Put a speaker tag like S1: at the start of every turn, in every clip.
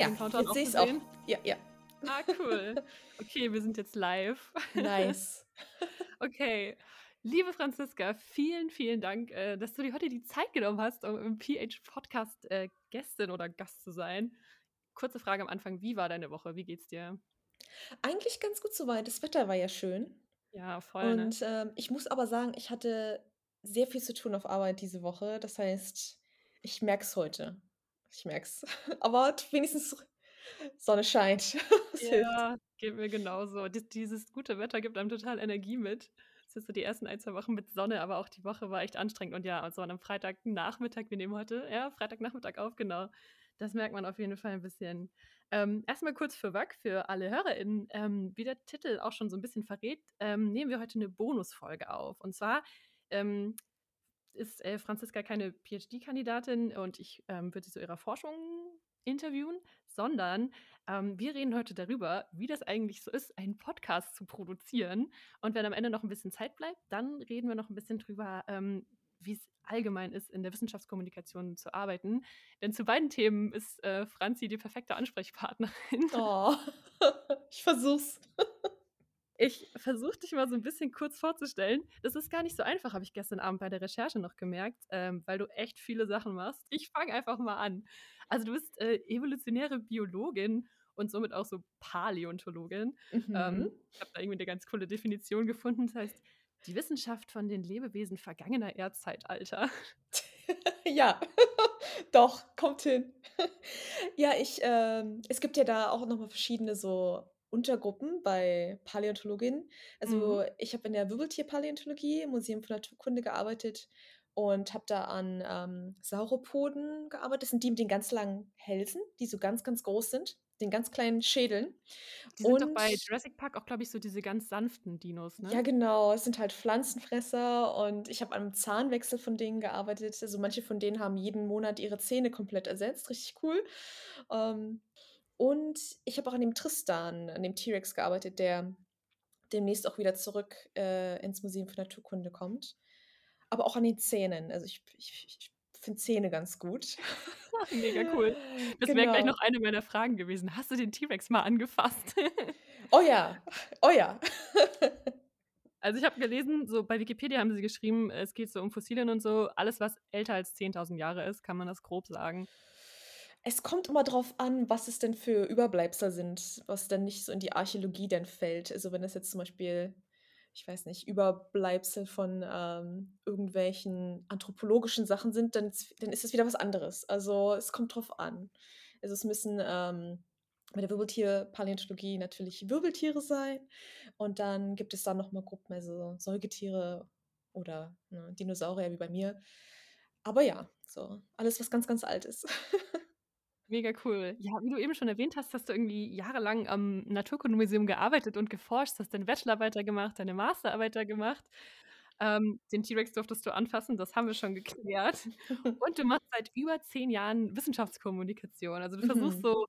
S1: ja, jetzt sehe ich es auch. Ja, ja.
S2: Ah, cool. Okay, wir sind jetzt live.
S1: Nice.
S2: okay. Liebe Franziska, vielen, vielen Dank, äh, dass du dir heute die Zeit genommen hast, um im PH-Podcast äh, Gästin oder Gast zu sein. Kurze Frage am Anfang: Wie war deine Woche? Wie geht's dir?
S1: Eigentlich ganz gut soweit. Das Wetter war ja schön.
S2: Ja, voll. Ne?
S1: Und ähm, ich muss aber sagen, ich hatte sehr viel zu tun auf Arbeit diese Woche. Das heißt, ich merke es heute. Ich merke es. Aber wenigstens Sonne scheint.
S2: Ja, geht mir genauso. dieses gute Wetter gibt einem total Energie mit. Es ist so die ersten ein, zwei Wochen mit Sonne, aber auch die Woche war echt anstrengend. Und ja, also an einem Freitagnachmittag, wir nehmen heute, ja, Freitagnachmittag auf, genau. Das merkt man auf jeden Fall ein bisschen. Ähm, erstmal kurz für Wack, für alle HörerInnen. Ähm, wie der Titel auch schon so ein bisschen verrät, ähm, nehmen wir heute eine Bonusfolge auf. Und zwar ähm, ist äh, Franziska keine PhD-Kandidatin und ich ähm, würde sie zu ihrer Forschung interviewen, sondern ähm, wir reden heute darüber, wie das eigentlich so ist, einen Podcast zu produzieren. Und wenn am Ende noch ein bisschen Zeit bleibt, dann reden wir noch ein bisschen drüber, ähm, wie es allgemein ist, in der Wissenschaftskommunikation zu arbeiten. Denn zu beiden Themen ist äh, Franzi die perfekte Ansprechpartnerin.
S1: Oh, ich versuch's.
S2: Ich versuche dich mal so ein bisschen kurz vorzustellen. Das ist gar nicht so einfach, habe ich gestern Abend bei der Recherche noch gemerkt, ähm, weil du echt viele Sachen machst. Ich fange einfach mal an. Also du bist äh, evolutionäre Biologin und somit auch so Paläontologin. Ähm, mhm. Ähm, ich habe da irgendwie eine ganz coole Definition gefunden. Das heißt, die Wissenschaft von den Lebewesen vergangener Erdzeitalter.
S1: ja, doch, kommt hin. ja, ich, ähm, es gibt ja da auch nochmal verschiedene so Untergruppen bei Paläontologinnen. Also mhm. ich habe in der Wirbeltierpaläontologie im Museum für Naturkunde gearbeitet und habe da an ähm, Sauropoden gearbeitet. Das sind die mit den ganz langen Hälsen, die so ganz, ganz groß sind, den ganz kleinen Schädeln.
S2: Die sind und, doch bei Jurassic Park auch, glaube ich, so diese ganz sanften Dinos, ne?
S1: Ja, genau. Es sind halt Pflanzenfresser und ich habe am Zahnwechsel von denen gearbeitet. Also manche von denen haben jeden Monat ihre Zähne komplett ersetzt. Richtig cool. Ähm, und ich habe auch an dem Tristan, an dem T-Rex gearbeitet, der demnächst auch wieder zurück äh, ins Museum für Naturkunde kommt. Aber auch an den Zähnen. Also ich, ich, ich finde Zähne ganz gut.
S2: Mega cool. Das genau. wäre gleich noch eine meiner Fragen gewesen. Hast du den T-Rex mal angefasst?
S1: oh ja, oh ja.
S2: Also ich habe gelesen, so bei Wikipedia haben sie geschrieben, es geht so um Fossilien und so. Alles, was älter als 10.000 Jahre ist, kann man das grob sagen.
S1: Es kommt immer drauf an, was es denn für Überbleibsel sind, was dann nicht so in die Archäologie denn fällt. Also wenn es jetzt zum Beispiel, ich weiß nicht, Überbleibsel von ähm, irgendwelchen anthropologischen Sachen sind, dann, dann ist es wieder was anderes. Also es kommt drauf an. Also es müssen ähm, bei der Wirbeltierpaläontologie natürlich Wirbeltiere sein. Und dann gibt es dann nochmal Gruppen, also Säugetiere oder ne, Dinosaurier wie bei mir. Aber ja, so alles, was ganz, ganz alt ist.
S2: Mega cool. Ja, wie du eben schon erwähnt hast, hast du irgendwie jahrelang am Naturkundemuseum gearbeitet und geforscht, hast deine Bachelorarbeit gemacht, deine Masterarbeit gemacht. Ähm, den T-Rex durftest du anfassen, das haben wir schon geklärt. Und du machst seit über zehn Jahren Wissenschaftskommunikation. Also du versuchst mhm. so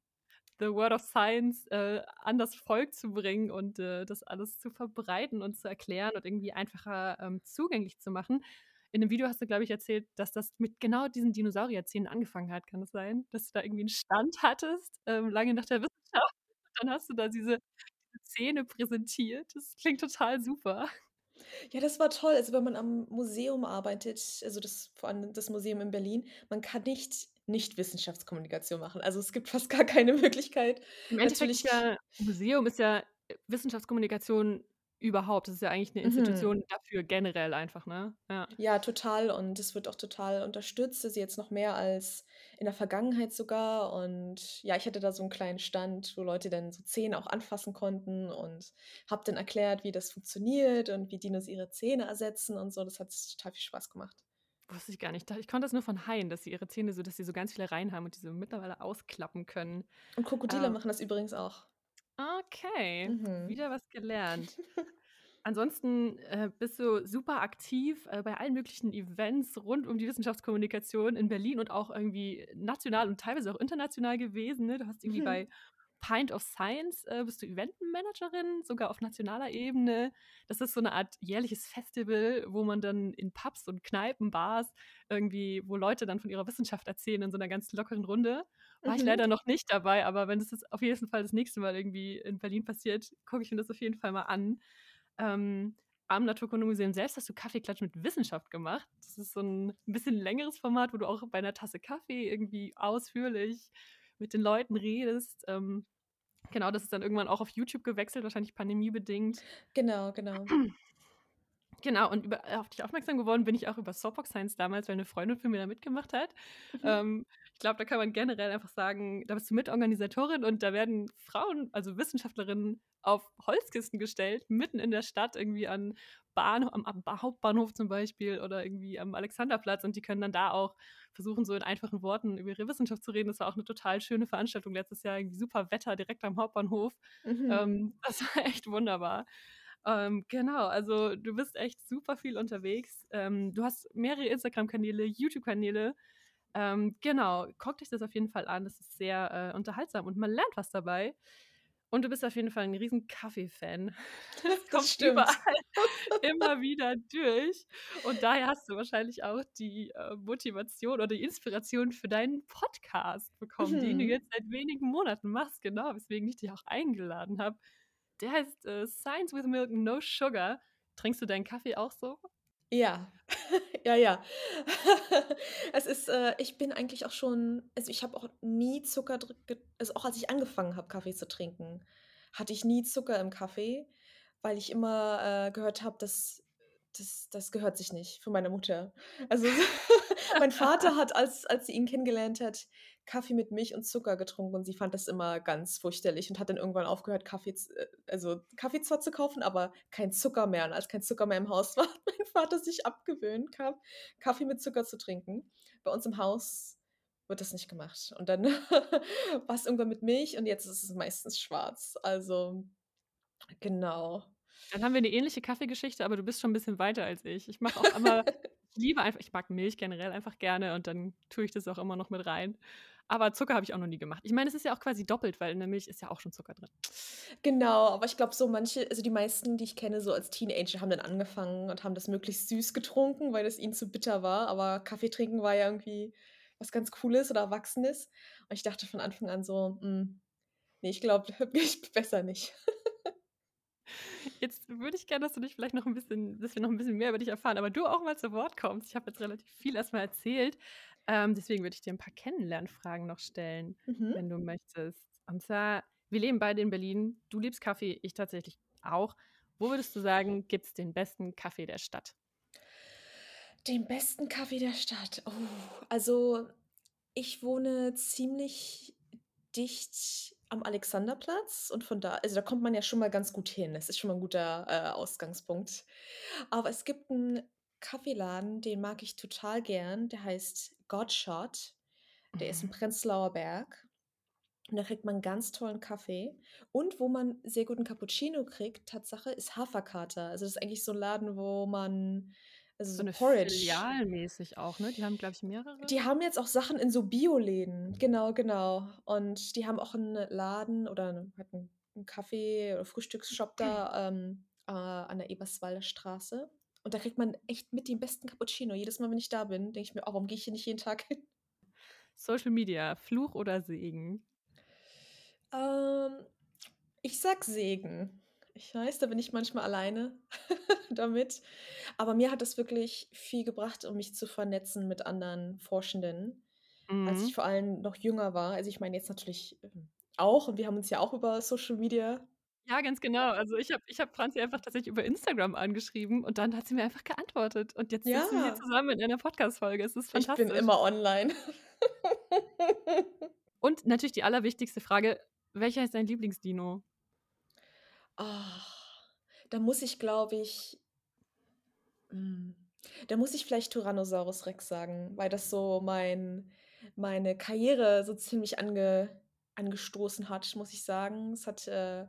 S2: The Word of Science äh, an das Volk zu bringen und äh, das alles zu verbreiten und zu erklären und irgendwie einfacher ähm, zugänglich zu machen in einem Video hast du, glaube ich, erzählt, dass das mit genau diesen Dinosaurierzähnen angefangen hat. Kann das sein? Dass du da irgendwie einen Stand hattest, ähm, lange nach der Wissenschaft. Und dann hast du da diese, diese Zähne präsentiert. Das klingt total super.
S1: Ja, das war toll. Also wenn man am Museum arbeitet, also das, vor allem das Museum in Berlin, man kann nicht nicht Wissenschaftskommunikation machen. Also es gibt fast gar keine Möglichkeit.
S2: Im Endeffekt Natürlich, ja, Museum ist ja äh, Wissenschaftskommunikation Überhaupt, das ist ja eigentlich eine Mhm. Institution dafür generell einfach, ne?
S1: Ja. Ja, total. Und es wird auch total unterstützt. Also jetzt noch mehr als in der Vergangenheit sogar. Und ja, ich hatte da so einen kleinen Stand, wo Leute dann so Zähne auch anfassen konnten und habe dann erklärt, wie das funktioniert und wie Dinos ihre Zähne ersetzen und so. Das hat total viel Spaß gemacht.
S2: Wusste ich gar nicht. Ich konnte das nur von Haien, dass sie ihre Zähne so dass sie so ganz viele Reihen haben und die so mittlerweile ausklappen können.
S1: Und Krokodile Ähm. machen das übrigens auch.
S2: Okay, Mhm. wieder was gelernt. Ansonsten äh, bist du super aktiv äh, bei allen möglichen Events rund um die Wissenschaftskommunikation in Berlin und auch irgendwie national und teilweise auch international gewesen. Ne? Du hast irgendwie Mhm. bei Pint of Science äh, bist du Eventmanagerin, sogar auf nationaler Ebene. Das ist so eine Art jährliches Festival, wo man dann in Pubs und Kneipen, Bars irgendwie, wo Leute dann von ihrer Wissenschaft erzählen in so einer ganz lockeren Runde. War mhm. ich leider noch nicht dabei, aber wenn es auf jeden Fall das nächste Mal irgendwie in Berlin passiert, gucke ich mir das auf jeden Fall mal an. Ähm, am Naturkundemuseum selbst hast du Kaffeeklatsch mit Wissenschaft gemacht. Das ist so ein bisschen längeres Format, wo du auch bei einer Tasse Kaffee irgendwie ausführlich mit den Leuten redest. Ähm, genau, das ist dann irgendwann auch auf YouTube gewechselt, wahrscheinlich pandemiebedingt.
S1: Genau, genau.
S2: Genau, und über, auf dich aufmerksam geworden bin ich auch über Soapbox Science damals, weil eine Freundin von mir da mitgemacht hat. Mhm. Ähm, glaube, da kann man generell einfach sagen, da bist du Mitorganisatorin und da werden Frauen, also Wissenschaftlerinnen, auf Holzkisten gestellt, mitten in der Stadt, irgendwie an Bahnhof, am, am Hauptbahnhof zum Beispiel oder irgendwie am Alexanderplatz und die können dann da auch versuchen, so in einfachen Worten über ihre Wissenschaft zu reden. Das war auch eine total schöne Veranstaltung letztes Jahr, irgendwie super Wetter direkt am Hauptbahnhof. Mhm. Ähm, das war echt wunderbar. Ähm, genau, also du bist echt super viel unterwegs. Ähm, du hast mehrere Instagram-Kanäle, YouTube-Kanäle. Ähm, genau, guckt euch das auf jeden Fall an. Das ist sehr äh, unterhaltsam und man lernt was dabei. Und du bist auf jeden Fall ein riesen Kaffee-Fan. Das kommt das überall immer wieder durch. Und daher hast du wahrscheinlich auch die äh, Motivation oder die Inspiration für deinen Podcast bekommen, mhm. den du mhm. jetzt seit wenigen Monaten machst. Genau, weswegen ich dich auch eingeladen habe. Der heißt äh, Science with Milk No Sugar. Trinkst du deinen Kaffee auch so?
S1: Ja, ja, ja. es ist, äh, ich bin eigentlich auch schon, also ich habe auch nie Zucker, also auch als ich angefangen habe, Kaffee zu trinken, hatte ich nie Zucker im Kaffee, weil ich immer äh, gehört habe, dass das, das gehört sich nicht von meiner Mutter. Also mein Vater hat, als, als sie ihn kennengelernt hat, Kaffee mit Milch und Zucker getrunken und sie fand das immer ganz fürchterlich und hat dann irgendwann aufgehört, Kaffee, äh, also Kaffee zwar zu kaufen, aber kein Zucker mehr. Und als kein Zucker mehr im Haus war, hat mein Vater sich abgewöhnt, Kaffee mit Zucker zu trinken. Bei uns im Haus wird das nicht gemacht. Und dann war es irgendwann mit Milch und jetzt ist es meistens schwarz. Also genau.
S2: Dann haben wir eine ähnliche Kaffeegeschichte, aber du bist schon ein bisschen weiter als ich. Ich mache auch immer, liebe einfach, ich mag Milch generell einfach gerne und dann tue ich das auch immer noch mit rein. Aber Zucker habe ich auch noch nie gemacht. Ich meine, es ist ja auch quasi doppelt, weil in der Milch ist ja auch schon Zucker drin.
S1: Genau, aber ich glaube, so manche, also die meisten, die ich kenne, so als Teenager, haben dann angefangen und haben das möglichst süß getrunken, weil es ihnen zu bitter war. Aber Kaffee trinken war ja irgendwie was ganz Cooles oder Erwachsenes. Und ich dachte von Anfang an so, mh, hm, nee, ich glaube, besser nicht.
S2: Jetzt würde ich gerne, dass du dich vielleicht noch ein bisschen, dass wir noch ein bisschen mehr über dich erfahren, aber du auch mal zu Wort kommst. Ich habe jetzt relativ viel erstmal erzählt. Ähm, deswegen würde ich dir ein paar Kennenlernfragen noch stellen, mhm. wenn du möchtest. Und zwar, wir leben beide in Berlin. Du liebst Kaffee, ich tatsächlich auch. Wo würdest du sagen, gibt es den besten Kaffee der Stadt?
S1: Den besten Kaffee der Stadt. Oh, also ich wohne ziemlich dicht am Alexanderplatz und von da, also da kommt man ja schon mal ganz gut hin. Das ist schon mal ein guter äh, Ausgangspunkt. Aber es gibt einen Kaffeeladen, den mag ich total gern. Der heißt Godshot. Der ist im mhm. Prenzlauer Berg. Und da kriegt man ganz tollen Kaffee. Und wo man sehr guten Cappuccino kriegt, Tatsache, ist Haferkater. Also das ist eigentlich so ein Laden, wo man
S2: also so eine Porridge. Filialmäßig auch, ne? Die haben, glaube ich, mehrere.
S1: Die haben jetzt auch Sachen in so Bioläden. Genau, genau. Und die haben auch einen Laden oder einen, einen Kaffee- oder Frühstücksshop da ähm, äh, an der Eberswalder Straße. Und da kriegt man echt mit dem besten Cappuccino. Jedes Mal, wenn ich da bin, denke ich mir, oh, warum gehe ich hier nicht jeden Tag hin?
S2: Social Media, Fluch oder Segen?
S1: Ähm, ich sag Segen. Ich weiß, da bin ich manchmal alleine damit. Aber mir hat es wirklich viel gebracht, um mich zu vernetzen mit anderen Forschenden, mhm. als ich vor allem noch jünger war. Also ich meine jetzt natürlich ähm, auch, und wir haben uns ja auch über Social Media.
S2: Ja, ganz genau. Also ich habe ich hab Franzi einfach tatsächlich über Instagram angeschrieben und dann hat sie mir einfach geantwortet. Und jetzt ja. sitzen wir hier zusammen in einer Podcast-Folge. Es ist fantastisch.
S1: Ich bin immer online.
S2: und natürlich die allerwichtigste Frage: Welcher ist dein Lieblingsdino?
S1: Oh, da muss ich, glaube ich, hm, da muss ich vielleicht Tyrannosaurus Rex sagen, weil das so mein, meine Karriere so ziemlich ange, angestoßen hat, muss ich sagen. Es hat, äh,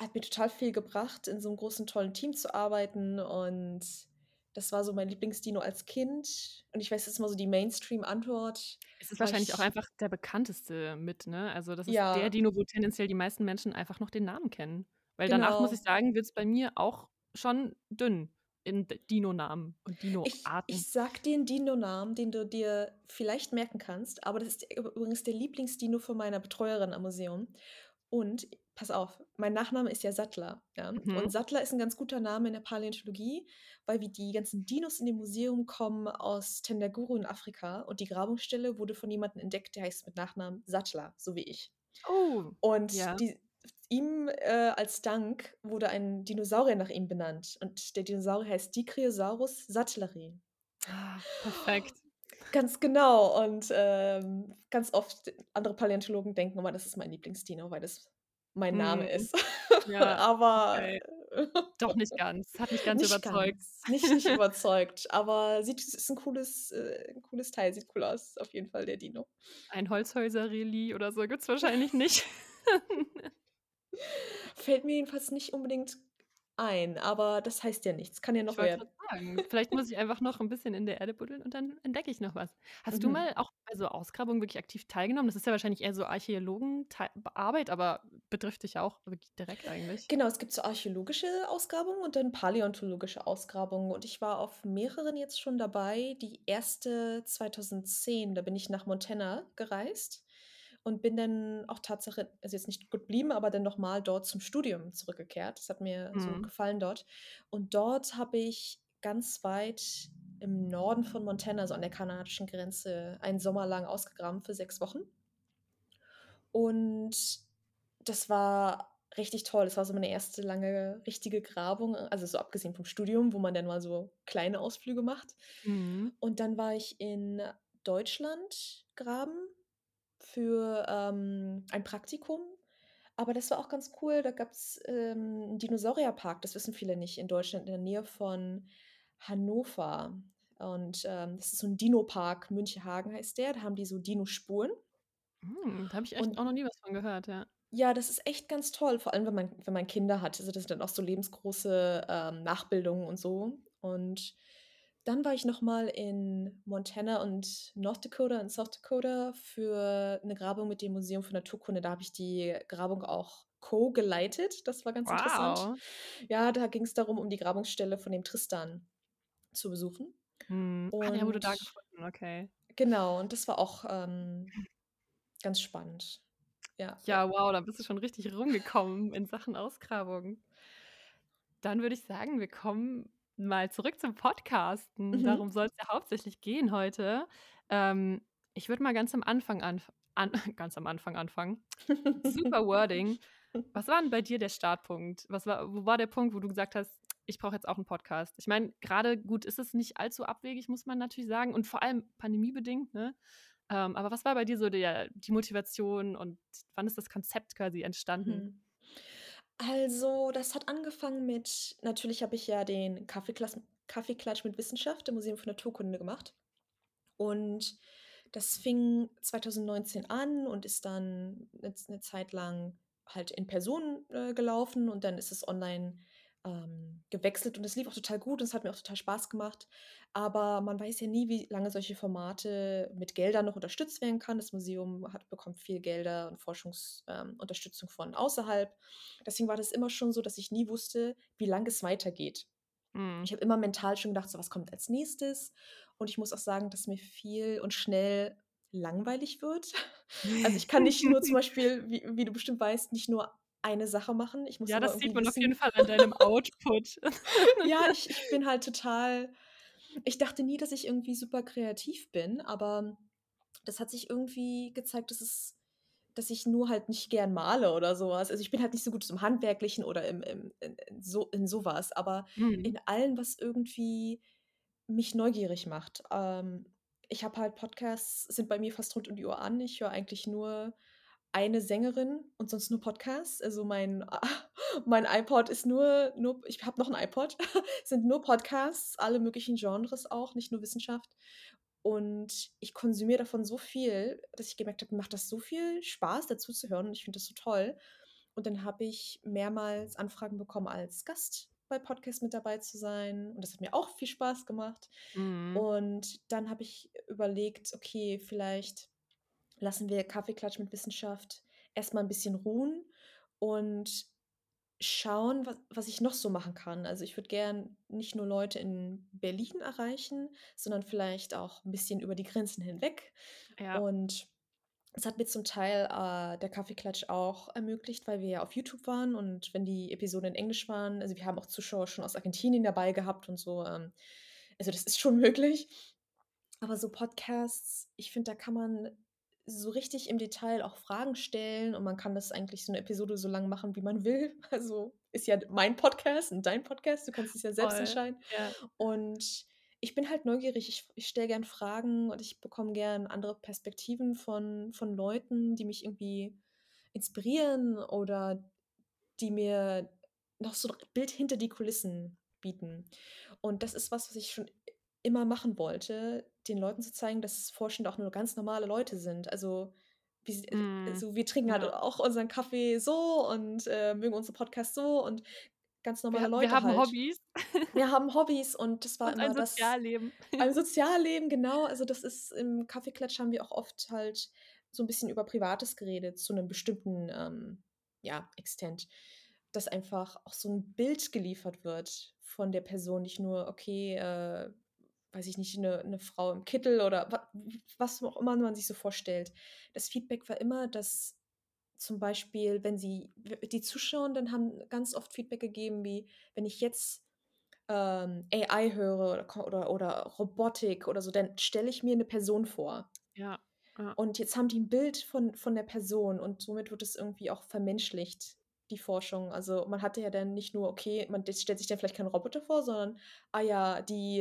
S1: hat mir total viel gebracht, in so einem großen, tollen Team zu arbeiten und Das war so mein Lieblingsdino als Kind. Und ich weiß, das ist immer so die Mainstream-Antwort.
S2: Es ist wahrscheinlich auch
S1: ich
S2: einfach der bekannteste mit, ne? Also, das ist der
S1: Ja,
S2: Dino, wo tendenziell die meisten Menschen einfach noch den Namen kennen. Weil danach, muss ich
S1: genau.
S2: sagen, wird's bei mir auch schon dünn in Dino-Namen und
S1: Ich
S2: Dino-Arten.
S1: ich sage dir 'n Dino-Namen, den du dir vielleicht merken kannst, aber das ist üb übrigens der Lieblingsdino von meiner Betreuerin am Museum. Und pass auf, mein Nachname ist ja Sattler, ja? Und
S2: Mhm.
S1: Sattler ist 'n ganz guter Name in der Paläontologie, weil wie die ganzen Dinos in dem Museum kommen aus Tendaguru in Afrika und die Grabungsstelle wurde von jemandem entdeckt, der heißt mit Nachnamen Sattler, so wie ich.
S2: Oh,
S1: Und
S2: ja.
S1: die ihm, äh, als Dank wurde ein Dinosaurier nach ihm benannt und der Dinosaurier heißt Dicryosaurus sattleri.
S2: Ah, perfekt.
S1: Ganz genau und, ähm, ganz oft andere Paläontologen denken immer, das ist mein Lieblingsdino, weil das mein Name
S2: Mhm.
S1: ist.
S2: Ja,
S1: Aber
S2: okay. Doch nicht ganz. Hat nicht ganz
S1: nicht
S2: überzeugt.
S1: ganz, nicht nicht überzeugt, aber sieht ist 'n cooles äh, 'n cooles Teil, sieht cool aus, auf jeden Fall der Dino.
S2: Ein Holzhäuser-Reli oder so gibt's wahrscheinlich nicht.
S1: Fällt mir jedenfalls nicht unbedingt ein, aber das heißt ja nichts. Kann ja noch werden.
S2: sagen, vielleicht muss ich einfach noch 'n bisschen in der Erde buddeln und dann entdecke ich noch was. Hast du
S1: Mhm.
S2: mal auch bei so Ausgrabungen wirklich aktiv teilgenommen? Das ist ja wahrscheinlich eher so Archäologen-Tei b Arbeit, aber betrifft dich ja auch wirklich direkt eigentlich.
S1: Genau, es gibt so archäologische Ausgrabungen und dann paläontologische Ausgrabungen und ich war auf mehreren jetzt schon dabei. Die erste 2010, da bin ich nach Montana gereist und bin dann auch Tatsache also jetzt nicht geblieben, aber dann noch mal dort zum Studium zurückgekehrt. Das hat mir so
S2: Mhm.
S1: gefallen dort. Und dort habe ich ganz weit im Norden von Montana, so an der kanadischen Grenze, einen Sommer lang ausgegraben für 6 Wochen. Und das war richtig toll. Das war so meine erste lange richtige Grabung, also so abgesehen vom Studium, wo man dann mal so kleine Ausflüge macht.
S2: Mhm.
S1: Und dann war ich in Deutschland graben für, ähm, ein Praktikum. Aber das war auch ganz cool. Da gab's, ähm, 'n Dinosaurierpark, das wissen viele nicht, in Deutschland in der Nähe von Hannover. Und, ähm, das ist so 'n Dinopark, Münchehagen heißt der. Da haben die so Dinospuren.
S2: Hm, da habe ich echt
S1: Und
S2: auch noch nie was von gehört, ja.
S1: ja, das ist echt ganz toll, vor allem, wenn man wenn man Kinder hat. Also, das sind dann auch so lebensgroße, ähm, Nachbildungen und so. Und dann war ich noch mal in Montana und North Dakota und South Dakota für 'ne Grabung mit dem Museum für Naturkunde. Da habe ich die Grabung auch co-geleitet. Das war ganz interessant.
S2: Wow.
S1: Ja, da ging's darum, um die Grabungsstelle von dem Tristan zu besuchen.
S2: Mhm. Ah, der wurde da
S1: Und
S2: gefunden, okay.
S1: genau, und das war auch, ähm, ganz spannend. Ja, ja.
S2: Wow, da bist du schon richtig rumgekommen in Sachen Ausgrabungen. Dann würde ich sagen, wir kommen mal zurück zum Podcasten.
S1: Mhm.
S2: Darum soll's ja hauptsächlich gehen heute. Ähm, ich würde mal ganz am Anfang anf an ganz am Anfang anfangen. Super Wording. Was war 'n bei dir der Startpunkt? Was war wo war der Punkt, wo du gesagt hast: „Ich brauche jetzt auch 'n Podcast?“ Ich meine, grade gut, ist es nicht allzu abwegig, muss man natürlich sagen und vor allem pandemiebedingt, ne? Ähm, aber was war bei dir so der die Motivation und wann ist das Konzept quasi entstanden?
S1: Mhm. Also, das hat angefangen mit natürlich habe ich ja den Kaffeeklatsch mit Wissenschaft im Museum für Naturkunde gemacht. Und das fing 2019 an und ist dann 'ne Z 'ne Zeit lang halt in Person, äh, gelaufen und dann ist es online, ähm, gewechselt und es lief auch total gut und es hat mir auch total Spaß gemacht. Aber man weiß ja nie, wie lange solche Formate mit Geldern noch unterstützt werden kann. Das Museum hat bekommt viel Gelder und Forschungs ähm, von außerhalb. Deswegen war das immer schon so, dass ich nie wusste, wie lang es weitergeht.
S2: Mhm.
S1: Ich habe immer mental schon gedacht: „So, was kommt als Nächstes?“ Und ich muss auch sagen, dass mir viel und schnell langweilig wird. Also, ich kann nicht nur zum Beispiel, wie wie du bestimmt weißt, nicht nur eine Sache machen. Ich muss
S2: Ja, das sieht man auf jeden Fall an deinem Output.
S1: Ja, ich ich bin halt total ich dachte nie, dass ich irgendwie super kreativ bin, aber das hat sich irgendwie gezeigt, dass es dass ich nur halt nicht gern male oder so was. Also, ich bin halt nicht so gut im Handwerklichen oder im im in in so in so was, aber
S2: Mhm.
S1: in allem, was irgendwie mich neugierig macht. Ähm, ich habe halt Podcasts sind bei mir fast rund um die Uhr an. Ich höre eigentlich nur eine Sängerin und sonst nur Podcasts. Also, mein mein iPod ist nur nur ich habe noch 'n iPod, sind nur Podcasts, alle möglichen Genres auch, nicht nur Wissenschaft. Und ich konsumiere davon so viel, dass ich gemerkt habe, macht das so viel Spaß, dazuzuhören und ich finde das so toll. Und dann habe ich mehrmals Anfragen bekommen als Gast bei Podcasts mit dabei zu sein. Und das hat mir auch viel Spaß gemacht.
S2: Mhm.
S1: Und dann habe ich überlegt, okay, vielleicht lassen wir Kaffeeklatsch mit Wissenschaft erstmal ein bisschen ruhen und schauen, was, was ich noch so machen kann. Also ich würde gern nicht nur Leute in Berlin erreichen, sondern vielleicht auch ein bisschen über die Grenzen hinweg.
S2: Ja.
S1: Und es hat mir zum Teil äh, der Kaffeeklatsch auch ermöglicht, weil wir ja auf YouTube waren und wenn die Episoden in Englisch waren, also wir haben auch Zuschauer schon aus Argentinien dabei gehabt und so. Ähm, also das ist schon möglich. Aber so Podcasts, ich finde, da kann man so richtig im Detail auch Fragen stellen und man kann das eigentlich so eine Episode so lang machen, wie man will. Also ist ja mein Podcast und dein Podcast, du kannst es ja selbst
S2: Voll.
S1: entscheiden.
S2: Ja.
S1: Und ich bin halt neugierig, ich, ich stelle gern Fragen und ich bekomme gern andere Perspektiven von, von Leuten, die mich irgendwie inspirieren oder die mir noch so ein Bild hinter die Kulissen bieten. Und das ist was, was ich schon immer machen wollte, den Leuten zu zeigen, dass Forschende auch nur ganz normale Leute sind. Also, wie,
S2: Mm,
S1: also wir trinken halt
S2: ja.
S1: auch unseren Kaffee so und äh, mögen unsere Podcasts so und ganz normale
S2: Wir, wir
S1: Leute
S2: haben
S1: halt.
S2: Hobbys
S1: Wir haben Hobbys und das war
S2: und ein
S1: immer das
S2: Sozialleben.
S1: ein Sozialleben, genau. Also das ist im Kaffeeklatsch haben wir auch oft halt so ein bisschen über Privates geredet, zu einem bestimmten, ähm, ja, Extent, dass einfach auch so ein Bild geliefert wird von der Person, nicht nur, okay, äh, weiß ich nicht, eine 'ne Frau im Kittel oder wa was auch immer man sich so vorstellt. Das Feedback war immer, dass zum Beispiel, wenn sie die Zuschauenden haben ganz oft Feedback gegeben, wie: „Wenn ich jetzt, ähm, AI höre oder oder oder Robotik oder so, dann stelle ich mir eine Person vor.
S2: Ja. ja.
S1: Und jetzt haben die ein Bild von von der Person und somit wird es irgendwie auch vermenschlicht, die Forschung. Also, man hatte ja dann nicht nur okay, man stellt sich dann vielleicht keinen Roboter vor, sondern, ah ja, die,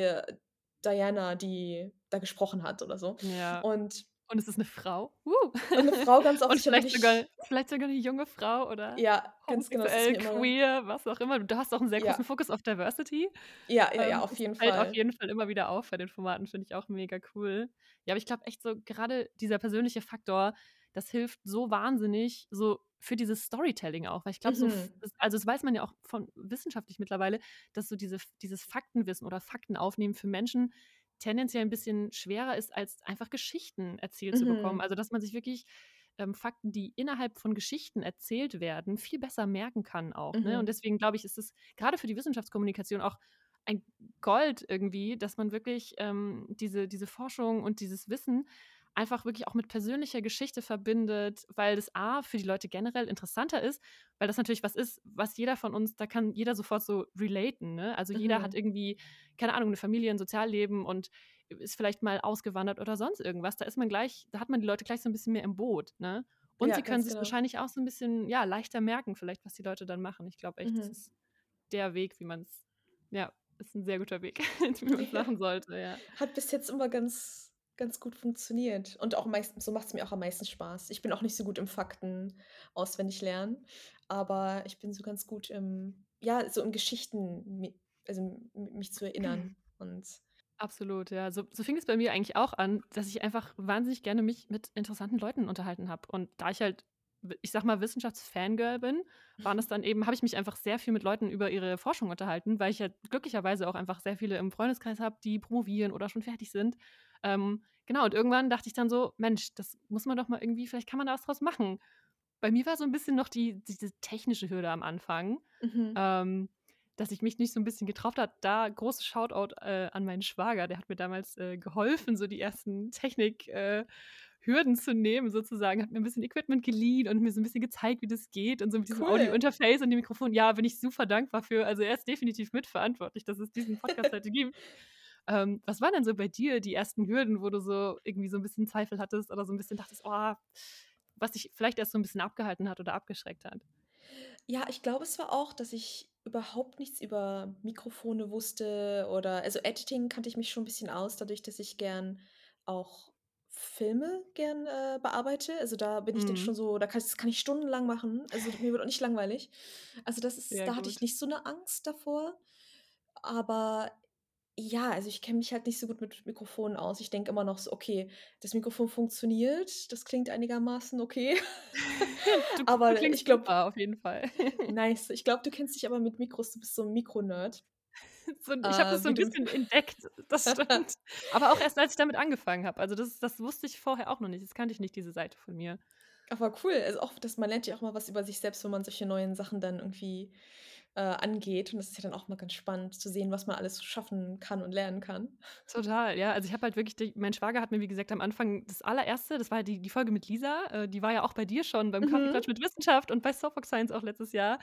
S1: Diana, die da gesprochen hat oder so.
S2: Ja.
S1: Und
S2: Und es ist eine Frau. Uh.
S1: und 'ne Frau ganz oft,
S2: Und vielleicht sogar vielleicht sogar 'ne junge Frau oder
S1: ja, ganz genau,
S2: queer, was auch immer. Du hast auch 'n sehr
S1: ja,
S2: großen Fokus auf Diversity.
S1: ja, ja, ja,
S2: Ähm,
S1: auf jeden
S2: fällt auf
S1: Fall.
S2: jeden Fall immer wieder auf bei den Formaten, finde ich auch mega cool. Ja, aber ich glaube echt so, gerade dieser persönliche Faktor, das hilft so wahnsinnig, so für dieses Storytelling auch. Weil ich glaube, so,
S1: Mhm.
S2: das- also das weiß man ja auch von wissenschaftlich mittlerweile, dass so diese, dieses Faktenwissen oder Fakten aufnehmen für Menschen tendenziell ein bisschen schwerer ist, als einfach Geschichten erzählt zu bekommen.
S1: Mhm.
S2: Also dass man sich wirklich ähm, Fakten, die innerhalb von Geschichten erzählt werden, viel besser merken kann auch. Ne? Und
S1: Mhm.
S2: deswegen glaube ich, ist es gerade für die Wissenschaftskommunikation auch ein Gold irgendwie, dass man wirklich ähm, diese, diese Forschung und dieses Wissen einfach wirklich auch mit persönlicher Geschichte verbindet, weil das A für die Leute generell interessanter ist, weil das natürlich was ist, was jeder von uns, da kann jeder sofort so relaten. Ne? Also jeder hat
S1: Mhm.
S2: irgendwie, keine Ahnung, eine Familie, ein Sozialleben und ist vielleicht mal ausgewandert oder sonst irgendwas. Da ist man gleich, da hat man die Leute gleich so ein bisschen mehr im Boot. Ne? Und
S1: Ja,
S2: sie können sich
S1: genau.
S2: wahrscheinlich auch so ein bisschen ja, leichter merken, vielleicht, was die Leute dann machen. Ich glaube echt, das
S1: Mhm.
S2: ist der Weg, wie man es, ja, ist ein sehr guter Weg, wie man es machen sollte, ja.
S1: Hat bis jetzt immer ganz ganz gut funktioniert und auch meistens so macht's mir auch am meisten Spaß. Ich bin auch nicht so gut im Fakten auswendig lernen, aber ich bin so ganz gut im ja, so in Geschichten also, mich zu erinnern und
S2: Absolut, ja. So, so fing es bei mir eigentlich auch an, dass ich einfach wahnsinnig gerne mich mit interessanten Leuten unterhalten habe. Und da ich halt, ich sag mal, Wissenschaftsfangirl bin, waren es dann eben, habe ich mich einfach sehr viel mit Leuten über ihre Forschung unterhalten, weil ich halt glücklicherweise auch einfach sehr viele im Freundeskreis habe, die promovieren oder schon fertig sind. Ähm, genau, und irgendwann dachte ich dann so, Mensch, das muss man doch mal irgendwie, vielleicht kann man da was draus machen. Bei mir war so ein bisschen noch die, diese technische Hürde am Anfang
S1: Mhm.
S2: ähm, dass ich mich nicht so ein bisschen getraut habe. Da großes Shoutout äh, an meinen Schwager, der hat mir damals äh, geholfen, so die ersten Technik-Hürden äh, Hürden zu nehmen, sozusagen. Hat mir ein bisschen Equipment geliehen und mir so ein bisschen gezeigt, wie das geht und so mit diesem
S1: Cool.
S2: Audio-Interface und dem Mikrofon. Ja, bin ich super dankbar für. Also er ist definitiv mitverantwortlich, dass es diesen Podcast heute gibt. Ähm, was waren denn so bei dir die ersten Hürden, wo du so irgendwie so ein bisschen Zweifel hattest oder so ein bisschen dachtest, oh, was dich vielleicht erst so ein bisschen abgehalten hat oder abgeschreckt hat?
S1: Ja, ich glaube, es war auch, dass ich überhaupt nichts über Mikrofone wusste oder also Editing kannte ich mich schon ein bisschen aus, dadurch, dass ich gern auch Filme gern, äh, bearbeite. Also, da bin ich dann
S2: Mhm.
S1: schon so da kann das kann ich stundenlang machen. Also, mir wird auch nicht langweilig. Also, das ist
S2: Sehr
S1: da hatte ich
S2: gut.
S1: nicht so eine Angst davor. Aber Ja, also ich kenne mich halt nicht so gut mit Mikrofonen aus. Ich denke immer noch so: „Okay, das Mikrofon funktioniert, das klingt einigermaßen okay.“
S2: Du du
S1: Aber
S2: klingst
S1: ich glaube
S2: auf jeden Fall.
S1: nice. Ich glaube, du kennst dich aber mit Mikros du bist so 'n Mikro-Nerd,
S2: So ich habe das so
S1: wie
S2: 'n
S1: du
S2: bisschen entdeckt, das stimmt. Aber auch erst, als ich damit angefangen habe. Also, das das wusste ich vorher auch noch nicht. Das kannte ich nicht, diese Seite von mir.
S1: Aber cool, also auch dass man lernt ja auch mal was über sich selbst, wenn man solche neuen Sachen dann irgendwie, äh, angeht. Und das ist ja dann auch mal ganz spannend zu sehen, was man alles schaffen kann und lernen kann.
S2: Total, ja. Also, ich habe halt wirklich die mein Schwager hat mir, wie gesagt, am Anfang das allererste das war die die Folge mit Lisa, äh, die war ja auch bei dir schon beim
S1: Mhm.
S2: Kaffeeklatsch mit Wissenschaft und bei Soapbox Science auch letztes Jahr.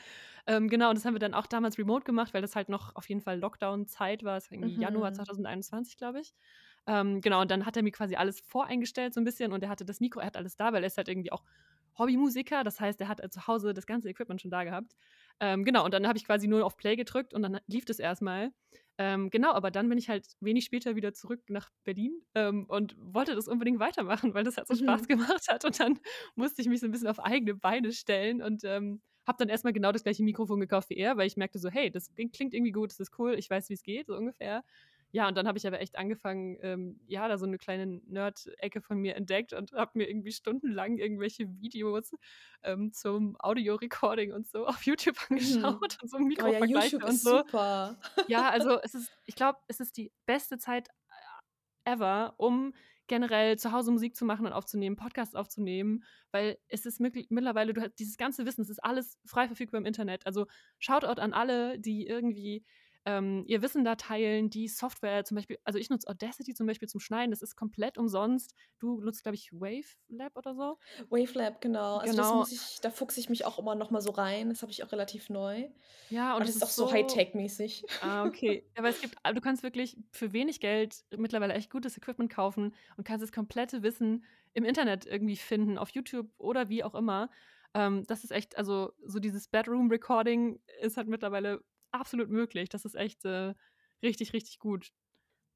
S2: Ähm, genau, und das haben wir dann auch damals remote gemacht, weil das halt noch auf jeden Fall Lockdown-Zeit war. Es war irgendwie Januar
S1: Mhm.
S2: 2021, glaube ich. Ähm, genau, und dann hat er mir quasi alles voreingestellt so 'n bisschen und er hatte das Mikro er hat alles da, weil er ist halt irgendwie auch Hobbymusiker. Das heißt, er hat, äh, zu Hause das ganze Equipment schon da gehabt. Ähm, genau, und dann habe ich quasi nur auf Play gedrückt und dann lief das erst mal. Ähm, genau, aber dann bin ich halt wenig später wieder zurück nach Berlin, ähm, und wollte das unbedingt weitermachen, weil das halt so Spaß
S1: Mhm.
S2: gemacht hat. Und dann musste ich mich so 'n bisschen auf eigene Beine stellen und, ähm, habe dann erst mal genau das gleiche Mikrofon gekauft wie er, weil ich merkte so: „Hey, das klingt irgendwie gut, das ist cool, ich weiß, wie's geht“, so ungefähr. Ja, und dann habe ich aber echt angefangen, ähm, ja, da so 'ne kleine Nerd-Ecke von mir entdeckt und habe mir irgendwie stundenlang irgendwelche Videos, ähm, zum Audio-Recording und so auf YouTube
S1: Mhm.
S2: angeschaut und so
S1: Oh ja,
S2: Mikrovergleiche
S1: YouTube
S2: und so.
S1: super.
S2: Ja, also, es ist ich glaube, es ist die beste Zeit, äh, ever, um generell zu Hause Musik zu machen und aufzunehmen, Podcasts aufzunehmen, weil es ist möglich mittlerweile du ha dieses ganze Wissen, es ist alles frei verfügbar im Internet. Also, Shoutout an alle, die irgendwie, ähm, ihr Wissen da teilen, die Software zum Beispiel also, ich nutze Audacity zum Beispiel zum Schneiden, das ist komplett umsonst. Du nutzt, glaube ich, Wavelab oder so?
S1: Wavelab, genau. Also, das
S2: Genau.
S1: muss ich da fuchse ich mich auch immer noch mal so rein. Das habe ich auch relativ neu.
S2: Ja, und
S1: Und
S2: es
S1: das ist auch so
S2: so
S1: Hightech-mäßig.
S2: ah, okay. Aber es gibt du kannst wirklich für wenig Geld mittlerweile echt gutes Equipment kaufen und kannst das komplette Wissen im Internet irgendwie finden, auf YouTube oder wie auch immer. Ähm, das ist echt also, so dieses Bedroom-Recording ist halt mittlerweile absolut möglich. Das ist echt, äh, richtig, richtig gut.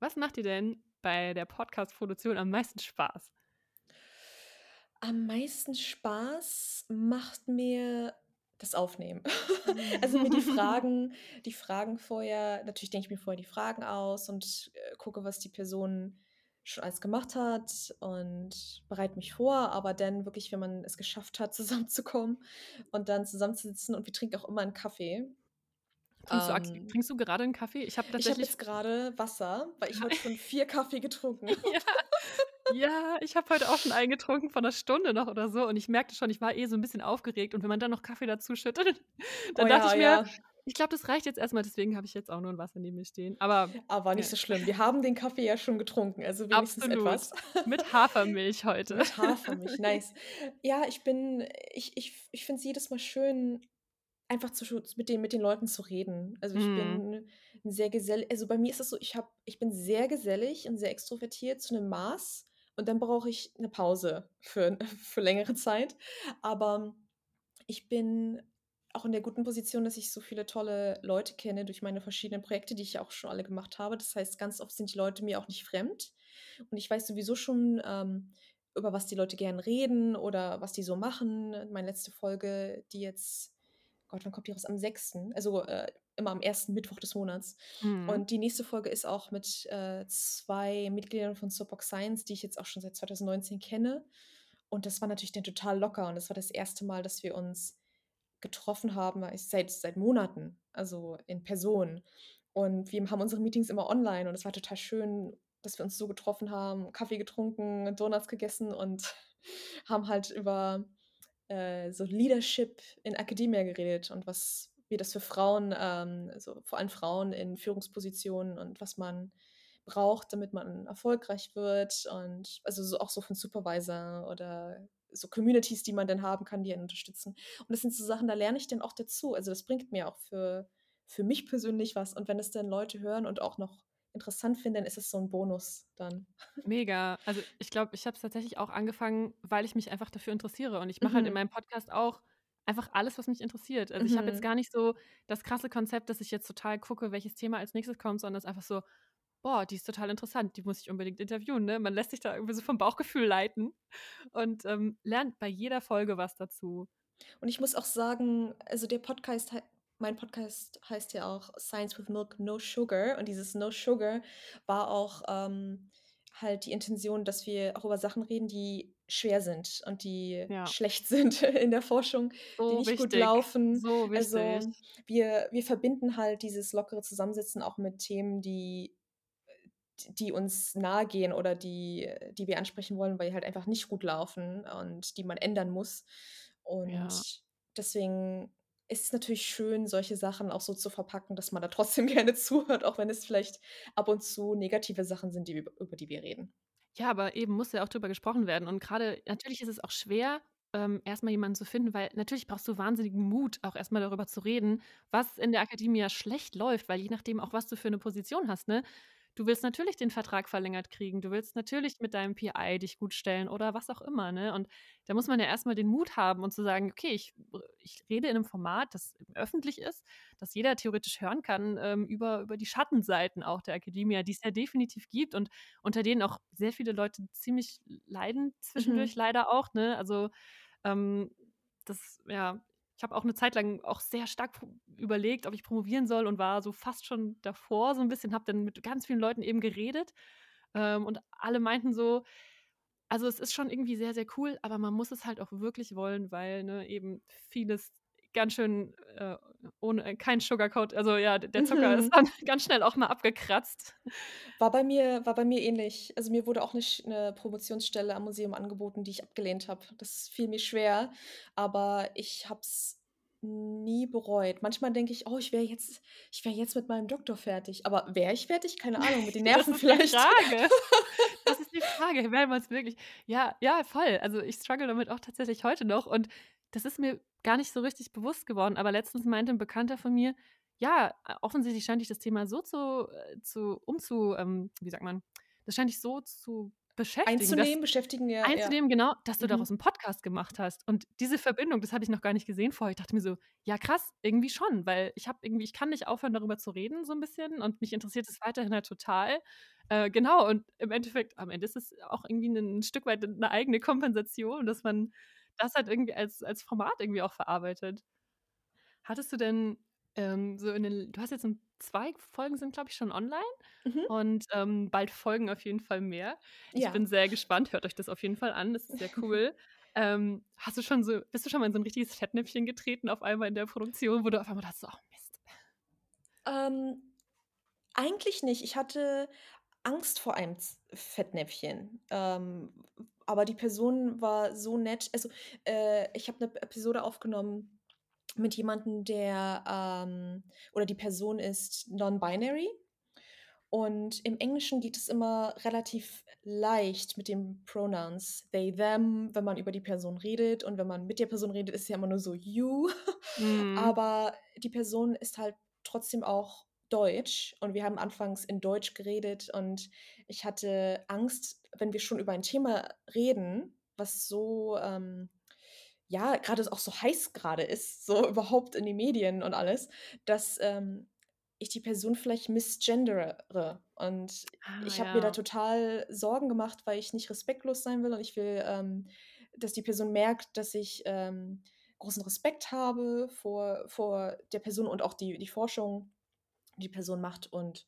S2: Was macht dir denn bei der Podcast-Produktion am meisten Spaß?
S1: Am meisten Spaß macht mir das Aufnehmen. Also, mir die Fragen die Fragen vorher natürlich denke ich mir vorher die Fragen aus und, äh, gucke, was die Person schon alles gemacht hat und bereite mich vor. Aber dann wirklich, wenn man es geschafft hat, zusammenzukommen und dann zusammenzusitzen und wir trinken auch immer 'n Kaffee.
S2: Trinkst du
S1: Ähm
S2: trinkst du gerade 'n Kaffee? Ich habe
S1: ich habe
S2: tatsächlich
S1: jetzt grade Wasser, weil ich heute schon 4 Kaffee getrunken habe.
S2: Ja. Ja, ich habe heute auch schon einen getrunken vor 'ner Stunde noch oder so und ich merkte schon, ich war eh so 'n bisschen aufgeregt und wenn man dann noch Kaffee dazu schüttet,
S1: Oh
S2: dann dachte
S1: ja,
S2: ich mir:
S1: ja.
S2: „Ich glaube, das reicht jetzt erst mal“, deswegen habe ich jetzt auch nur 'n Wasser neben mir stehen. Aber
S1: Aber nicht
S2: ja.
S1: so schlimm. Wir haben den Kaffee ja schon getrunken, also wenigstens
S2: Absolut.
S1: etwas.
S2: Mit Hafermilch heute.
S1: Mit Hafermilch, nice. Ja, ich bin ich ich ich finde es jedes Mal schön, einfach zu mit den mit den Leuten zu reden. Also, ich
S2: Mhm.
S1: bin sehr gesell also, bei mir ist es so, ich habe ich bin sehr gesellig und sehr extrovertiert zu 'nem Maß und dann brauche ich 'ne Pause für für längere Zeit. Aber ich bin auch in der guten Position, dass ich so viele tolle Leute kenne durch meine verschiedenen Projekte, die ich ja auch schon alle gemacht habe. Das heißt, ganz oft sind die Leute mir auch nicht fremd und ich weiß sowieso schon, ähm, über was die Leute gern reden oder was die so machen. Meine letzte Folge, die jetzt Gott, wann kommt die raus? Am 6., also, äh, immer am 1. Mittwoch des Monats.
S2: Mhm.
S1: Und die nächste Folge ist auch mit, äh, 2 Mitgliedern von Soapbox Science, die ich jetzt auch schon seit 2019 kenne. Und das war natürlich dann total locker und das war das 1. Mal, dass wir uns getroffen haben, äh, seit seit Monaten, also in Person. Und wir haben unsere Meetings immer online und es war total schön, dass wir uns so getroffen haben, Kaffee getrunken, Donuts gegessen und haben halt über, äh, so Leadership in Academia geredet und was wie das für Frauen, ähm also, vor allem Frauen in Führungspositionen und was man braucht, damit man erfolgreich wird und also, so auch so von Supervisor oder so Communities, die man dann haben kann, die einen unterstützen. Und das sind so Sachen, da lerne ich dann auch dazu. Also, das bringt mir auch für für mich persönlich was und wenn es dann Leute hören und auch noch interessant finden, dann ist es so 'n Bonus dann.
S2: Mega. Also, ich glaube, ich habe es tatsächlich auch angefangen, weil ich mich einfach dafür interessiere und ich mache halt in
S1: Mhm.
S2: meinem Podcast auch einfach alles, was mich interessiert. Also, ich habe jetzt
S1: Mhm.
S2: gar nicht so das krasse Konzept, dass ich jetzt total gucke, welches Thema als Nächstes kommt, sondern es ist einfach so: „Boah, die ist total interessant, die muss ich unbedingt interviewen“, ne? Man lässt sich da irgendwie so vom Bauchgefühl leiten und, ähm, lernt bei jeder Folge was dazu.
S1: Und ich muss auch sagen, also, der Podcast mein Podcast heißt ja auch Science with Milk, No Sugar. Und dieses No Sugar war auch ähm, halt die Intention, dass wir auch über Sachen reden, die schwer sind und die
S2: Ja.
S1: schlecht sind in der Forschung, die
S2: So
S1: nicht gut
S2: wichtig,
S1: laufen.
S2: so
S1: Also wir, wir verbinden halt dieses lockere Zusammensitzen auch mit Themen, die, die uns nahe gehen oder die, die wir ansprechen wollen, weil die halt einfach nicht gut laufen und die man ändern muss.
S2: Ja.
S1: Und deswegen ist es natürlich schön, solche Sachen auch so zu verpacken, dass man da trotzdem gerne zuhört, auch wenn es vielleicht ab und zu negative Sachen sind, die über die wir reden.
S2: Ja, aber eben muss ja auch drüber gesprochen werden. Und grade natürlich ist es auch schwer, ähm, erst mal jemanden zu finden, weil natürlich brauchst du wahnsinnigen Mut, auch erst mal darüber zu reden, was in der Akademie ja schlecht läuft, weil je nachdem auch, was du für 'ne Position hast, ne? Du willst natürlich den Vertrag verlängert kriegen. Du willst natürlich mit deinem PI dich gut stellen oder was auch immer, ne? Und da muss man ja erst mal den Mut haben und zu sagen: „Okay, ich r ich rede in 'nem Format, das öffentlich ist, das jeder theoretisch hören kann, ähm, über über die Schattenseiten auch der Academia, die es ja definitiv gibt und unter denen auch sehr viele Leute ziemlich leiden zwischendurch
S1: Mhm.
S2: leider auch, ne? Also, ähm, das ja, ich habe auch 'ne Zeit lang auch sehr stark überlegt, ob ich promovieren soll und war so fast schon davor so 'n bisschen, habe dann mit ganz vielen Leuten eben geredet, ähm, und alle meinten so also, es ist schon irgendwie sehr, sehr cool, aber man muss es halt auch wirklich wollen, weil, ne, eben vieles ganz schön, äh, ohne kein Sugarcoat also, ja, der Zucker ist
S1: Mhm.
S2: dann ganz schnell auch mal abgekratzt.
S1: War bei mir war bei mir ähnlich. Also, mir wurde auch 'ne Sch 'ne Promotionsstelle am Museum angeboten, die ich abgelehnt habe. Das fiel mir schwer, aber ich habe es nie bereut. Manchmal denke ich: „Oh, ich wäre jetzt ich wäre jetzt mit meinem Doktor fertig.“ Aber wäre ich fertig? Keine Ahnung, mit den
S2: Das
S1: Nerven
S2: ist die
S1: vielleicht.
S2: Frage. Das ist die Frage, wäre man's wirklich ja, ja, voll. Also, ich struggle damit auch tatsächlich heute noch und das ist mir gar nicht so richtig bewusst geworden, aber letztens meinte 'n Bekannter von mir: „Ja, äh, offensichtlich scheint dich das Thema so zu äh, zu umzu ähm, wie sagt man das scheint dich so zu beschäftigen, dass“
S1: Einzunehmen, beschäftigen, ja, ja.
S2: einzunehmen, genau, dass du daraus
S1: Mhm.
S2: 'n Podcast gemacht hast. Und diese Verbindung, das hatte ich noch gar nicht gesehen vorher. Ich dachte mir so: „Ja, krass, irgendwie schon“, weil ich habe irgendwie ich kann nicht aufhören, darüber zu reden so 'n bisschen und mich interessiert es weiterhin halt total. Äh, genau, und im Endeffekt am Ende ist es auch irgendwie 'nen Stück weit 'ne eigene Kompensation, dass man das halt irgendwie als als Format irgendwie auch verarbeitet. Hattest du denn, ähm, so in den du hast jetzt 2 Folgen sind, glaube ich, schon online
S1: Mhm.
S2: und, ähm, bald folgen auf jeden Fall mehr. Ich
S1: Ja.
S2: bin sehr gespannt, hört euch das auf jeden Fall an, das ist sehr cool. Ähm, hast du schon so bist du schon mal in so 'n richtiges Fettnäpfchen getreten auf einmal in der Produktion, wo du auf einmal dachtest „Oh Mist.“
S1: Ähm, eigentlich nicht. Ich hatte Angst vor einem Z Fettnäpfchen, ähm, aber die Person war so nett. Also, äh, ich habe 'ne Episode aufgenommen mit jemandem, der, ähm oder die Person ist non-binary und im Englischen geht es immer relativ leicht mit den Pronouns they, them, wenn man über die Person redet und wenn man mit der Person redet, ist ja immer nur so you.
S2: Mhm.
S1: Aber die Person ist halt trotzdem auch deutsch und wir haben anfangs in Deutsch geredet und ich hatte Angst, wenn wir schon über ein Thema reden, was so, ähm, ja, grade auch so heiß grade ist, so überhaupt in den Medien und alles, dass, ähm, ich die Person vielleicht misgendere. Und
S2: Ah,
S1: ich habe mir da
S2: ja.
S1: total Sorgen gemacht, weil ich nicht respektlos sein will und ich will, ähm, dass die Person merkt, dass ich, ähm, großen Respekt habe vor vor der Person und auch die die Forschung, die Person macht und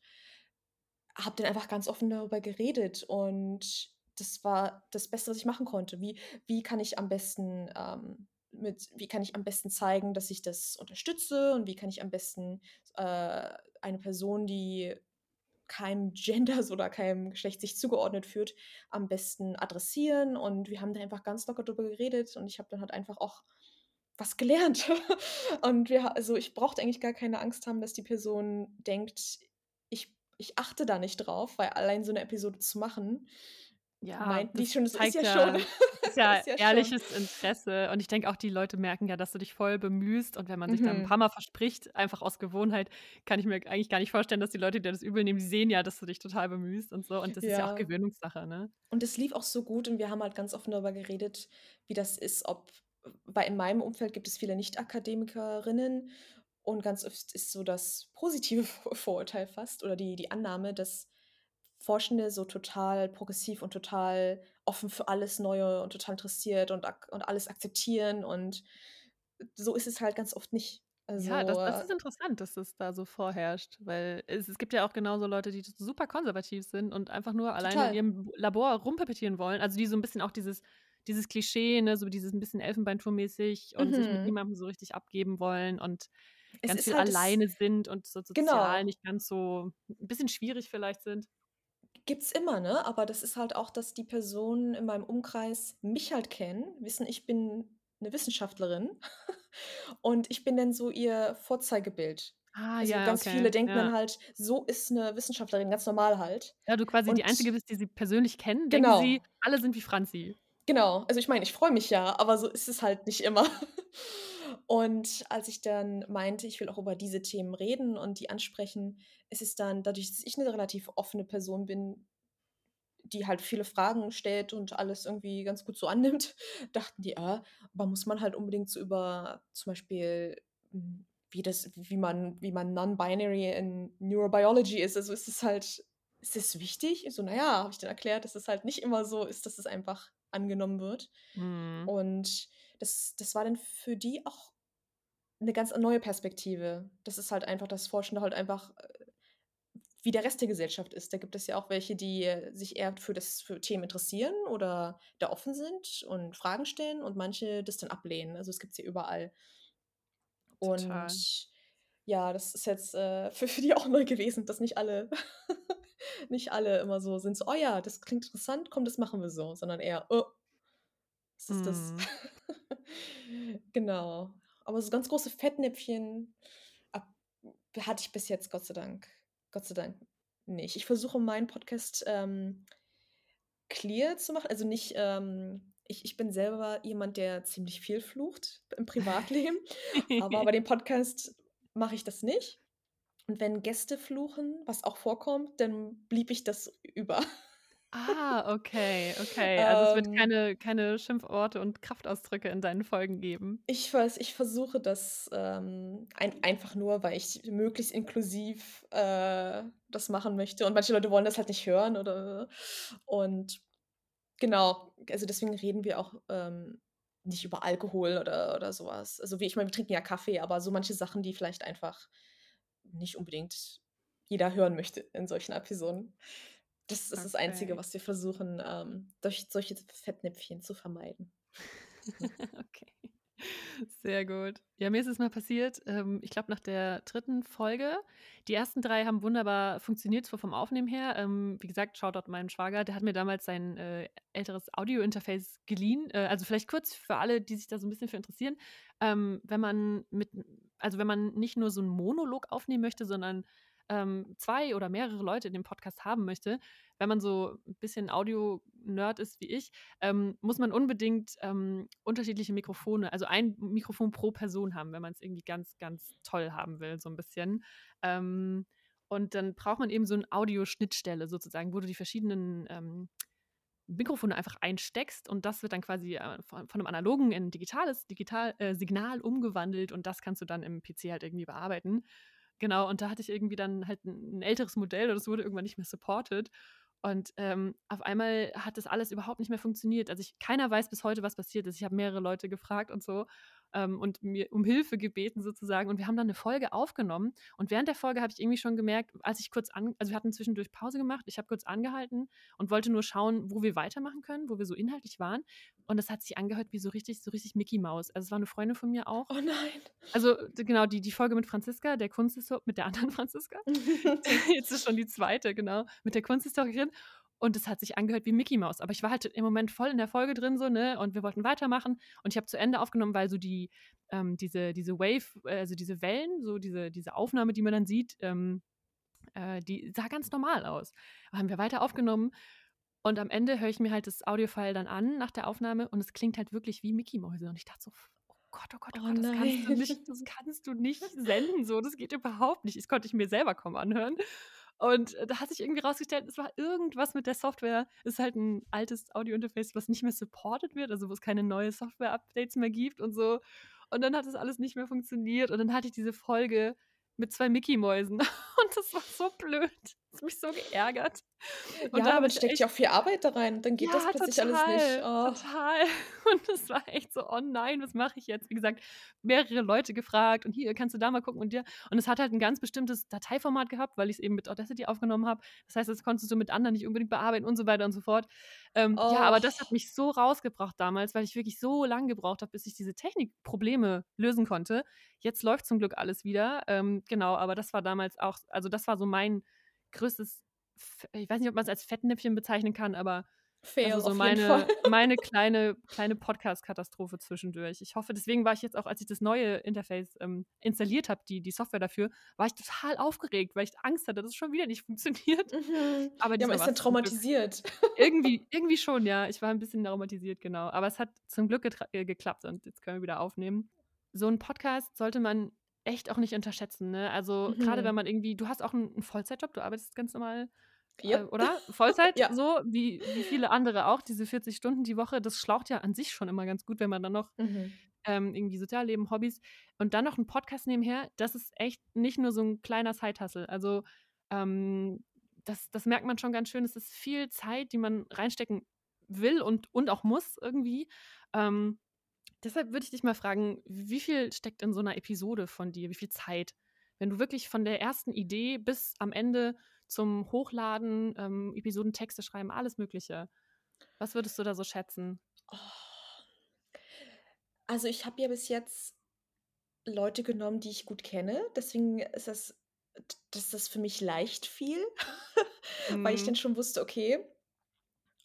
S1: habe dann einfach ganz offen darüber geredet und das war das Beste, was ich machen konnte. Wie wie kann ich am besten, ähm, mit wie kann ich am besten zeigen, dass ich das unterstütze und wie kann ich am besten, äh, eine Person, die keinem Gender oder keinem Geschlecht sich zugeordnet fühlt, am besten adressieren und wir haben da einfach ganz locker drüber geredet und ich habe dann halt einfach auch was gelernt. Und wir also, ich brauchte eigentlich gar keine Angst haben, dass die Person denkt, ich ich achte da nicht drauf, weil allein so 'ne Episode zu machen,
S2: Ja,
S1: meint
S2: das
S1: schon so ist ja schon.
S2: ja das ist ja
S1: Ist ja schon.
S2: ehrliches Interesse und ich denke auch, die Leute merken ja, dass du dich voll bemühst und wenn man sich dann 'n
S1: Mhm.
S2: paarmal verspricht, einfach aus Gewohnheit, kann ich mir eigentlich gar nicht vorstellen, dass die Leute dir das übel nehmen. Die sehen ja, dass du dich total bemühst und so und das ist ja auch
S1: Ja.
S2: Gewöhnungssache, ne?
S1: Und es lief auch so gut und wir haben halt ganz offen darüber geredet, wie das ist, ob weil in meinem Umfeld gibt es viele Nicht-Akademikerinnen und ganz oft ist so das positive Vorurteil fast oder die die Annahme, dass Forschende so total progressiv und total offen für alles Neue und total interessiert und und alles akzeptieren und so ist es halt ganz oft nicht. Also
S2: Ja, das das ist interessant, dass das da so vorherrscht, weil es es gibt ja auch genauso Leute, die super konservativ sind und einfach nur alleine in ihrem Labor rumpapetieren wollen. Also, die so 'n bisschen auch dieses dieses Klischee, ne, so dieses 'n bisschen Elfenbeinturm-mäßig und sich mit
S1: Mhm.
S2: niemandem so richtig abgeben wollen und
S1: Es
S2: ganz viel
S1: halt
S2: alleine sind und so sozial
S1: Genau.
S2: nicht ganz so 'n bisschen schwierig vielleicht sind.
S1: Gibt's immer, ne? Aber das ist halt auch, dass die Personen in meinem Umkreis mich halt kennen, wissen, ich bin 'ne Wissenschaftlerin und ich bin dann so ihr Vorzeigebild.
S2: Ah,
S1: Also,
S2: ja,
S1: ganz viele
S2: okay,
S1: denken
S2: ja.
S1: dann halt, so ist 'ne Wissenschaftlerin, ganz normal halt.
S2: Ja, du quasi die
S1: Und
S2: Einzige bist, die sie persönlich kennen, denken sie,
S1: Genau.
S2: alle sind wie Franzi.
S1: Genau. Also, ich meine, ich freue mich ja, aber so ist es halt nicht immer. Und als ich dann meinte, ich will auch über diese Themen reden und die ansprechen, ist es dann dadurch, dass ich 'ne relativ offene Person bin, die halt viele Fragen stellt und alles irgendwie ganz gut so annimmt, dachten die: „Ah, aber muss man halt unbedingt so über zum Beispiel, hm, wie das wie man wie man non-binary in Neurobiology ist, also, ist es halt ist das wichtig?“ Ich so: „Na ja“, habe ich dann erklärt, dass es halt nicht immer so ist, dass es einfach angenommen wird.
S2: Mhm.
S1: Und das das war dann für die auch 'ne ganz neue Perspektive. Das ist halt einfach das Forschen halt einfach, äh, wie der Rest der Gesellschaft ist. Da gibt es ja auch welche, die, äh, sich eher für das für Themen interessieren oder da offen sind und Fragen stellen und manche das dann ablehnen. Also, das gibt's ja überall.
S2: Total.
S1: Und ja, das ist jetzt, äh, für für die auch neu gewesen, dass nicht alle nicht alle immer so sind, so: „Oh ja, das klingt interessant, komm, das machen wir so“, sondern eher: „Oh“ „was ist das?“
S2: Mhm.
S1: Genau. Aber so ganz große Fettnäpfchen ab hatte ich bis jetzt Gott sei Dank Gott sei Dank nicht. Ich versuche meinen Podcast, ähm, clear zu machen, also, nicht, ähm ich ich bin selber jemand, der ziemlich viel flucht im Privatleben, aber bei dem Podcast mache ich das nicht. Und wenn Gäste fluchen, was auch vorkommt, dann bliebe ich das über.
S2: Ah, okay, okay. Also, es wird
S1: Ähm
S2: keine keine Schimpfworte und Kraftausdrücke in deinen Folgen geben?
S1: Ich vers ich versuche das, ähm, ein einfach nur, weil ich möglichst inklusiv, äh, das machen möchte und manche Leute wollen das halt nicht hören oder und genau, also, deswegen reden wir auch, ähm, nicht über Alkohol oder oder so was. Also, wie ich meine, wir trinken ja Kaffee, aber so manche Sachen, die vielleicht einfach nicht unbedingt jeder hören möchte in solchen Episoden. Das ist das Einzige,
S2: Okay.
S1: was wir versuchen, ähm, durch solche Fettnäpfchen zu vermeiden.
S2: Okay, sehr gut. Ja, mir ist es mal passiert, ähm, ich glaube, nach der 3. Folge die ersten 3 haben wunderbar funktioniert, so vom Aufnehmen her. Ähm, wie gesagt, Shoutout meinen Schwager, der hat mir damals sein, äh, älteres Audio-Interface geliehen. Äh, also, vielleicht kurz für alle, die sich da so 'n bisschen für interessieren. Ähm, wenn man mit also, wenn man nicht nur so 'n Monolog aufnehmen möchte, sondern, ähm, 2 oder mehrere Leute in dem Podcast haben möchte, wenn man so 'n bisschen Audio-Nerd ist wie ich, ähm, muss man unbedingt, ähm, unterschiedliche Mikrofone also, 1 Mikrofon pro Person haben, wenn man's irgendwie ganz, ganz toll haben will, so 'n bisschen. Ähm, und dann braucht man eben so 'n Audioschnittstelle sozusagen, wo du die verschiedenen, ähm, Mikrofone einfach einsteckst und das wird dann quasi, äh, von von 'nem analogen in digitales Digital äh, Signal umgewandelt und das kannst du dann im PC halt irgendwie bearbeiten. Genau, und da hatte ich irgendwie dann halt 'n 'n älteres Modell und das wurde irgendwann nicht mehr supported. Und, ähm, auf einmal hat das alles überhaupt nicht mehr funktioniert. Also, ich keiner weiß bis heute, was passiert ist. Ich habe mehrere Leute gefragt und so, ähm, und mir um Hilfe gebeten sozusagen und wir haben dann 'ne Folge aufgenommen und während der Folge habe ich irgendwie schon gemerkt, als ich kurz an also, wir hatten zwischendurch Pause gemacht, ich habe kurz angehalten und wollte nur schauen, wo wir weitermachen können, wo wir so inhaltlich waren. Und das hat sich angehört wie so richtig so richtig Micky Maus. Also, es war 'ne Freundin von mir auch.
S1: Oh nein.
S2: Also, genau, die die Folge mit Franziska, der Kunsthisto mit der anderen Franziska. Jetzt ist schon die 2., genau, mit der Kunsthistorikerin und es hat sich angehört wie Micky Maus. Aber ich war halt im Moment voll in der Folge drin so, ne, und wir wollten weitermachen und ich habe zu Ende aufgenommen, weil so die ähm, diese diese Wave äh, also, diese Wellen, so diese diese Aufnahme, die man dann sieht, ähm, äh, die sah ganz normal aus. Haben wir weiter aufgenommen und am Ende höre ich mir halt das Audiofile dann an nach der Aufnahme und es klingt halt wirklich wie Micky-Mäuse und ich dachte so: „F oh Gott, oh Gott, oh
S1: Oh
S2: Gott, das kannst du nicht das kannst du nicht senden so, das geht überhaupt nicht.“ Das konnte ich mir selber kaum anhören. Und da hat sich irgendwie rausgestellt, es war irgendwas mit der Software. Ist halt 'n altes Audio-Interface, was nicht mehr supported wird, also, wo es keine neue Software-Updates mehr gibt und so. Und dann hat das alles nicht mehr funktioniert und dann hatte ich diese Folge mit zwei Mickey-Mäusen. Und das war so blöd. Das hat mich so geärgert. Und
S1: Ja,
S2: da
S1: aber
S2: habe
S1: man
S2: ich
S1: steckt ja auch viel Arbeit da rein, dann geht das
S2: ja,
S1: plötzlich alles nicht.
S2: total,
S1: Oh.
S2: total. Und es war echt so: „Oh nein, was mache ich jetzt?“ Wie gesagt, mehrere Leute gefragt und: „Hier, kannst du da mal gucken und dir“ und es hat halt 'n ganz bestimmtes Dateiformat gehabt, weil ich's eben mit Audacity aufgenommen habe. Das heißt, das konntest du mit anderen nicht unbedingt bearbeiten und so weiter und so fort. Ähm, ja, aber das hat mich so rausgebracht damals, weil ich wirklich so lang gebraucht habe, bis ich diese Technikprobleme lösen konnte. Jetzt läuft zum Glück alles wieder. Ähm, genau, aber das war damals auch also, das war so mein größtes ich weiß nicht, ob man's als Fettnäpfchen bezeichnen kann, aber das
S1: Fail
S2: ist so meine meine kleine kleine Podcast-Katastrophe zwischendurch. Ich hoffe deswegen war ich jetzt auch, als ich das neue Interface, ähm, installiert habe, die die Software dafür, war ich total aufgeregt, weil ich Angst hatte, dass es schon wieder nicht funktioniert.
S1: Mhm.
S2: Aber
S1: Ja, man ist
S2: Glück
S1: traumatisiert.
S2: irgendwie irgendwie schon, ja. Ich war 'n bisschen traumatisiert, genau. Aber es hat zum Glück äh, geklappt und jetzt können wir wieder aufnehmen. So 'n Podcast sollte man echt auch nicht unterschätzen, ne? Also, grade wenn
S1: Mhm.
S2: man irgendwie du hast auch 'n 'n Vollzeitjob, du arbeitest ganz normal, äh,
S1: Jep.
S2: oder? Vollzeit
S1: Ja.
S2: so wie wie viele andere auch, diese 40 Stunden die Woche, das schlaucht ja an sich schon immer ganz gut, wenn man dann noch,
S1: Mhm.
S2: ähm, irgendwie Sozialleben, Hobbys und dann noch 'n Podcast nebenher, das ist echt nicht nur so 'n kleiner Side-Hustle. Also, ähm, das das merkt man schon ganz schön. Es ist viel Zeit, die man reinstecken will und und auch muss irgendwie. Ähm, deshalb würde ich dich mal fragen, wie viel steckt in so 'ner Episode von dir? Wie viel Zeit? Wenn du wirklich von der ersten Idee bis am Ende zum Hochladen, ähm, Episodentexte schreiben, alles Mögliche. Was würdest du da so schätzen?
S1: Oh. Also, ich habe ja bis jetzt Leute genommen, die ich gut kenne. Deswegen ist das das das für mich leicht fiel, weil ich dann
S2: Mhm.
S1: schon wusste, okay,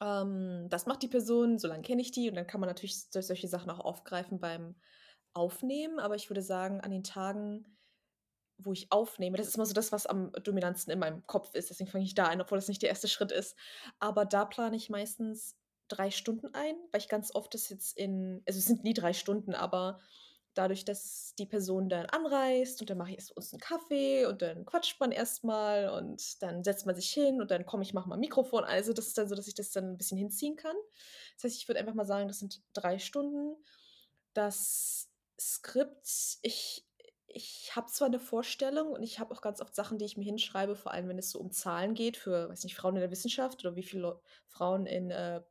S1: ähm, das macht die Person, so lang kenne ich die und dann kann man natürlich so solche Sachen auch aufgreifen beim Aufnehmen. Aber ich würde sagen, an den Tagen, wo ich aufnehme das ist immer so das, was am dominantesten in meinem Kopf ist, deswegen fange ich da an, obwohl das nicht der erste Schritt ist. Aber da plane ich meistens 3 Stunden ein, weil ich ganz oft das jetzt in also, es sind nie 3 Stunden, aber dadurch, dass die Person dann anreist und dann mache ich erst uns 'n Kaffee und dann quatscht man erst mal und dann setzt man sich hin und dann: „Komm, ich mache mal Mikrofon.“ Also, das ist dann so, dass ich das dann 'n bisschen hinziehen kann. Das heißt, ich würde einfach mal sagen, das sind 3 Stunden. Das Skript, ich ich habe zwar 'ne Vorstellung und ich habe auch ganz oft Sachen, die ich mir hinschreibe, vor allem, wenn es so um Zahlen geht für, weiß nicht, Frauen in der Wissenschaft oder wie viele Leu Frauen in, äh,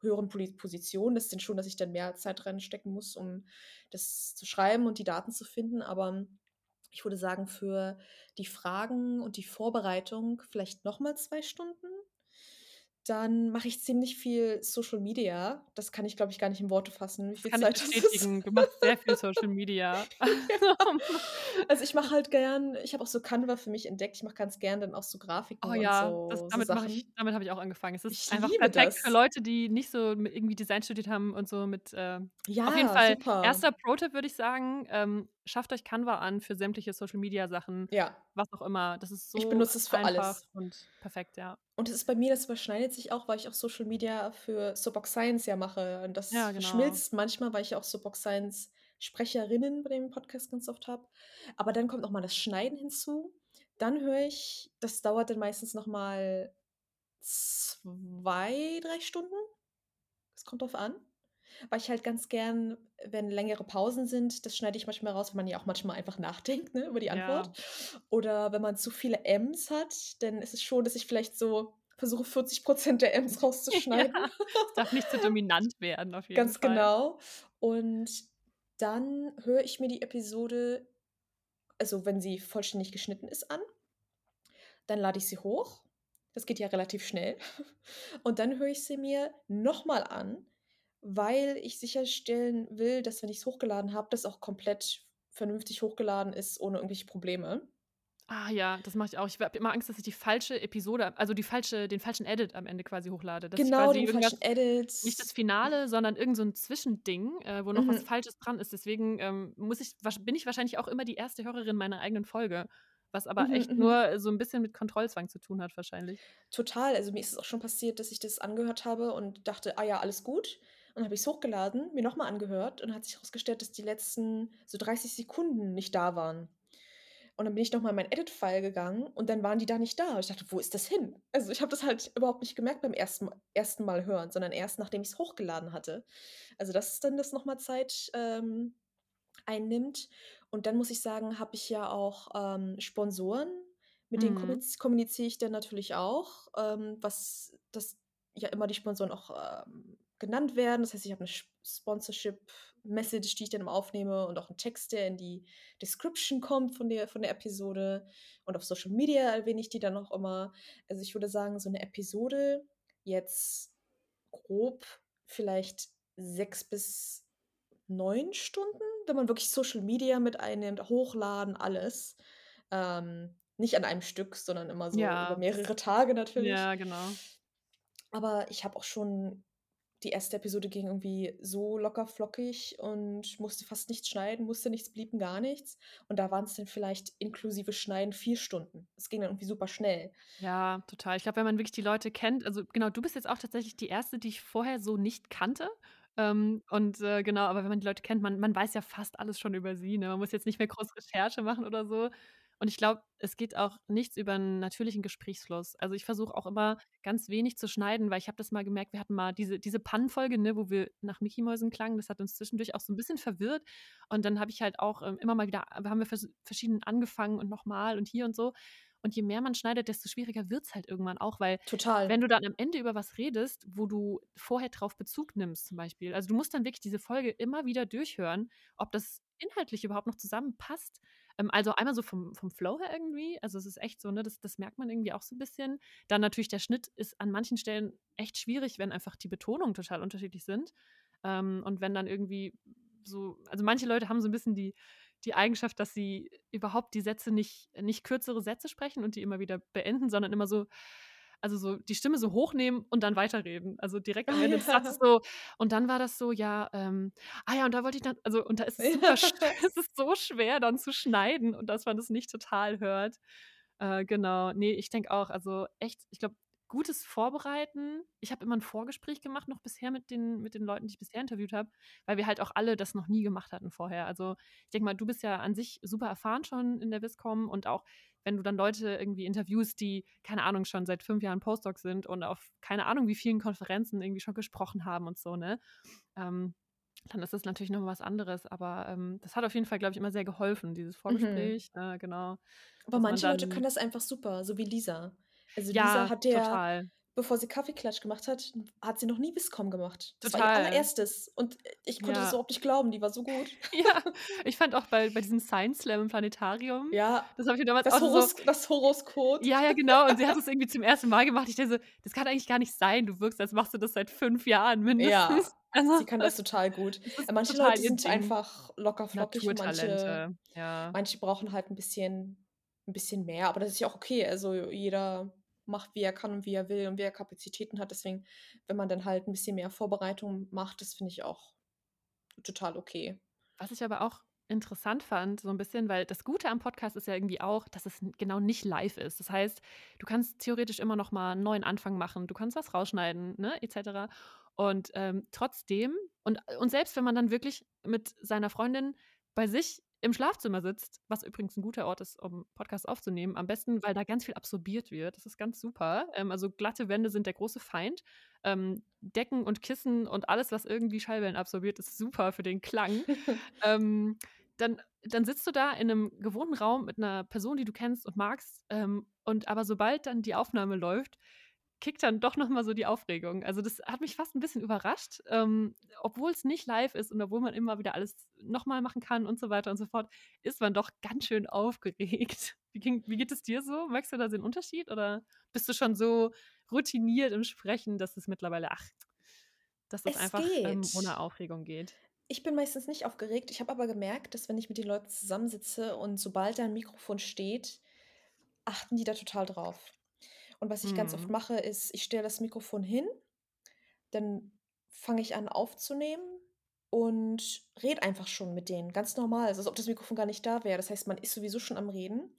S1: höheren Positionen. Das dann schon, dass ich dann mehr Zeit reinstecken muss, um das zu schreiben und die Daten zu finden. Aber ich würde sagen, für die Fragen und die Vorbereitung vielleicht noch mal 2 Stunden. Dann mache ich ziemlich viel Social Media. Das kann ich, glaube ich, gar nicht in Worte fassen, wie
S2: Das
S1: viel
S2: kann ich
S1: Zeit das ist.
S2: bestätigen. Du machst sehr viel Social Media.
S1: Ja. Also, ich mache halt gern ich habe auch so Canva für mich entdeckt. Ich mache ganz gern dann auch so
S2: Oh
S1: Grafiken und
S2: ja, das
S1: so so
S2: damit mache ich
S1: Sachen.
S2: damit habe ich auch angefangen. Es ist
S1: Ich
S2: einfach perfekt für
S1: das.
S2: Leute, die nicht so irgendwie Design studiert haben und so mit, äh auf jeden
S1: Ja,
S2: Fall
S1: super.
S2: 1. Pro-Tipp würde ich sagen, ähm, schafft euch Canva an für sämtliche Social-Media-Sachen,
S1: Ja.
S2: was auch immer. Das ist
S1: Ich
S2: so
S1: benutze es für
S2: einfach
S1: alles.
S2: und perfekt, ja.
S1: Und es ist bei mir das überschneidet sich auch, weil ich auch Social Media für Soapbox Science ja mache. Und das
S2: Ja, genau.
S1: verschmilzt manchmal, weil ich ja auch Soapbox Science Sprecherinnen bei dem Podcast ganz oft habe. Aber dann kommt noch mal das Schneiden hinzu. Dann höre ich das dauert dann meistens noch mal 2, 3 Stunden. Es kommt drauf an, weil ich halt ganz gern, wenn längere Pausen sind das schneide ich manchmal raus, weil man ja auch manchmal einfach nachdenkt, ne, über die Antwort.
S2: Ja.
S1: Oder wenn man zu viele M's hat, dann ist es schon, dass ich vielleicht so versuche, 40 % der M's
S2: Ja,
S1: rauszuschneiden.
S2: es darf nicht zu dominant werden, auf jeden
S1: Ganz
S2: Fall.
S1: genau. Und dann höre ich mir die Episode also, wenn sie vollständig geschnitten ist, an. Dann lade ich sie hoch. Das geht ja relativ schnell. Und dann höre ich sie mir noch mal an, weil ich sicherstellen will, dass, wenn ich's hochgeladen habe, das auch komplett vernünftig hochgeladen ist ohne irgendwelche Probleme.
S2: Ah ja, das mache ich auch. Ich habe immer Angst, dass ich die falsche Episode also, die falsche den falschen Edit am Ende quasi hochlade, dass ich
S1: Genau, den falschen Edit.
S2: nicht das Finale, sondern irgend so Zwischending, äh, wo noch was
S1: Mhm.
S2: Falsches dran ist. Deswegen, ähm, muss ich bin ich wahrscheinlich auch immer die 1. Hörerin meiner eigenen Folge, was aber
S1: Mhm,
S2: echt
S1: mhm.
S2: nur so 'n bisschen mit Kontrollzwang zu tun hat wahrscheinlich.
S1: Total. Also, mir ist es auch schon passiert, dass ich das angehört habe und dachte: „Ah ja, alles gut.“ Und dann habe ich's hochgeladen, mir noch mal angehört und hat sich herausgestellt, dass die letzten so 30 Sekunden nicht da waren. Und dann bin ich noch mal in meinen Edit-File gegangen und dann waren die da nicht da. Und ich dachte: „Wo ist das hin?“ Also, ich habe das halt überhaupt nicht gemerkt beim ersten ersten Mal hören, sondern erst, nachdem ich's hochgeladen hatte. Also, das ist dann das noch mal Zeit, ähm, einnimmt. Und dann muss ich sagen, habe ich ja auch, ähm, Sponsoren, mit denen
S2: Mhm.
S1: kommuniz kommuniziere ich dann natürlich auch, ähm, was das ja immer die Sponsoren auch, ähm, genannt werden. Das heißt, ich habe 'ne Sch Sponsorship-Message, die ich dann immer aufnehme und auch 'n Text, der in die Description kommt von der von der Episode. Und auf Social Media erwähne ich die dann auch immer. Also, ich würde sagen, so 'ne Episode jetzt grob vielleicht 6 bis 9 Stunden, wenn man wirklich Social Media mit einnimmt, hochladen, alles. Ähm, nicht an einem Stück, sondern immer so über
S2: Ja, das
S1: mehrere Tage natürlich.
S2: ja, genau.
S1: Aber ich habe auch schon die erste Episode ging irgendwie so locker flockig und musste fast nichts schneiden, musste nichts bliepen, gar nichts. Und da waren's dann vielleicht inklusive Schneiden 4 Stunden. Es ging dann irgendwie super schnell.
S2: Ja, total. Ich glaube, wenn man wirklich die Leute kennt also, genau, du bist jetzt auch tatsächlich die Erste, die ich vorher so nicht kannte. Ähm, und, äh, genau, aber wenn man die Leute kennt, man man weiß ja fast alles schon über sie, ne? Man muss jetzt nicht mehr groß Recherche machen oder so. Und ich glaube, es geht auch nichts über 'n natürlichen Gesprächsfluss. Also, ich versuche auch immer ganz wenig zu schneiden, weil ich habe das mal gemerkt, wir hatten mal diese diese Pannenfolge, ne, wo wir nach Micky Mäusen klangen. Das hat uns zwischendurch auch so 'n bisschen verwirrt. Und dann habe ich halt auch, ähm, immer mal wieder haben wir vers verschieden angefangen und noch mal und hier und so. Und je mehr man schneidet, desto schwieriger wird's halt irgendwann auch, weil
S1: Total.
S2: wenn du dann am Ende über was redest, wo du vorher drauf Bezug nimmst zum Beispiel also, du musst dann wirklich diese Folge immer wieder durchhören, ob das inhaltlich überhaupt noch zusammenpasst. Ähm, also, einmal so vom vom Flow her irgendwie. Also, es ist echt so, ne, das das merkt man irgendwie auch so 'n bisschen. Dann natürlich der Schnitt ist an manchen Stellen echt schwierig, wenn einfach die Betonungen total unterschiedlich sind. Ähm, und wenn dann irgendwie so also, manche Leute haben so 'n bisschen die die Eigenschaft, dass sie überhaupt die Sätze nicht nicht kürzere Sätze sprechen und die immer wieder beenden, sondern immer so also, so die Stimme so hochnehmen und dann weiterreden. Also, direkt am
S1: Ah,
S2: Ende des Satzes so und dann war das so, ja, ähm: „Ah ja, und da wollte ich dann“ also, und da ist es super es ist so schwer dann zu schneiden und dass man das nicht total hört. Äh, genau. Ne, ich denke auch, also, echt, ich glaube, gutes Vorbereiten ich habe immer 'n Vorgespräch gemacht noch bisher mit den mit den Leuten, die ich bisher interviewt habe, weil wir halt auch alle das noch nie gemacht hatten vorher. Also, ich denke mal, du bist ja an sich super erfahren schon in der Viscom und auch wenn du dann Leute irgendwie interviewst, die, keine Ahnung, schon seit 5 Jahren Postdoc sind und auf keine Ahnung wie vielen Konferenzen irgendwie schon gesprochen haben und so, ne? Ähm, dann ist das natürlich noch mal was anderes. Aber, ähm, das hat auf jeden Fall, glaube ich, immer sehr geholfen, dieses
S1: Mhm.
S2: Vorgespräch, ne, genau,
S1: Aber
S2: dass man
S1: manche Leute können das einfach super, so wie Lisa. Also, Lisa
S2: Ja,
S1: hat ja,
S2: total.
S1: Bevor sie Kaffeeklatsch gemacht hat hat sie noch nie Viscom gemacht. Das war ihr
S2: Total.
S1: allererstes und, ich konnte das
S2: Ja.
S1: überhaupt nicht glauben, die war so gut.
S2: Ja, ich fand auch bei bei diesem Science Slam im Planetarium,
S1: Ja,
S2: das habe ich damals
S1: das
S2: auch so
S1: Horos das Horoskop.
S2: ja, ja, genau. Und sie hat es irgendwie zum 1. Mal gemacht. Ich dachte so: „Das kann eigentlich gar nicht sein. Du wirkst, als machst du das seit 5 Jahren mindestens.“
S1: Ja,
S2: Also,
S1: sie kann das total gut.
S2: das
S1: manche
S2: total
S1: Leute sind einfach locker flockig manche
S2: ja.
S1: manche brauchen halt 'n bisschen 'n bisschen mehr, aber das ist ja auch okay. Also, jeder macht, wie er kann und wie er will und wie er Kapazitäten hat. Deswegen, wenn man dann halt 'n bisschen mehr Vorbereitung macht, das finde ich auch total okay.
S2: Was ich aber auch interessant fand, so 'n bisschen weil das Gute am Podcast ist ja irgendwie auch, dass es genau nicht live ist. Das heißt, du kannst theoretisch immer noch mal 'n neuen Anfang machen. Du kannst was rausschneiden, ne, et cetera. Und, ähm, trotzdem und und selbst wenn man dann wirklich mit seiner Freundin bei sich im Schlafzimmer sitzt, was übrigens 'n guter Ort ist, um Podcast aufzunehmen, am besten, weil da ganz viel absorbiert wird. Das ist ganz super. Ähm, also, glatte Wände sind der große Feind. Ähm, Decken und Kissen und alles, was irgendwie Schallwellen absorbiert, ist super für den Klang. Ähm, dann dann sitzt du da in 'nem gewohnten Raum mit 'ner Person, die du kennst und magst, ähm, und aber sobald dann die Aufnahme läuft, kickt dann doch noch mal so die Aufregung. Also, das hat mich fast 'n bisschen überrascht. Ähm, obwohl's nicht live ist und obwohl man immer wieder alles noch mal machen kann und so weiter und so fort, ist man doch ganz schön aufgeregt. Wie ging wie geht es dir so? Merkst du da den Unterschied oder bist du schon so routiniert im Sprechen, dass es mittlerweile ach, dass das
S1: Es
S2: einfach, ähm, ohne. Aufregung geht?
S1: Ich bin meistens nicht aufgeregt. Ich habe aber gemerkt, dass wenn ich mit den Leuten zusammensitze und sobald da 'n Mikrofon steht, achten die da total drauf. Und was ich ganz oft
S2: Mhm.
S1: mache, ist, ich stelle das Mikrofon hin, dann fange ich an aufzunehmen und rede einfach schon mit denen, ganz normal, so als ob das Mikrofon gar nicht da wäre. Das heißt, man ist sowieso schon am Reden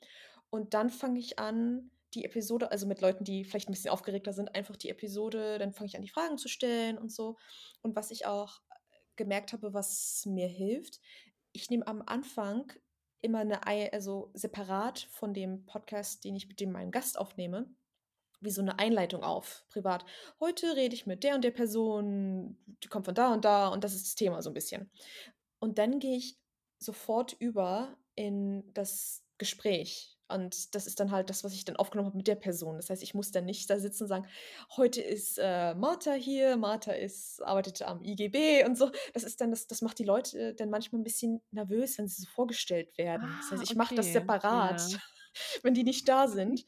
S1: und dann fange ich an, die Episode also, mit Leuten, die vielleicht 'n bisschen aufgeregter sind, einfach die Episode dann fange ich an, die Fragen zu stellen und so. Und was ich auch, gemerkt habe, was mir hilft, ich nehme am Anfang immer 'ne ei also, separat von dem Podcast, den ich mit dem meinen Gast aufnehme, wie so 'ne Einleitung auf, privat. „Heute rede ich mit der und der Person, die kommt von da und da und das ist das Thema“, so 'n bisschen. Und dann gehe ich sofort über in das Gespräch. Und das ist dann halt das, was ich dann aufgenommen habe mit der Person. Das heißt, ich muss dann nicht da sitzen und sagen: „Heute ist, äh, Martha hier. Martha ist arbeitet am IGB“ und so. Das ist dann das das macht die Leute dann manchmal 'n bisschen nervös, wenn sie so vorgestellt werden. Das
S2: Ah,
S1: heißt, ich mache das
S2: okay,
S1: separat,
S2: ja.
S1: wenn die nicht da
S2: Mhm.
S1: sind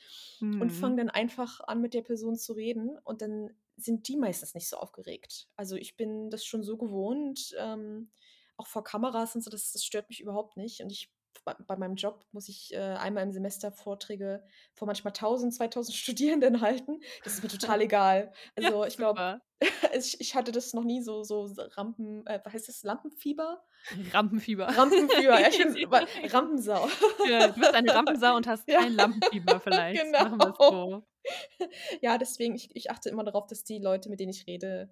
S1: und
S2: Mhm.
S1: fange dann einfach an, mit der Person zu reden und dann sind die meistens nicht so aufgeregt. Also, ich bin das schon so gewohnt, ähm, auch vor Kameras und so, das das stört mich überhaupt nicht. Und ich bei bei meinem Job muss ich, äh, einmal im Semester Vorträge vor manchmal 1.000, 2.000 Studierenden halten. Das ist mir total egal.
S2: Ja,
S1: Also, ich glaube, ich ich hatte das noch nie so so Rampen äh, heißt das, Lampenfieber?
S2: Rampenfieber.
S1: Rampenfieber, ja, ich bin Rampensau.
S2: Ja, du bist eine Rampensau und hast
S1: Ja,
S2: kein Lampenfieber vielleicht. Machen wir's
S1: genau.
S2: so.
S1: Ja, deswegen, ich ich achte immer darauf, dass die Leute, mit denen ich rede,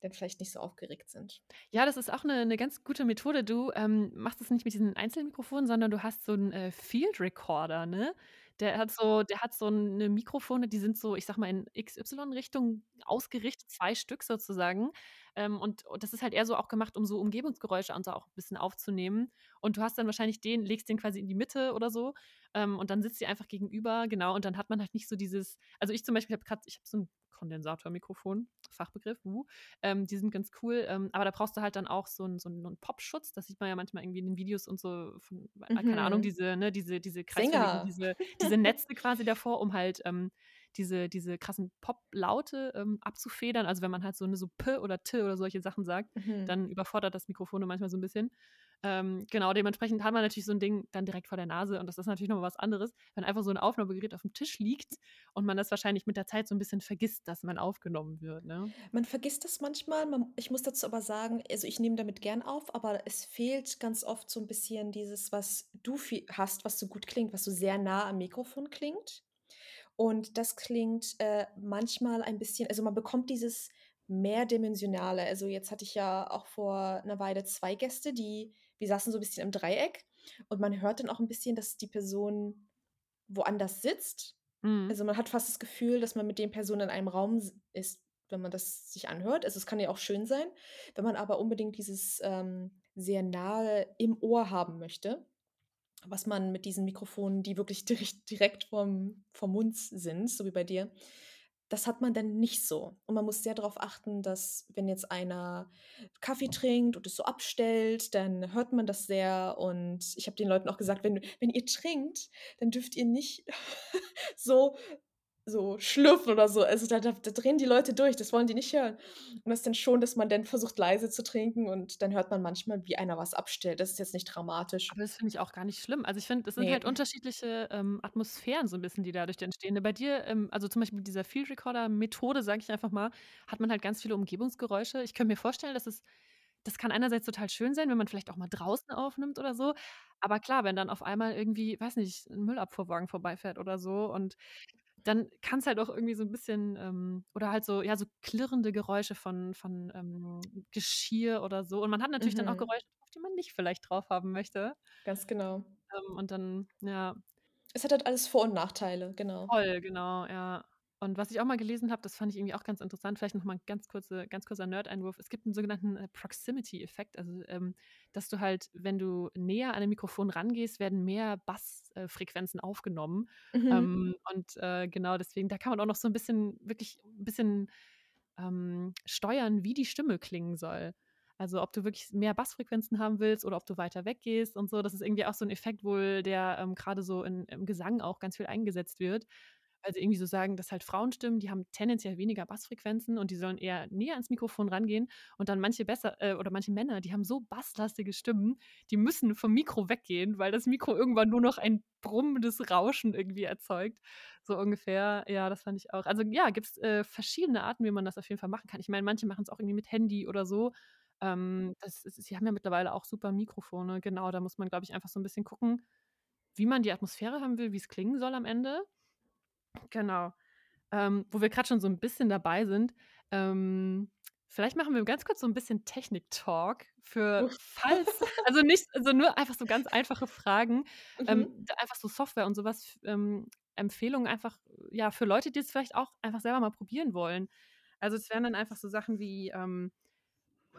S1: dann vielleicht nicht so aufgeregt sind.
S2: Ja, das ist auch 'ne 'ne ganz gute Methode. Du, ähm, machst das nicht mit diesen Einzelmikrofonen, sondern du hast so 'n, äh, Field Recorder, ne? Der hat so der hat so 'ne Mikrofone, die sind so, ich sage mal, in XY-Richtung ausgerichtet, 2 Stück sozusagen. Ähm, und und das ist halt eher so auch gemacht, um so Umgebungsgeräusche und so auch 'n bisschen aufzunehmen. Und du hast dann wahrscheinlich den legst den quasi in die Mitte oder so, ähm, und dann sitzt ihr einfach gegenüber, genau, und dann hat man halt nicht so dieses also, ich zum Beispiel habe grad ich habe so 'n Kondensatormikrofon, Fachbegriff, uh, ähm, die sind ganz cool, ähm, aber da brauchst du halt dann auch so 'n so 'n Popschutz. Das sieht man ja manchmal irgendwie in den Videos und so von ah, keine Ahnung,
S1: Mhm.
S2: diese ne, diese diese
S1: Sänger.
S2: diese diese Netze quasi davor, um halt, ähm, diese diese krassen Poplaute, ähm, abzufedern. Also, wenn man halt so 'ne so P oder T oder solche Sachen sagt,
S1: Mhm.
S2: dann überfordert das Mikrofone manchmal so 'n bisschen. Ähm, genau, dementsprechend hat man natürlich so 'n Ding dann direkt vor der Nase und das ist natürlich noch mal was anderes, wenn einfach so 'n Aufnahmegerät aufm Tisch liegt und man das wahrscheinlich mit der Zeit so 'n bisschen vergisst, dass man aufgenommen wird, ne?
S1: Man vergisst das manchmal. Man ich muss dazu aber sagen, also, ich nehme damit gern auf, aber es fehlt ganz oft so 'n bisschen dieses, was du hast, was so gut klingt, was so sehr nah am Mikrofon klingt. Und das klingt, äh, manchmal ein bisschen also, man bekommt dieses Mehrdimensionale. Also, jetzt hatte ich ja auch vor 'ner Weile 2 Gäste, die wir saßen so 'n bisschen im Dreieck und man hört dann auch 'n bisschen, dass die Person woanders sitzt.
S2: Mhm.
S1: Also, man hat fast das Gefühl, dass man mit den Personen in einem Raum ist, wenn man das sich anhört. Also, es kann ja auch schön sein. Wenn man aber unbedingt dieses, ähm, sehr nahe im Ohr haben möchte, was man mit diesen Mikrofonen, die wirklich dirich direkt vorm vorm Mund sind, so wie bei dir, das hat man dann nicht so. Und man muss sehr darauf achten, dass, wenn jetzt einer Kaffee trinkt und es so abstellt, dann hört man das sehr. Und ich habe den Leuten auch gesagt: „Wenn wenn ihr trinkt, dann dürft ihr nicht so so schlürfen oder so.“ Also, da da da drehen die Leute durch, das wollen die nicht hören. Und das dann schon, dass man dann versucht, leise zu trinken und dann hört man manchmal, wie einer was abstellt. Das ist jetzt nicht dramatisch.
S2: Aber das finde ich auch gar nicht schlimm. Also, ich finde, das sind halt
S1: Ne.
S2: unterschiedliche, ähm, Atmosphären so 'n bisschen, die dadurch entstehen. Bei dir, ähm also, zum Beispiel mit dieser Field Recorder Methode, sage ich einfach mal, hat man halt ganz viele Umgebungsgeräusche. Ich könnte mir vorstellen, dass es das kann einerseits total schön sein, wenn man vielleicht auch mal draußen aufnimmt oder so. Aber klar, wenn dann auf einmal irgendwie, weiß nicht, 'n Müllabfuhrwagen vorbeifährt oder so und dann kann's halt auch irgendwie so 'n bisschen, ähm oder halt so ja, so klirrende Geräusche von von, ähm, Geschirr oder so. Und man hat natürlich dann auch
S1: Mhm.
S2: Geräusche drauf, die man nicht vielleicht drauf haben möchte.
S1: Ganz genau.
S2: Ähm, und dann ja.
S1: Es hat halt alles Vor und Nachteile, genau.
S2: Voll, genau, ja. Und was ich auch mal gelesen habe, das fand ich irgendwie auch ganz interessant, vielleicht noch mal 'n ganz kurze ganz kurzer Nerd-Einwurf. Es gibt 'n sogenannten, äh, Proximity-Effekt, also, ähm, dass du halt, wenn du näher an 'n Mikrofon rangehst, werden mehr Bass äh, Frequenzen aufgenommen.
S1: Mhm.
S2: Ähm, und, äh, genau deswegen da kann man auch noch so 'n bisschen wirklich 'n bisschen, ähm, steuern, wie die Stimme klingen soll. Also, ob du wirklich mehr Bassfrequenzen haben willst oder ob du weiter weggehst und so. Das ist irgendwie auch so 'n Effekt wohl, der, ähm, grade so in im Gesang auch ganz viel eingesetzt wird. Weil sie irgendwie so sagen, dass halt Frauenstimmen, die haben tendenziell weniger Bassfrequenzen und die sollen eher näher ans Mikrofon rangehen und dann manche besser äh, oder manche Männer, die haben so basslastige Stimmen, die müssen vom Mikro weggehen, weil das Mikro irgendwann nur noch ein brummendes Rauschen irgendwie erzeugt, so ungefähr. Ja, das fand ich auch. Also, ja, gibt's, äh, verschiedene Arten, wie man das auf jeden Fall machen kann. Ich meine, manche machen's auch irgendwie mit Handy oder so. Ähm, das ist sie haben ja mittlerweile auch super Mikrofone. Genau, da muss man, glaube ich, einfach so 'n bisschen gucken, wie man die Atmosphäre haben will, wie's klingen soll am Ende. Genau. Ähm, wo wir grad schon so 'n bisschen dabei sind, ähm, vielleicht machen wir ganz kurz so 'n bisschen Technik-Talk für
S1: Uff.
S2: falls also, nicht also, nur einfach so ganz einfache Fragen, ähm,
S1: Mhm.
S2: d einfach so Software und so was, f ähm, Empfehlungen einfach, ja, für Leute, die es vielleicht auch einfach selber mal probieren wollen. Also, es wären dann einfach so Sachen wie, ähm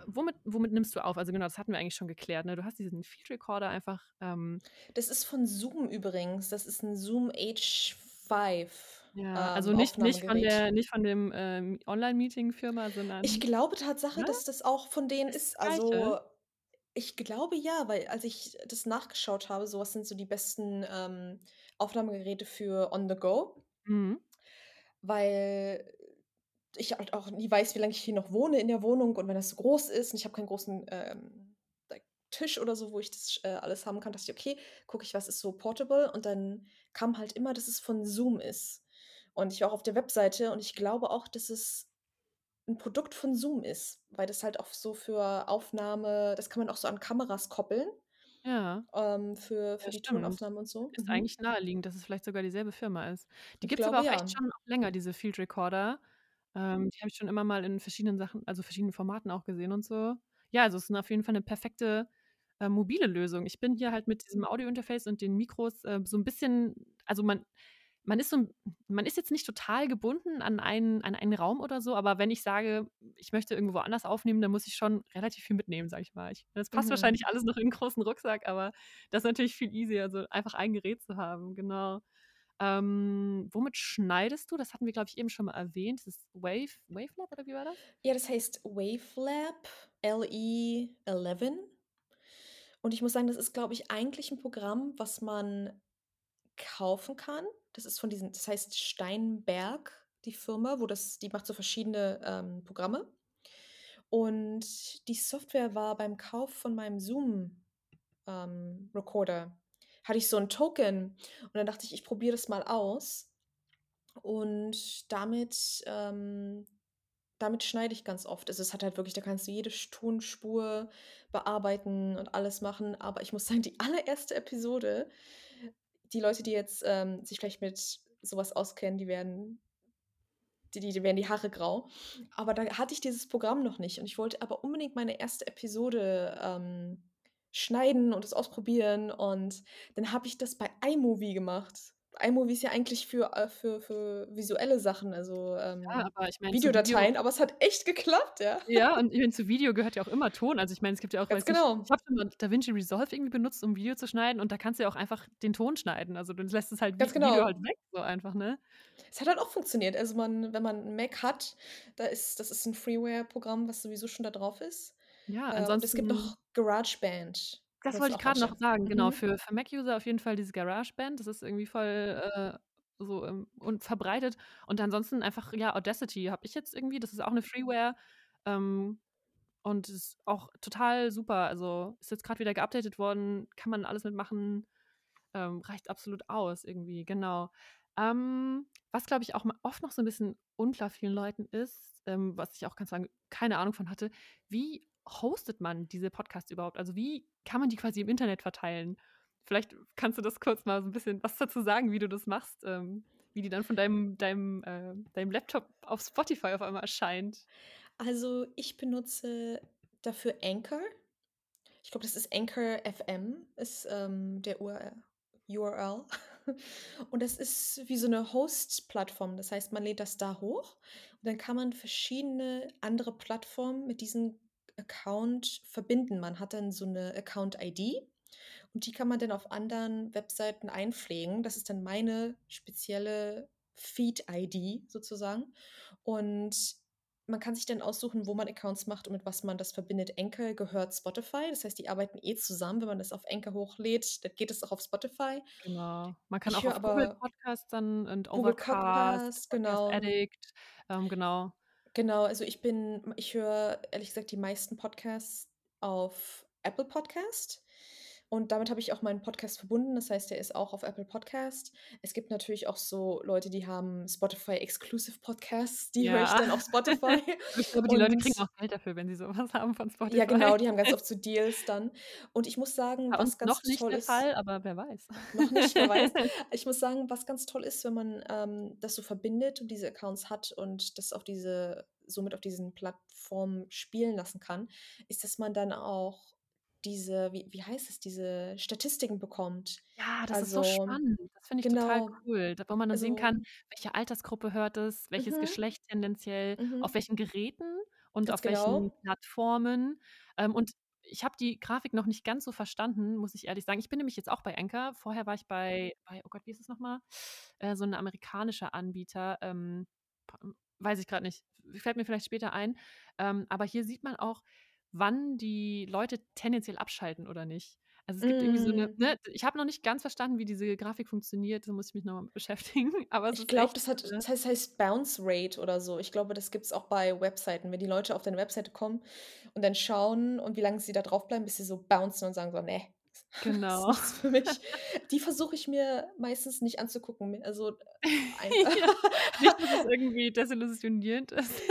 S2: womit womit nimmst du auf? Also, genau, das hatten wir eigentlich schon geklärt, ne? Du hast diesen Field Recorder einfach, ähm
S1: Das ist von Zoom übrigens. Das ist 'n Zoom H5,
S2: Ja, also
S1: ähm,
S2: nicht nicht von der nicht von dem, ähm, Online-Meeting-Firma,
S1: Ich
S2: sondern
S1: glaube Tatsache,
S2: ne?
S1: dass das auch von denen
S2: Ist das
S1: ist.
S2: Gleiche?
S1: Also, ich glaube ja, weil als ich das nachgeschaut habe, so was sind so die besten, ähm, Aufnahmegeräte für on the go
S2: Mhm.
S1: weil ich halt auch nie weiß, wie lange ich hier noch wohne in der Wohnung und wenn das so groß ist und ich habe keinen großen, ähm, Tisch oder so, wo ich das, äh, alles haben kann, dachte ich: „Okay, gucke ich, was ist so portable?“ Und dann kam halt immer, dass es von Zoom ist. Und ich war auch auf der Webseite und ich glaube auch, dass es 'n Produkt von Zoom ist, weil das halt auch so für Aufnahme das kann man auch so an Kameras koppeln
S2: Ja.
S1: ähm, für
S2: Ja,
S1: für die
S2: stimmt.
S1: Tonaufnahme und so.
S2: Ist
S1: Mhm.
S2: eigentlich naheliegend, dass es vielleicht sogar dieselbe Firma ist. Die
S1: Ich
S2: gibt's aber auch echt
S1: ja.
S2: schon auch länger, diese Field Recorder. Ähm, die habe ich schon immer mal in verschiedenen Sachen also verschiedenen Formaten auch gesehen und so. Ja, also es ist auf jeden Fall 'ne perfekte, äh, mobile Lösung. Ich bin hier halt mit diesem Audio-Interface und den Mikros, äh, so 'n bisschen also man man ist so man ist jetzt nicht total gebunden an einen an einen Raum oder so, aber wenn ich sage, ich möchte irgendwo woanders aufnehmen, dann muss ich schon relativ viel mitnehmen, sage ich mal. Ich das passt wahrscheinlich
S1: Mhm.
S2: alles noch in 'n großen Rucksack, aber das ist natürlich viel easier, so einfach ein Gerät zu haben, genau. Ähm, womit schneidest du? Das hatten wir, glaube ich, eben schon mal erwähnt. Das ist Wave Wavelab oder wie war das?
S1: Ja, das heißt Wavelab, LE11. Und ich muss sagen, das ist, glaube ich, eigentlich 'n Programm, was man kaufen kann. Das ist von diesen das heißt Steinberg, die Firma, wo das die macht so verschiedene, ähm, Programme. Und die Software war beim Kauf von meinem Zoom, ähm, hatte ich so 'n Token und dann dachte ich, ich probiere das mal aus. Und damit ähm, damit schneide ich ganz oft. Also, es hat halt wirklich da kannst du jede Tonspur bearbeiten und alles machen. Aber ich muss sagen, die allererste Episode die Leute, die jetzt, ähm, sich vielleicht mit so was auskennen, die werden die die werden die Haare grau. Aber da hatte ich dieses Programm noch nicht und ich wollte aber unbedingt meine 1. Episode, ähm, schneiden und das ausprobieren und dann habe ich das bei iMovie gemacht. iMovie ist ja eigentlich für äh, für für visuelle Sachen, also,
S2: Ja,
S1: ähm,
S2: aber ich meine, zu Video
S1: Videodateien, aber es hat echt geklappt, ja.
S2: Ja, und ich meine, zu Video gehört ja auch immer Ton. Also, ich meine, es gibt ja auch
S1: Ganz
S2: weiß nicht
S1: genau.
S2: ich habe mal DaVinci Resolve irgendwie benutzt, um Video zu schneiden und da kannst du ja auch einfach den Ton schneiden. Also, du lässt es halt
S1: Ganz
S2: Vi Video
S1: genau.
S2: halt weg so einfach, ne?
S1: Es hat halt auch funktioniert. Also, man wenn man 'n Mac hat, da ist das ist 'n Freeware-Programm, was sowieso schon da drauf ist.
S2: Ja,
S1: Äh, und es gibt
S2: ansonsten
S1: noch GarageBand.
S2: Das
S1: Kennst
S2: wollte ich grade noch sagen, genau.
S1: Mhm.
S2: Für für Mac-User auf jeden Fall dieses GarageBand. Das ist irgendwie voll, äh, so, ähm und verbreitet. Und ansonsten einfach, ja, Audacity habe ich jetzt irgendwie. Das ist auch 'ne Freeware, ähm, und ist auch total super. Also, ist jetzt grad wieder geupdatet worden, kann man alles mitmachen, ähm, reicht absolut aus irgendwie, genau. Ähm, was, glaube ich, auch oft noch so 'n bisschen unklar vielen Leuten ist, ähm, was ich auch ganz lang keine Ahnung von hatte: Wie hostet man diese Podcasts überhaupt? Also, wie kann man die quasi im Internet verteilen? Vielleicht kannst du das kurz mal so 'n bisschen was dazu sagen, wie du das machst, ähm, wie die dann von deinem deinem, äh deinem Laptop auf Spotify auf einmal erscheint?
S1: Also, ich benutze dafür Anchor. Ich glaube, das ist Anchor FM ist, ähm, der URL URL. Und das ist wie so 'ne Host-Plattform. Das heißt, man lädt das da hoch und dann kann man verschiedene andere Plattformen mit diesem Account verbinden. Man hat dann so 'ne Account-ID und die kann man dann auf anderen Webseiten einpflegen. Das ist dann meine spezielle Feed-ID sozusagen. Und man kann sich dann aussuchen, wo man Accounts macht und mit was man das verbindet. Anchor gehört Spotify, das heißt, die arbeiten eh zusammen. Wenn man das auf Anchor hochlädt, dann geht es auch auf Spotify.
S2: Genau. Man kann
S1: Ich
S2: auch auf Google Podcasts dann und
S1: Google
S2: Overcast,
S1: Podcast,
S2: Podcast
S1: genau.
S2: Addict, ähm, genau.
S1: Genau, also ich bin ich höre ehrlich gesagt die meisten Podcasts auf Apple Podcast und damit habe ich auch meinen Podcast verbunden. Das heißt, der ist auch auf Apple Podcast. Es gibt natürlich auch so Leute, die haben Spotify Exclusive Podcasts, die höre ich
S2: Ja.
S1: dann auf Spotify
S2: Ich glaube, die Leute kriegen auch Geld dafür, wenn sie so was haben von
S1: Ja,
S2: Spotify.
S1: genau, die haben ganz oft so Deals dann. Und ich muss sagen,
S2: Bei uns
S1: was
S2: noch
S1: ganz
S2: nicht
S1: toll
S2: der
S1: ist
S2: Fall, aber wer weiß.
S1: noch nicht, wer weiß. Ich muss sagen, was ganz toll ist, wenn man, ähm, das so verbindet und diese Accounts hat und das auf diese somit auf diesen Plattformen spielen lassen kann, ist, dass man dann auch diese wie wie heißt es, diese Statistiken bekommt.
S2: Ja, das ist so
S1: Also
S2: spannend. Das finde ich total
S1: genau.
S2: cool, da wo man dann sehen
S1: Also
S2: kann, welche Altersgruppe hört es, welches
S1: Mhm.
S2: Geschlecht tendenziell, auf
S1: Mhm.
S2: welchen Geräten und
S1: Ganz
S2: auf welchen
S1: genau.
S2: Plattformen. Ähm, und ich habe die Grafik noch nicht ganz so verstanden, muss ich ehrlich sagen. Ich bin nämlich jetzt auch bei Anchor. Vorher war ich bei bei oh Gott, wie ist es noch mal? Äh, so 'n amerikanischer Anbieter, ähm, weiß ich grad nicht. Fällt mir vielleicht später ein. Ähm, aber hier sieht man auch, wann die Leute tendenziell abschalten oder nicht. Also, es gibt irgendwie so 'ne
S1: Hm.
S2: ne, ich habe noch nicht ganz verstanden, wie diese Grafik funktioniert, da muss ich mich noch mal mit beschäftigen, aber es
S1: Ich glaube, das hat das heißt heißt Bounce Rate oder so. Ich glaube, das gibt's auch bei Webseiten, wenn die Leute auf deine Webseite kommen und dann schauen und wie lange sie da drauf bleiben, bis sie so bouncen und sagen so: „Ne, ist
S2: Genau.
S1: nichts für mich.“ Die versuche ich mir meistens nicht anzugucken, also, ein
S2: Ja, nicht, dass es irgendwie desillusionierend ist.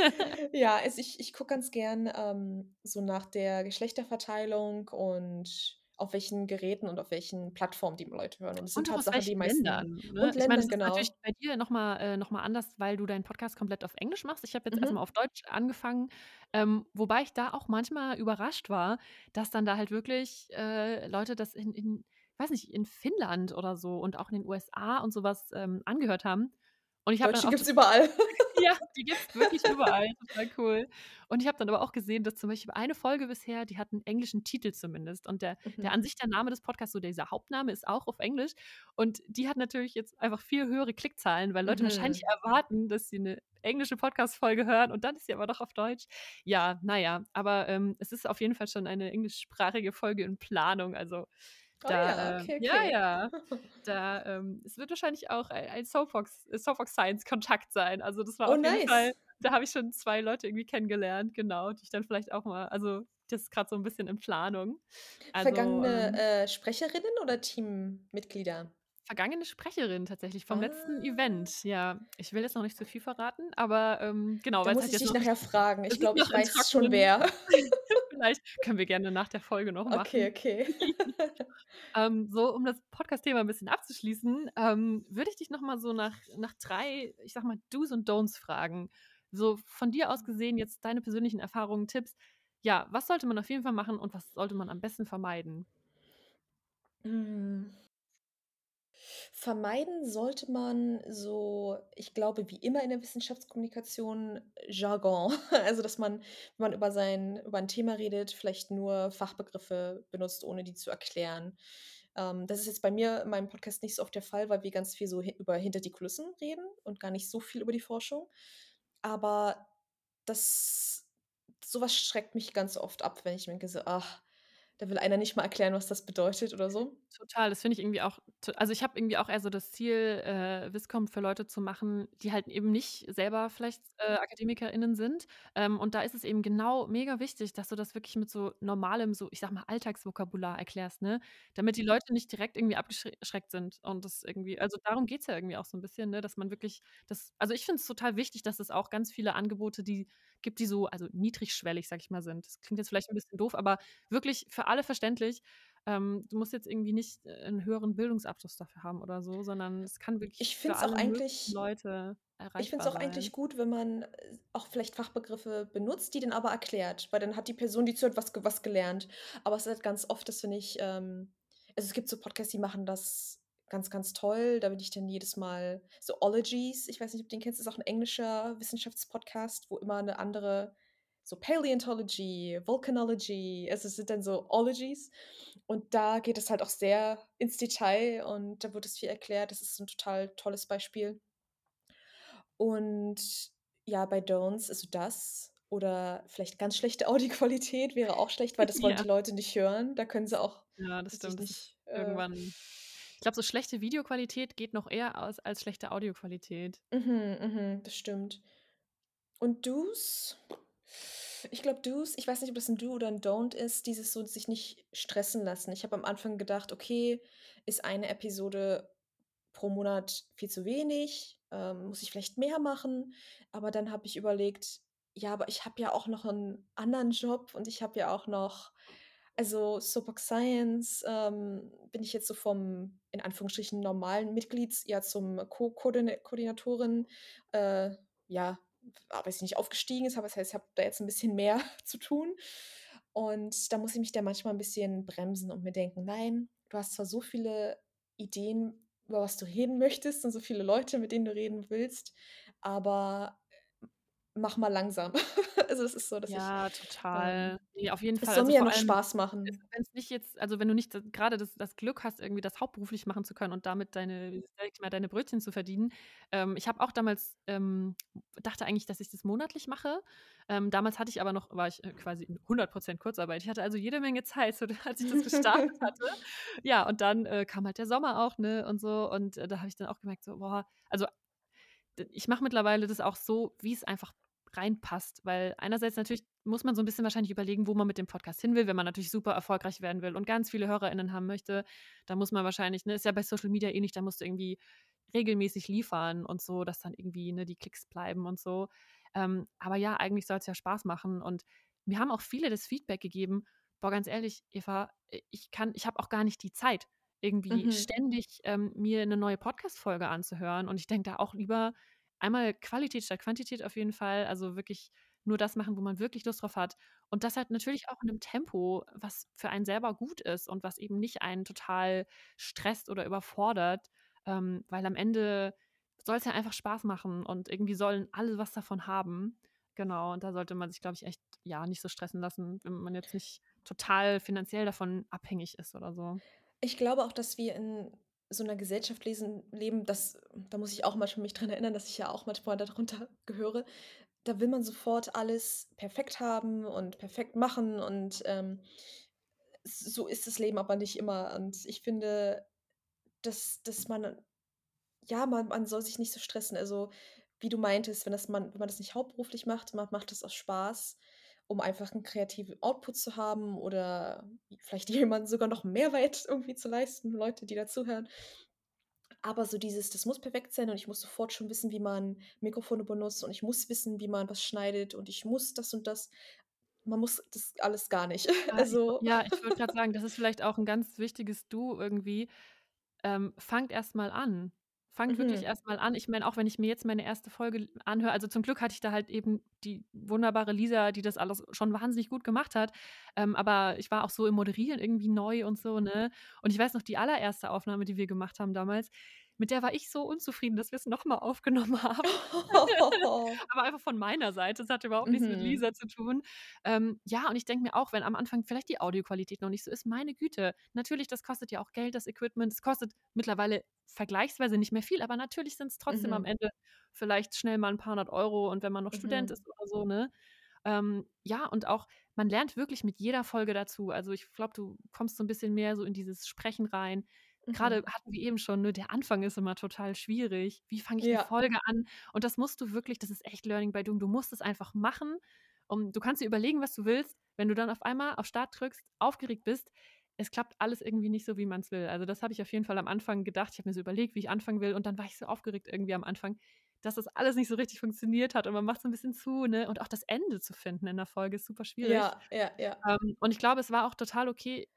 S1: Ja, also, ich ich gucke ganz gern, ähm, so nach der Geschlechterverteilung und auf welchen Geräten und auf welchen Plattformen die Leute hören. Und das sind
S2: Und aus
S1: Tatsache die meisten
S2: Ländern, ne?
S1: und
S2: Ich meine, das
S1: Ländern,
S2: ist natürlich
S1: genau.
S2: bei dir noch mal äh, noch mal anders, weil du deinen Podcast komplett auf Englisch machst. Ich habe jetzt
S1: Mhm.
S2: auf Deutsch angefangen, ähm, wobei ich da auch manchmal überrascht war, dass dann da halt wirklich, äh, Leute das in in weiß nicht, in Finnland oder so und auch in den USA und so was, ähm, angehört haben. Und ich habe dann
S1: Deutsche gibt's
S2: das
S1: überall.
S2: ja, die gibt's wirklich überall, total cool. Und ich habe dann aber auch gesehen, dass zum Beispiel eine Folge bisher, die hat 'n englischen Titel zumindest und der der
S1: Mhm.
S2: an sich der Name des Podcasts, so dieser Hauptname ist auch auf Englisch und die hat natürlich jetzt einfach viel höhere Klickzahlen, weil Leute wahrscheinlich
S1: Mhm.
S2: erwarten, dass sie 'ne englische Podcast-Folge hören und dann ist sie aber doch auf Deutsch. Ja, na ja, aber, ähm, es ist auf jeden Fall schon eine englischsprachige Folge in Planung, also
S1: Ah ja,
S2: da, äh
S1: okay,
S2: ja,
S1: okay.
S2: ja, da, ähm es wird wahrscheinlich auch ei ein Soapbox Soapbox Science Kontakt sein. Also, das war
S1: Oh,
S2: auf jeden Fall
S1: nice.
S2: da habe ich schon 2 Leute irgendwie kennengelernt, genau, die ich dann vielleicht auch mal also, das ist grad so 'n bisschen in Planung. Also,
S1: Vergangene,
S2: ähm
S1: äh, Sprecherinnen oder Teammitglieder?
S2: Vergangene Sprecherin tatsächlich vom letzten
S1: Ah.
S2: Event, ja. Ich will jetzt noch nicht zu viel verraten, aber, ähm, genau,
S1: Da muss
S2: halt
S1: ich dich nachher fragen. Ich glaube, ich weiß schon wer.
S2: vielleicht können wir gerne nach der Folge noch
S1: Okay,
S2: machen.
S1: okay.
S2: Ähm, so, um das Podcast-Thema 'n bisschen abzuschließen, ähm, würde ich dich noch mal so nach nach 3, ich sage mal, Do's und Don'ts fragen. So von dir aus gesehen jetzt deine persönlichen Erfahrungen, Tipps. Ja, was sollte man auf jeden Fall machen und was sollte man am besten vermeiden?
S1: Vermeiden sollte man so ich glaube, wie immer in der Wissenschaftskommunikation, Jargon. Also, dass man, wenn man über sein über 'n Thema redet, vielleicht nur Fachbegriffe benutzt, ohne die zu erklären. Ähm, das ist jetzt bei mir in meinem Podcast nicht so oft der Fall, weil wir ganz viel so über hinter die Kulissen reden und gar nicht so viel über die Forschung. Aber das so was schreckt mich ganz oft ab, wenn ich denke so: „Ach, da will einer nicht mal erklären, was das bedeutet“, oder so.
S2: Total, das finde ich irgendwie auch also, ich habe irgendwie auch eher so das Ziel, äh, Viscom für Leute zu machen, die halt eben nicht selber vielleicht, äh, AkademikerInnen sind. Ähm, und da ist es eben genau mega wichtig, dass du das wirklich mit so normalem, so, ich sage mal, Alltagsvokabular erklärst, ne? Damit die Leute nicht direkt irgendwie abgeschre schreckt sind und das irgendwie also, darum geht's ja irgendwie auch so 'n bisschen, ne, dass man wirklich das also, ich finde es total wichtig, dass es auch ganz viele Angebote, die gibt, die so also, niedrigschwellig, sage ich mal, sind. Das klingt jetzt vielleicht 'n bisschen doof, aber wirklich für alle verständlich. Ähm, du musst jetzt irgendwie nicht, äh, 'n höheren Bildungsabschluss dafür haben oder so, sondern es kann wirklich
S1: Ich
S2: für
S1: finde es auch
S2: alle
S1: eigentlich
S2: Leute
S1: ich finde es auch eigentlich
S2: sein.
S1: gut, wenn man, äh, auch vielleicht Fachbegriffe benutzt, die dann aber erklärt, weil dann hat die Person, die zuhört, was was gelernt. Aber es ist halt ganz oft, das finde ich, ähm also, es gibt so Podcasts, die machen das ganz, ganz toll. Da bin ich dann jedes Mal so Ologies, ich weiß nicht, ob du den kennst, ist auch 'n englischer Wissenschaftspodcast, wo immer 'ne andere so Paleontology, Volcanology, also, es sind dann so Ologies. Und da geht es halt auch sehr ins Detail und da wird es viel erklärt. Das ist 'n total tolles Beispiel. Und ja, bei Don'ts, also, das oder vielleicht ganz schlechte Audioqualität wäre auch schlecht, weil das wollen die
S2: Ja.
S1: Leute nicht hören. Da können sie auch,
S2: Ja, das stimmt. Das ist
S1: nicht, äh
S2: irgendwann ich glaube, so schlechte Videoqualität geht noch eher aus als schlechte Audioqualität.
S1: Mhm, mhm, das stimmt. Und Do's? Ich glaube, Do's ich weiß nicht, ob das 'n Do oder 'n Don't ist, dieses so sich nicht stressen lassen. Ich habe am Anfang gedacht: „Okay, ist eine Episode pro Monat viel zu wenig? Ähm, muss ich vielleicht mehr machen?“ Aber dann habe ich überlegt: „Ja, aber ich habe ja auch noch 'n anderen Job und ich habe ja auch noch also, Soapbox Science, ähm, bin ich jetzt so vom, in Anführungsstrichen, normalen Mitglieds eher zum Co-Koordina Koordinatorin, äh, ja, ah, weiß ich nicht, aufgestiegen ist, aber das heißt, ich habe da jetzt 'n bisschen mehr zu tun. Und da muss ich mich dann manchmal 'n bisschen bremsen und mir denken: „Nein, du hast zwar so viele Ideen, über was du reden möchtest und so viele Leute, mit denen du reden willst, aber mach mal langsam. Also, es ist so, dass ich
S2: Ja,
S1: ähm,
S2: total. Ne, auf jeden
S1: es
S2: Fall.
S1: soll
S2: Also,
S1: mir ja noch
S2: allem,
S1: Spaß machen.
S2: wenn's nicht jetzt also, wenn du nicht d grade das das Glück hast, irgendwie das hauptberuflich machen zu können und damit deine mal, deine Brötchen zu verdienen. Ähm, ich habe auch damals, ähm dachte eigentlich, dass ich das monatlich mache. Ähm, damals hatte ich aber noch war ich, äh, quasi in 100 % Kurzarbeit. Ich hatte also jede Menge Zeit, so als ich das gestartet hatte. Ja, und dann, äh, kam halt der Sommer auch, ne, und so und, äh, da habe ich dann auch gemerkt so: „Boah“ also, ich mache mittlerweile das auch so, wie's einfach reinpasst, weil einerseits natürlich muss man so 'n bisschen wahrscheinlich überlegen, wo man mit dem Podcast hin will. Wenn man natürlich super erfolgreich werden will und ganz viele HörerInnen haben möchte, dann muss man wahrscheinlich ne, ist ja bei Social Media ähnlich, da musst du irgendwie regelmäßig liefern und so, dass dann irgendwie, ne, die Klicks bleiben und so. Ähm, aber ja, eigentlich soll's ja Spaß machen und mir haben auch viele das Feedback gegeben: „Boah, ganz ehrlich, Eva, äh, ich kann ich habe auch gar nicht die Zeit, irgendwie
S1: Mhm.
S2: ständig, ähm, mir 'ne neue Podcast-Folge anzuhören.“ Und ich denke da auch lieber einmal Qualität statt Quantität auf jeden Fall, also, wirklich nur das machen, wo man wirklich Lust drauf hat. Und das halt natürlich auch in 'nem Tempo, was für einen selber gut ist und was eben nicht einen total stresst oder überfordert, ähm, weil am Ende soll's ja einfach Spaß machen und irgendwie sollen alle was davon haben. Genau, und da sollte man sich, glaube ich, echt, ja, nicht so stressen lassen, wenn man jetzt nicht total finanziell davon abhängig ist oder so.
S1: Ich glaube auch, dass wir in so 'ner Gesellschaft lesen leben, dass da muss ich auch manchmal mich dran erinnern, dass ich ja auch manchmal da drunter gehöre. Da will man sofort alles perfekt haben und perfekt machen und, ähm, so ist das Leben aber nicht immer. Und ich finde, dass dass man ja, man man soll sich nicht so stressen. Also, wie du meintest, wenn das man wenn man das nicht hauptberuflich macht, ma macht das aus Spaß, um einfach 'n kreativen Output zu haben oder vielleicht jemandem sogar noch Mehrwert irgendwie zu leisten, Leute, die da zuhören. Aber so dieses: „Das muss perfekt sein und ich muss sofort schon wissen, wie man Mikrofone benutzt und ich muss wissen, wie man was schneidet und ich muss das und das.“ Man muss das alles gar nicht.
S2: Ja, ich
S1: Also
S2: ja, ich wollte grad sagen, das ist vielleicht auch 'n ganz wichtiges Du irgendwie. Ähm, fangt erst mal an. Fangt wirklich
S1: Mhm.
S2: erst mal an. Ich meine, auch wenn ich mir jetzt meine 1. Folge anhöre also, zum Glück hatte ich da halt eben die wunderbare Lisa, die das alles schon wahnsinnig gut gemacht hat. Ähm, aber ich war auch so im Moderieren irgendwie neu und so, ne? Und ich weiß noch, die allererste Aufnahme, die wir gemacht haben damals, mit der war ich so unzufrieden, dass wir's noch mal aufgenommen haben. Aber einfach von meiner Seite. Das hatte überhaupt nichts mit
S1: Mhm.
S2: Lisa zu tun. Ähm, ja, und ich denke mir auch, wenn am Anfang vielleicht die Audioqualität noch nicht so ist, meine Güte, natürlich, das kostet ja auch Geld, das Equipment. Es kostet mittlerweile vergleichsweise nicht mehr viel, aber natürlich sind's trotzdem am
S1: Mhm.
S2: Ende vielleicht schnell mal 'n paar 100 € und wenn man noch Student
S1: Mhm.
S2: ist oder so, ne? Ähm, ja, und auch man lernt wirklich mit jeder Folge dazu. Also, ich glaube, du kommst so 'n bisschen mehr so in dieses Sprechen rein.
S1: Mhm.
S2: Grade hatten wir eben schon, ne, der Anfang ist immer total schwierig. Wie fange ich
S1: Ja.
S2: Folge an? Und das musst du wirklich das ist echt Learning by doing. Du musst es einfach machen und du kannst dir überlegen, was du willst. Wenn du dann auf einmal auf Start drückst, aufgeregt bist, es klappt alles irgendwie nicht so, wie man's will. Also, das habe ich auf jeden Fall am Anfang gedacht. Ich habe mir so überlegt, wie ich anfangen will und dann war ich so aufgeregt irgendwie am Anfang, dass das alles nicht so richtig funktioniert hat und man macht so 'n bisschen zu, ne? Und auch das Ende zu finden in 'ner Folge ist super schwierig.
S1: Ja, ja, ja.
S2: Ähm, und ich glaube, es war auch total okay.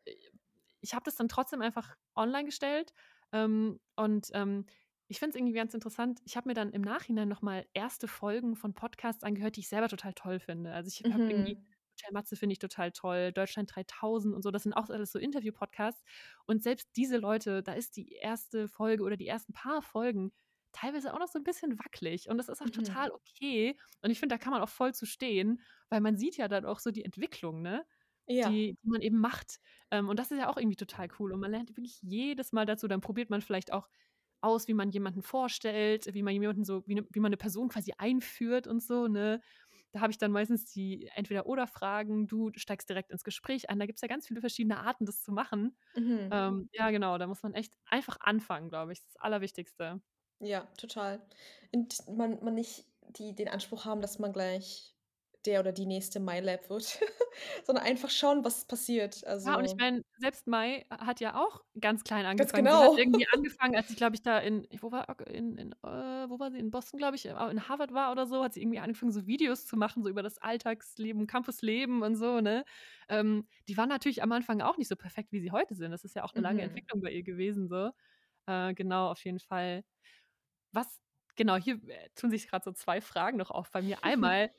S2: Ich habe das dann trotzdem einfach online gestellt, ähm, und, ähm, ich finde es irgendwie ganz interessant. Ich habe mir dann im Nachhinein noch mal erste Folgen von Podcasts angehört, die ich selber total toll finde. Also, ich habe irgendwie
S1: Mhm.
S2: „Hotel Matze“ finde ich total toll, „Deutschland 3000“ und so. Das sind auch alles so Interview-Podcasts. Und selbst diese Leute, da ist die 1. Folge oder die ersten paar Folgen teilweise auch noch so 'n bisschen wackelig. Und das ist auch
S1: Mhm.
S2: total okay. Und ich finde, da kann man auch voll zu stehen, weil man sieht ja dann auch so die Entwicklung, ne,
S1: Ja.
S2: die die man eben macht. Ähm, und das ist ja auch irgendwie total cool. Und man lernt wirklich jedes Mal dazu. Dann probiert man vielleicht auch aus, wie man jemanden vorstellt, wie man jemanden so wie 'ne wie man 'ne Person quasi einführt und so, ne? Da habe ich dann meistens die Entweder-Oder-Fragen. Du steigst direkt ins Gespräch ein. Da gibt's ja ganz viele verschiedene Arten, das zu machen.
S1: Mhm.
S2: Ähm, ja, genau, da muss man echt einfach anfangen, glaube ich. Das ist das Allerwichtigste.
S1: Ja, total. Und man man nicht die den Anspruch haben, dass man gleich der oder die nächste MyLab wird, sondern einfach schauen, was passiert.
S2: Ja, und ich
S1: Also
S2: meine, selbst Mai hat ja auch ganz klein
S1: Ganz
S2: angefangen. Sie hat
S1: genau.
S2: irgendwie angefangen, als sie, glaube ich, da in wo war in in äh, wo war sie? In Boston, glaube ich, in Harvard war oder so, hat sie irgendwie angefangen, so Videos zu machen, so über das Alltagsleben, Campusleben und so, ne? Ähm, die waren natürlich am Anfang auch nicht so perfekt, wie sie heute sind. Das ist ja auch 'ne lange
S1: Mhm.
S2: Entwicklung bei ihr gewesen so. Äh, genau, auf jeden Fall. Was genau, hier, äh, tun sich grad so 2 Fragen noch auf bei mir. Einmal,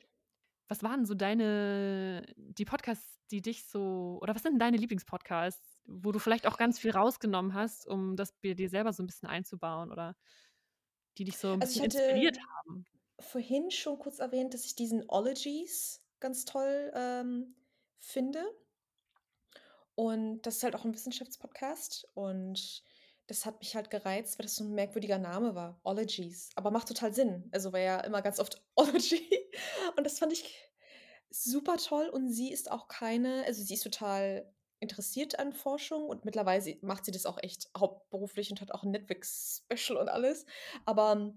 S2: was waren so deine die Podcasts, die dich so oder was sind deine Lieblingspodcasts, wo du vielleicht auch ganz viel rausgenommen hast, um das bei dir selber so 'n bisschen einzubauen oder die dich so 'n
S1: Also, ich
S2: bisschen inspiriert haben?
S1: vorhin schon kurz erwähnt, dass ich diesen „Ologies“ ganz toll, ähm, finde. Und das ist halt auch 'n Wissenschaftspodcast und das hat mich halt gereizt, weil das so 'n merkwürdiger Name war, „Ologies“, aber macht total Sinn. Also, war ja immer ganz oft „Ology“ und das fand ich super toll. Und sie ist auch keine also, sie ist total interessiert an Forschung. Und mittlerweile macht sie das auch echt hauptberuflich und hat auch 'n Netflix-Special und alles. Aber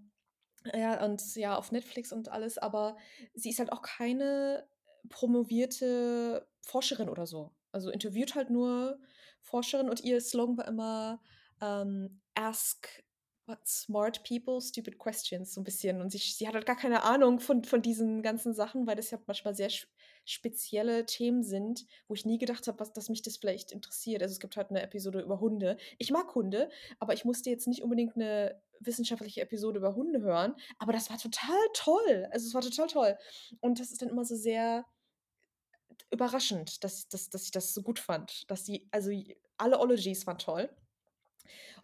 S1: ja, und ja, auf Netflix und alles, aber sie ist halt auch keine promovierte Forscherin oder so. Also, interviewt halt nur Forscherinnen und ihr Slogan war immer, ähm: „Ask what smart people stupid questions“, so 'n bisschen. Und sie sie hat halt gar keine Ahnung von von diesen ganzen Sachen, weil das ja manchmal sehr sp spezielle Themen sind, wo ich nie gedacht habe, dass mich das vielleicht interessiert. Also, es gibt halt 'ne Episode über Hunde. Ich mag Hunde, aber ich musste jetzt nicht unbedingt 'ne wissenschaftliche Episode über Hunde hören, aber das war total toll. Also, es war total toll. Und das ist dann immer so sehr überraschend, dass dass dass ich das so gut fand, dass sie also, alle „Ologies“ waren toll.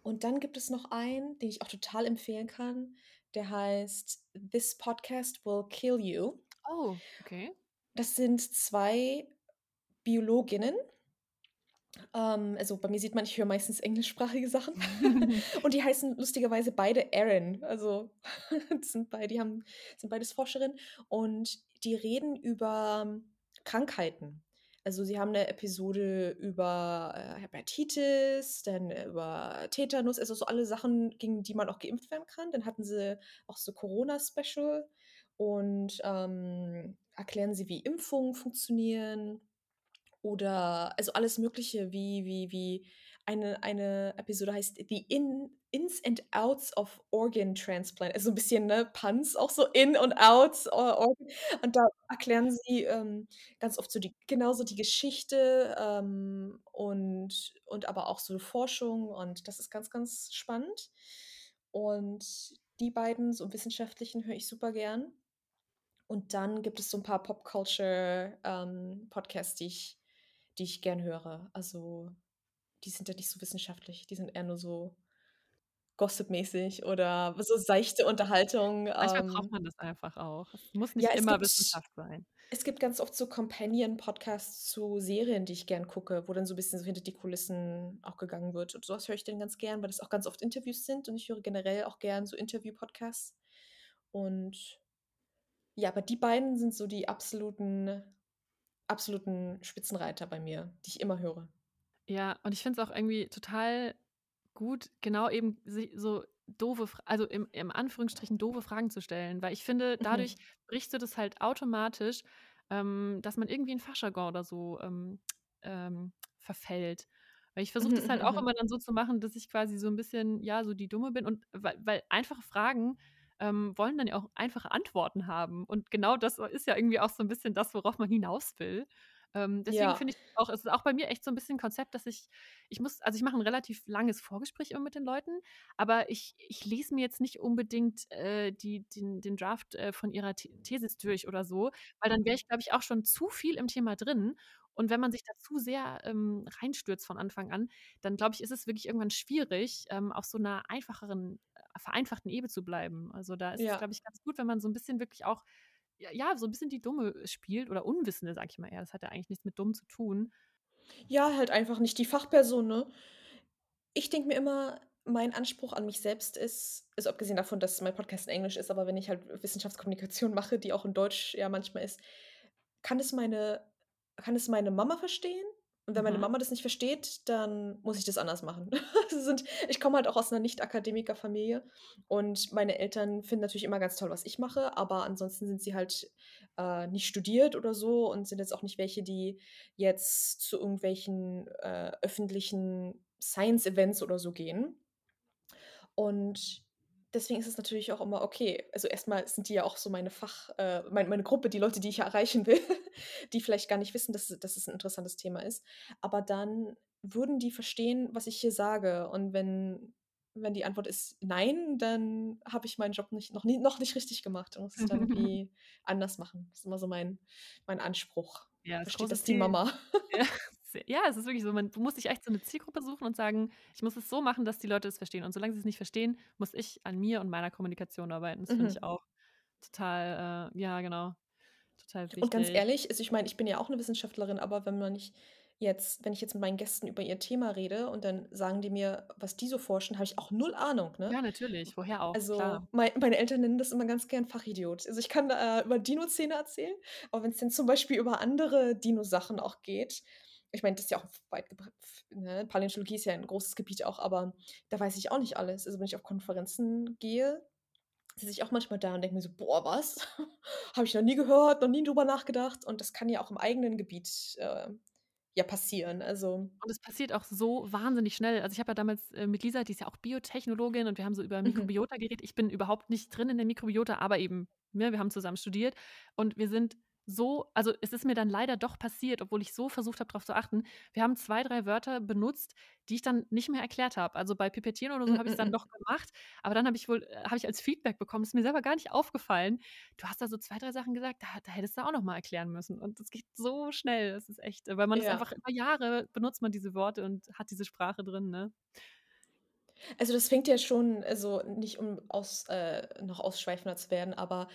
S1: Und dann gibt es noch einen, den ich auch total empfehlen kann, der heißt „This podcast will kill you“.
S2: Oh, okay.
S1: Das sind 2 Biologinnen. Ähm, also, bei mir sieht man, ich höre meistens englischsprachige Sachen und die heißen lustigerweise beide Erin. Also, sind beide die haben sind beides Forscherinnen und die reden über Krankheiten. Also, sie haben 'ne Episode über, äh, Hepatitis, dann über Tetanus, also, so alle Sachen, gegen die man auch geimpft werden kann. Dann hatten sie auch so Corona-Special und, ähm, erklären sie, wie Impfungen funktionieren oder also, alles Mögliche, wie wie wie eine eine Episode heißt „The in ins and outs of organ transplant“, also, 'n bisschen, ne, Puns auch so in und outs, organ und da erklären sie, ähm, ganz oft so die genauso die Geschichte, ähm, und und aber auch so Forschung und das ist ganz, ganz spannend. Und die beiden, so wissenschaftlichen, höre ich super gern. Und dann gibt es so 'n paar Pop-Culture, ähm, die ich die ich gern höre. Also, die sind ja nicht so wissenschaftlich, die sind eher nur so gossip-mäßig oder so seichte Unterhaltung,
S2: Manchmal braucht
S1: ähm
S2: man das einfach auch. Es muss
S1: Ja,
S2: nicht
S1: es
S2: immer
S1: gibt
S2: Wissenschaft sein.
S1: es gibt ganz oft so Companion-Podcasts zu Serien, die ich gern gucke, wo dann so 'n bisschen so hinter die Kulissen auch gegangen wird und so was höre ich dann ganz gern, weil das auch ganz oft Interviews sind und ich höre generell auch gern so Interview-Podcasts. Und ja, aber die beiden sind so die absoluten absoluten Spitzenreiter bei mir, die ich immer höre.
S2: Ja, und ich finde es auch irgendwie total gut, genau eben so doofe also, im im Anführungsstrichen doofe Fragen zu stellen, weil ich finde,
S1: Mhm.
S2: dadurch brichst du das halt automatisch, ähm, dass man irgendwie in Fachjargon oder so, ähm, ähm, verfällt. Weil ich versuche
S1: Mhm,
S2: das
S1: mhm,
S2: halt auch
S1: mhm.
S2: immer dann so zu machen, dass ich quasi so 'n bisschen, ja, so die Dumme bin und weil weil einfache Fragen, ähm, wollen dann ja auch einfache Antworten haben und genau das ist ja irgendwie auch so 'n bisschen das, worauf man hinaus will. Ähm, deswegen
S1: Ja.
S2: finde ich auch es ist auch bei mir echt so 'n bisschen Konzept, dass ich ich muss also, ich mache 'n relativ langes Vorgespräch immer mit den Leuten, aber ich ich lese mir jetzt nicht unbedingt, äh, die den den Draft, äh, von ihrer The Thesis durch oder so, weil dann wäre ich, glaube ich, auch schon zu viel im Thema drin. Und wenn man sich da zu sehr, ähm, reinstürzt von Anfang an, dann glaube ich, ist es wirklich irgendwann schwierig, ähm, auf so 'ner einfacheren äh, vereinfachten Ebene zu bleiben. Also, da ist es,
S1: Ja.
S2: glaube ich, ganz gut, wenn man so 'n bisschen wirklich auch, ja, so 'n bisschen die Dumme spielt oder Unwissende, sage ich mal eher. Das hat ja eigentlich nichts mit dumm zu tun.
S1: Ja, halt einfach nicht die Fachperson, ne? Ich denke mir immer, mein Anspruch an mich selbst ist also, abgesehen davon, dass mein Podcast in Englisch ist, aber wenn ich halt Wissenschaftskommunikation mache, die auch in Deutsch ja manchmal ist, kann es meine kann es meine Mama verstehen? Und wenn meine
S2: Mhm.
S1: Mama das nicht versteht, dann muss ich das anders machen. Sind ich komme halt auch aus 'ner Nicht-Akademiker-Familie und meine Eltern finden natürlich immer ganz toll, was ich mache, aber ansonsten sind sie halt, äh, nicht studiert oder so und sind jetzt auch nicht welche, die jetzt zu irgendwelchen, äh, öffentlichen Science-Events oder so gehen. Und deswegen ist es natürlich auch immer okay. Also, erst mal sind die ja auch so meine Fach äh, mein meine Gruppe, die Leute, die ich erreichen will, die vielleicht gar nicht wissen, dass dass es 'n interessantes Thema ist. Aber dann würden die verstehen, was ich hier sage. Und wenn wenn die Antwort ist „Nein“, dann habe ich meinen Job nicht noch nie noch nicht richtig gemacht und muss es dann irgendwie anders machen. Das ist immer so mein mein Anspruch.
S2: Ja, das
S1: Versteht das die. Mama?
S2: Ja, ja, es ist wirklich so, man du musst dich echt so 'ne Zielgruppe suchen und sagen: „Ich muss es so machen, dass die Leute es verstehen.“ Und solange sie's nicht verstehen, muss ich an mir und meiner Kommunikation arbeiten. Das finde ich
S1: Mhm.
S2: auch total, äh ja, genau, total
S1: Und ganz
S2: wichtig.
S1: ehrlich, also ich meine, ich bin ja auch 'ne Wissenschaftlerin, aber wenn man nicht jetzt wenn ich jetzt mit meinen Gästen über ihr Thema rede und dann sagen die mir, was die so forschen, habe ich auch null Ahnung, ne?
S2: Ja, natürlich, woher auch.
S1: Also, mei meine Eltern nennen das immer ganz gern Fachidiot. Also, ich kann da, äh, über Dinozähne erzählen, aber wenn's dann zum Beispiel über andere Dino-Sachen auch geht ich meine, das ist ja auch weit ne? Paläontologie ist ja 'n großes Gebiet auch, aber da weiß ich auch nicht alles. Also, wenn ich auf Konferenzen gehe, sitze ich auch manchmal da und denke mir so: „Boah, was? Habe ich noch nie gehört, noch nie drüber nachgedacht.“ Und das kann ja auch im eigenen Gebiet, äh, ja passieren, also
S2: Und es passiert auch so wahnsinnig schnell. Also, ich habe ja damals, äh, mit Lisa die ist ja auch Biotechnologin und wir haben so über
S1: Mhm.
S2: Mikrobiota geredet. Ich bin überhaupt nicht drin in der Mikrobiota, aber eben, ne, wir haben zusammen studiert und wir sind so also, es ist mir dann leider doch passiert, obwohl ich so versucht habe, drauf zu achten. Wir haben 2, 3 Wörter benutzt, die ich dann nicht mehr erklärt habe. Also, bei Pipettieren oder so
S1: Mhm,
S2: habe ich's dann
S1: mhm.
S2: noch gemacht, aber dann habe ich wohl äh, habe ich als Feedback bekommen, ist mir selber gar nicht aufgefallen: „Du hast da so 2, 3 Sachen gesagt, da da hättest du auch noch mal erklären müssen.“ Und das geht so schnell. Das ist echt weil man das
S1: Ja.
S2: einfach über Jahre benutzt man diese Worte und hat diese Sprache drin, ne?
S1: Also, das fängt ja schon also, nicht um aus äh, noch ausschweifender zu werden, aber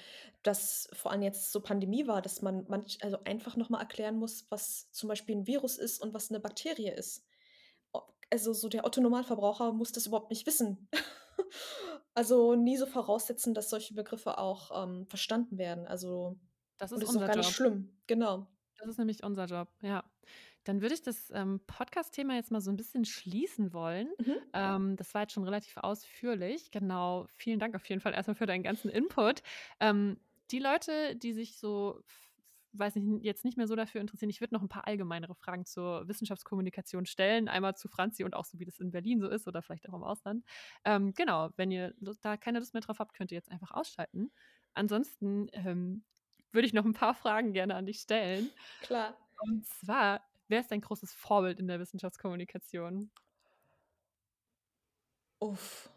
S1: dass vor allem jetzt zur Pandemie war, dass man manch also, einfach noch mal erklären muss, was zum Beispiel 'n Virus ist und was 'ne Bakterie ist. Also, so der Otto Normalverbraucher muss das überhaupt nicht wissen. Also, nie so voraussetzen, dass solche Begriffe auch, ähm, verstanden werden. Also
S2: Das ist
S1: das ist auch gar nicht
S2: Job.
S1: schlimm, genau.
S2: Das ist nämlich unser Job, ja. Dann würde ich das, ähm, Podcast-Thema jetzt mal so 'n bisschen schließen wollen.
S1: Mhm.
S2: Ähm, das war jetzt schon relativ ausführlich. Genau, vielen Dank auf jeden Fall erst mal für deinen ganzen Input. Ähm, die Leute, die sich so weiß nicht, jetzt nicht mehr so dafür interessieren ich würde noch 'n paar allgemeinere Fragen zur Wissenschaftskommunikation stellen. Einmal zu Franzi und auch so, wie das in Berlin so ist oder vielleicht auch im Ausland. Ähm, genau, wenn ihr da keine Lust mehr drauf habt, könnt ihr jetzt einfach ausschalten. Ansonsten, ähm, würde ich noch 'n paar Fragen gerne an dich stellen.
S1: Klar.
S2: Und zwar: Wer ist dein großes Vorbild in der Wissenschaftskommunikation?
S1: Uff.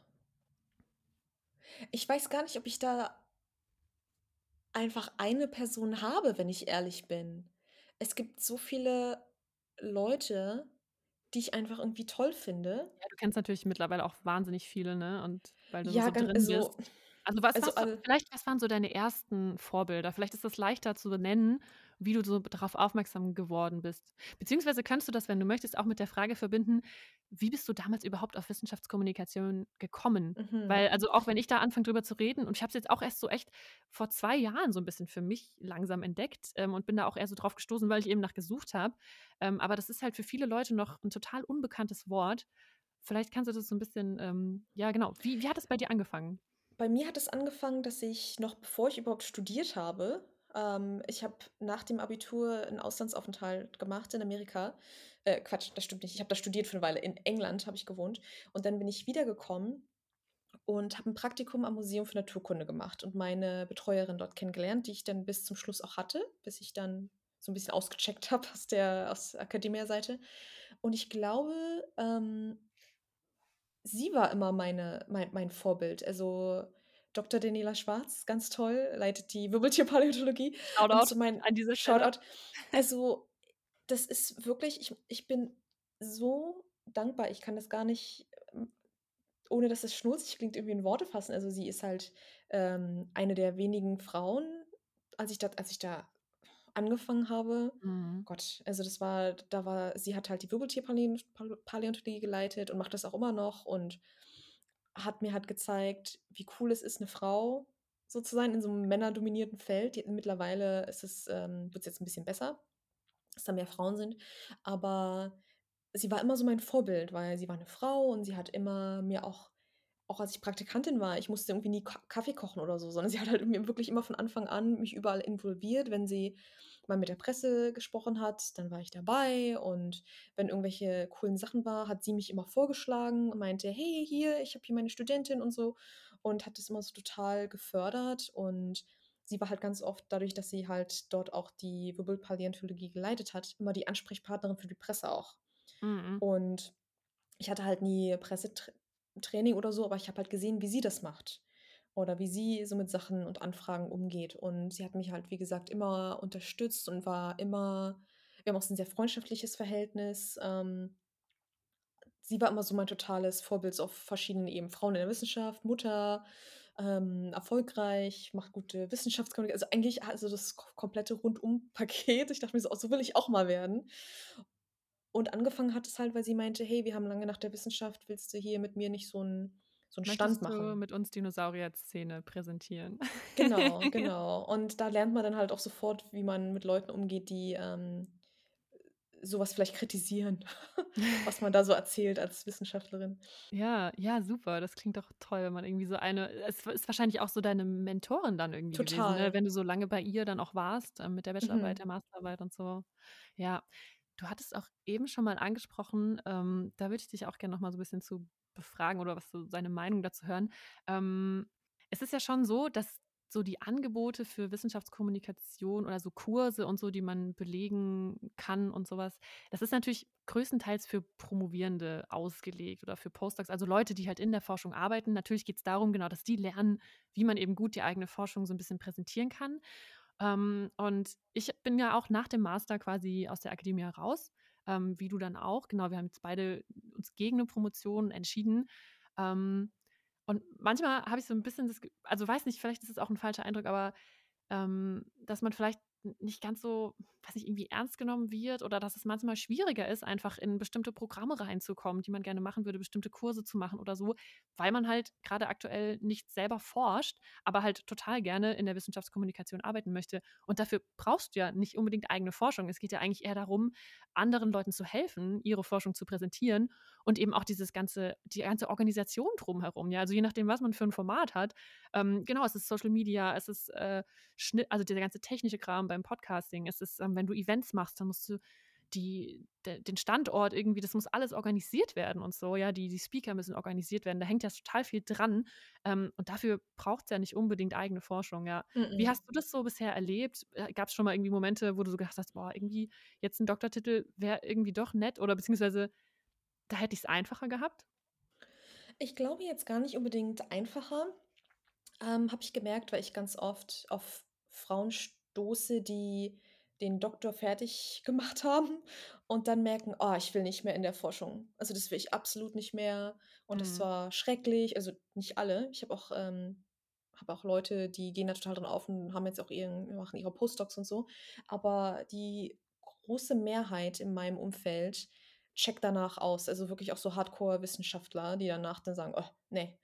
S1: Ich weiß gar nicht, ob ich da einfach eine Person habe, wenn ich ehrlich bin. Es gibt so viele Leute, die ich einfach irgendwie toll finde.
S2: Ja, du kennst natürlich mittlerweile auch wahnsinnig viele, ne? Und weil du
S1: Ja,
S2: so drin
S1: also
S2: bist. Also, was
S1: also, all
S2: vielleicht was waren so deine ersten Vorbilder? Vielleicht ist das leichter zu benennen, wie du so darauf aufmerksam geworden bist. Beziehungsweise kannst du das, wenn du möchtest, auch mit der Frage verbinden: Wie bist du damals überhaupt auf Wissenschaftskommunikation gekommen?
S1: Mhm.
S2: Weil also, auch wenn ich da anfange, drüber zu reden und ich habe es jetzt auch erst so echt vor 2 Jahren so 'n bisschen für mich langsam entdeckt, ähm, und bin da auch eher so drauf gestoßen, weil ich eben nach gesucht habe. Ähm, aber das ist halt für viele Leute noch 'n total unbekanntes Wort. Vielleicht kannst du das so 'n bisschen, ähm ja, genau. Wie wie hat es bei dir angefangen?
S1: Bei mir hat es angefangen, dass ich noch bevor ich überhaupt studiert habe ähm, ich habe nach dem Abitur 'n Auslandsaufenthalt gemacht in Amerika. Äh, Quatsch, das stimmt nicht. Ich habe da studiert für 'ne Weile. In England habe ich gewohnt und dann bin ich wiedergekommen und habe 'n Praktikum am Museum für Naturkunde gemacht und meine Betreuerin dort kennengelernt, die ich dann bis zum Schluss auch hatte, bis ich dann so 'n bisschen ausgecheckt habe aus der aus Academia-Seite. Und ich glaube, ähm sie war immer meine mein mein Vorbild. Also, Doktor Daniela Schwarz, ganz toll, leitet die Wirbeltierpaläontologie
S2: Shoutout
S1: so mein
S2: an Stelle.
S1: Shoutout. Also, das ist wirklich ich ich bin so dankbar. Ich kann das gar nicht, ähm, ohne dass es schnulzig klingt, irgendwie in Worte fassen. Also, sie ist halt, ähm, eine der wenigen Frauen, als ich da als ich da angefangen habe
S2: Mhm.
S1: Gott, also, das war da war sie hat halt die Wirbeltierpaläont Palä Paläontologie geleitet und macht das auch immer noch und hat mir halt gezeigt, wie cool es ist, 'ne Frau so zu sein in so 'nem männerdominierten Feld. Mittlerweile ist es ähm, wird's jetzt 'n bisschen besser, dass da mehr Frauen sind, aber sie war immer so mein Vorbild, weil sie war 'ne Frau und sie hat immer mir auch auch als ich Praktikantin war ich musste irgendwie nie Ka Kaffee kochen oder so, sondern sie hat halt mir wirklich immer von Anfang an mich überall involviert. Wenn sie mal mit der Presse gesprochen hat, dann war ich dabei und wenn irgendwelche coolen Sachen war, hat sie mich immer vorgeschlagen und meinte: „Hey, hier, ich habe hier meine Studentin“ und so und hat das immer so total gefördert. Und sie war halt ganz oft dadurch, dass sie halt dort auch die Wirbelpaläontologie geleitet hat, immer die Ansprechpartnerin für die Presse auch.
S2: Mhm.
S1: Und ich hatte halt nie Pressetr Training oder so, aber ich habe halt gesehen, wie sie das macht oder wie sie so mit Sachen und Anfragen umgeht. Und sie hat mich halt, wie gesagt, immer unterstützt und war immer wir haben auch so 'n sehr freundschaftliches Verhältnis. Ähm sie war immer so mein totales Vorbild auf verschiedenen Ebenen. Frauen in der Wissenschaft, Mutter, ähm, erfolgreich, macht gute Wissenschaftskommunikation. Also, eigentlich also, das ko komplette Rundum-Paket. Ich dachte mir so: „Oh, so will ich auch mal werden.“ Und angefangen hat es halt, weil sie meinte: „Hey, wir haben lange nach der Wissenschaft. Willst du hier mit mir nicht so 'n so 'n Stand
S2: Möchtest du
S1: machen?“
S2: mit uns Dinosaurier-Szene präsentieren?
S1: Genau, genau. Und da lernt man dann halt auch sofort, wie man mit Leuten umgeht, die, ähm, so was vielleicht kritisieren, was man da so erzählt als Wissenschaftlerin.
S2: Ja, ja, super. Das klingt doch toll, wenn man irgendwie so eine es ist wahrscheinlich auch so deine Mentorin dann irgendwie gewesen, ne,
S1: Total.
S2: wenn du so lange bei ihr dann auch warst, ähm, mit der Bachelorarbeit,
S1: Mhm.
S2: der Masterarbeit und so. Ja. Du hattest auch eben schon mal angesprochen, ähm, da würde ich dich auch gerne noch mal so 'n bisschen zu befragen oder was so deine Meinung dazu hören. Ähm, es ist ja schon so, dass so die Angebote für Wissenschaftskommunikation oder so Kurse und so, die man belegen kann und so was, das ist natürlich größtenteils für Promovierende ausgelegt oder für Postdocs, also Leute, die halt in der Forschung arbeiten. Natürlich geht's darum, genau, dass die lernen, wie man eben gut die eigene Forschung so 'n bisschen präsentieren kann. Ähm, und ich bin ja auch nach dem Master quasi aus der Akademie raus, ähm, wie du dann auch. Genau, wir haben jetzt beide uns gegen 'ne Promotion entschieden. Ähm, und manchmal habe ich so 'n bisschen das also weiß nicht, vielleicht ist es auch 'n falscher Eindruck, aber, ähm, dass man vielleicht nicht ganz so, weiß nicht, irgendwie ernst genommen wird oder dass es manchmal schwieriger ist, einfach in bestimmte Programme reinzukommen, die man gerne machen würde, bestimmte Kurse zu machen oder so, weil man halt grade aktuell nicht selber forscht, aber halt total gerne in der Wissenschaftskommunikation arbeiten möchte. Und dafür brauchst du ja nicht unbedingt eigene Forschung. Es geht ja eigentlich eher darum, anderen Leuten zu helfen, ihre Forschung zu präsentieren und eben auch dieses ganze die ganze Organisation drumherum, ja? Also, je nachdem, was man für 'n Format hat. Ähm, genau, es ist Social Media, es ist, äh, Schnitt also dieser ganze technische Kram beim Podcasting. Es ist, ähm, wenn du Events machst, dann musst du die de den Standort irgendwie das muss alles organisiert werden und so, ja? Die die Speaker müssen organisiert werden. Da hängt ja total viel dran. Ähm, und dafür braucht's ja nicht unbedingt eigene Forschung, ja. Wie
S1: Mhm.
S2: hast du das so bisher erlebt? Äh, gab's schon mal irgendwie Momente, wo du so gedacht hast: „Boah, irgendwie jetzt 'n Doktortitel wäre irgendwie doch nett“, oder beziehungsweise da hätte ich's einfacher gehabt?
S1: Ich glaube jetzt gar nicht unbedingt einfacher, ähm, habe ich gemerkt, weil ich ganz oft auf Frauen stoße, die den Doktor fertig gemacht haben und dann merken: „Oh, ich will nicht mehr in der Forschung. Also, das will ich absolut nicht mehr und das
S2: Mhm.
S1: war schrecklich.“ Also, nicht alle. Ich habe auch ähm, habe auch Leute, die gehen da total drin auf und haben jetzt auch ihren machen ihre Postdocs und so. Aber die große Mehrheit in meinem Umfeld checkt danach aus. Also, wirklich auch so Hardcore-Wissenschaftler, die danach dann sagen: „Oh, ne.“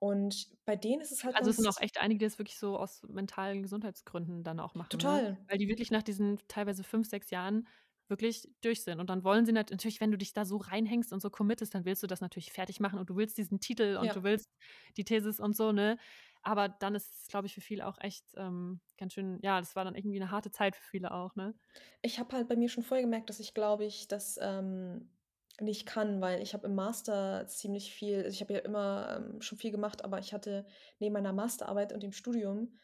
S1: Und bei denen ist es halt
S2: Also, es sind auch echt einige, die das wirklich so aus mentalen Gesundheitsgründen dann auch machen, ne?
S1: Total.
S2: Weil die wirklich nach diesen teilweise 5, 6 Jahren wirklich durch sind. Und dann wollen sie nat natürlich, wenn du dich da so reinhängst und so committest, dann willst du das natürlich fertig machen und du willst diesen Titel und du
S1: Ja.
S2: willst die Thesis und so, ne? Aber dann ist es, glaube ich, für viele auch echt, ähm, ganz schön ja, das war dann irgendwie 'ne harte Zeit für viele auch, ne?
S1: Ich habe halt bei mir schon vorher gemerkt, dass ich, glaube ich, das, ähm, nicht kann, weil ich habe im Master ziemlich viel also, ich habe ja immer, ähm, schon viel gemacht, aber ich hatte neben meiner Masterarbeit und dem Studium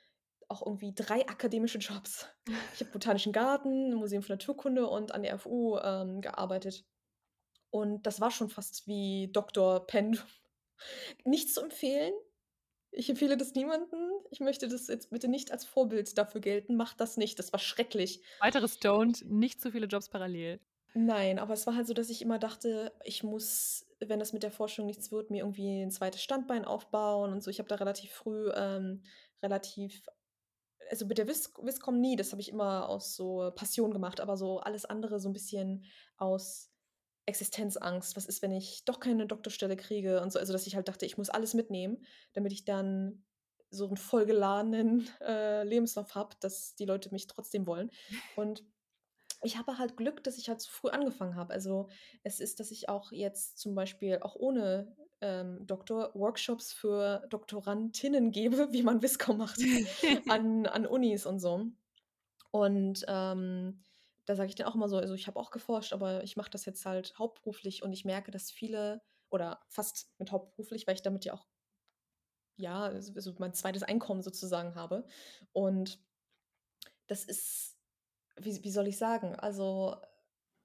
S1: auch irgendwie 3 akademische Jobs. Ich habe Botanischen Garten, Museum für Naturkunde und an der FU, ähm, gearbeitet. Und das war schon fast wie Doktorpensum. Nicht zu empfehlen. Ich empfehle das niemandem. Ich möchte das jetzt bitte nicht als Vorbild dafür gelten. Macht das nicht. Das war schrecklich.
S2: Weiteres Don't, nicht zu viele Jobs parallel.
S1: Nein, aber es war halt so, dass ich immer dachte, ich muss, wenn das mit der Forschung nichts wird, mir irgendwie 'n 2. Standbein aufbauen und so. Ich habe da relativ früh, ähm, relativ also, mit der Wiss Wisscom nie, das habe ich immer aus so Passion gemacht, aber so alles andere so 'n bisschen aus Existenzangst. Was ist, wenn ich doch keine Doktorstelle kriege und so? Also, dass ich halt dachte, ich muss alles mitnehmen, damit ich dann so 'n vollgeladenen, äh, Lebenslauf habe, dass die Leute mich trotzdem wollen. Und ich habe halt Glück, dass ich halt so früh angefangen habe. Also, es ist, dass ich auch jetzt zum Beispiel auch ohne, ähm, Doktor Workshops für Doktorandinnen gebe, wie man Wisscom macht an an Unis und so. Und, ähm, da sage ich denen auch immer so: „Also, ich habe auch geforscht, aber ich mache das jetzt halt hauptberuflich.“ Und ich merke, dass viele oder fast mit hauptberuflich, weil ich damit ja auch ja, also also, mein 2. Einkommen sozusagen habe. Und das ist wie wie soll ich sagen? Also,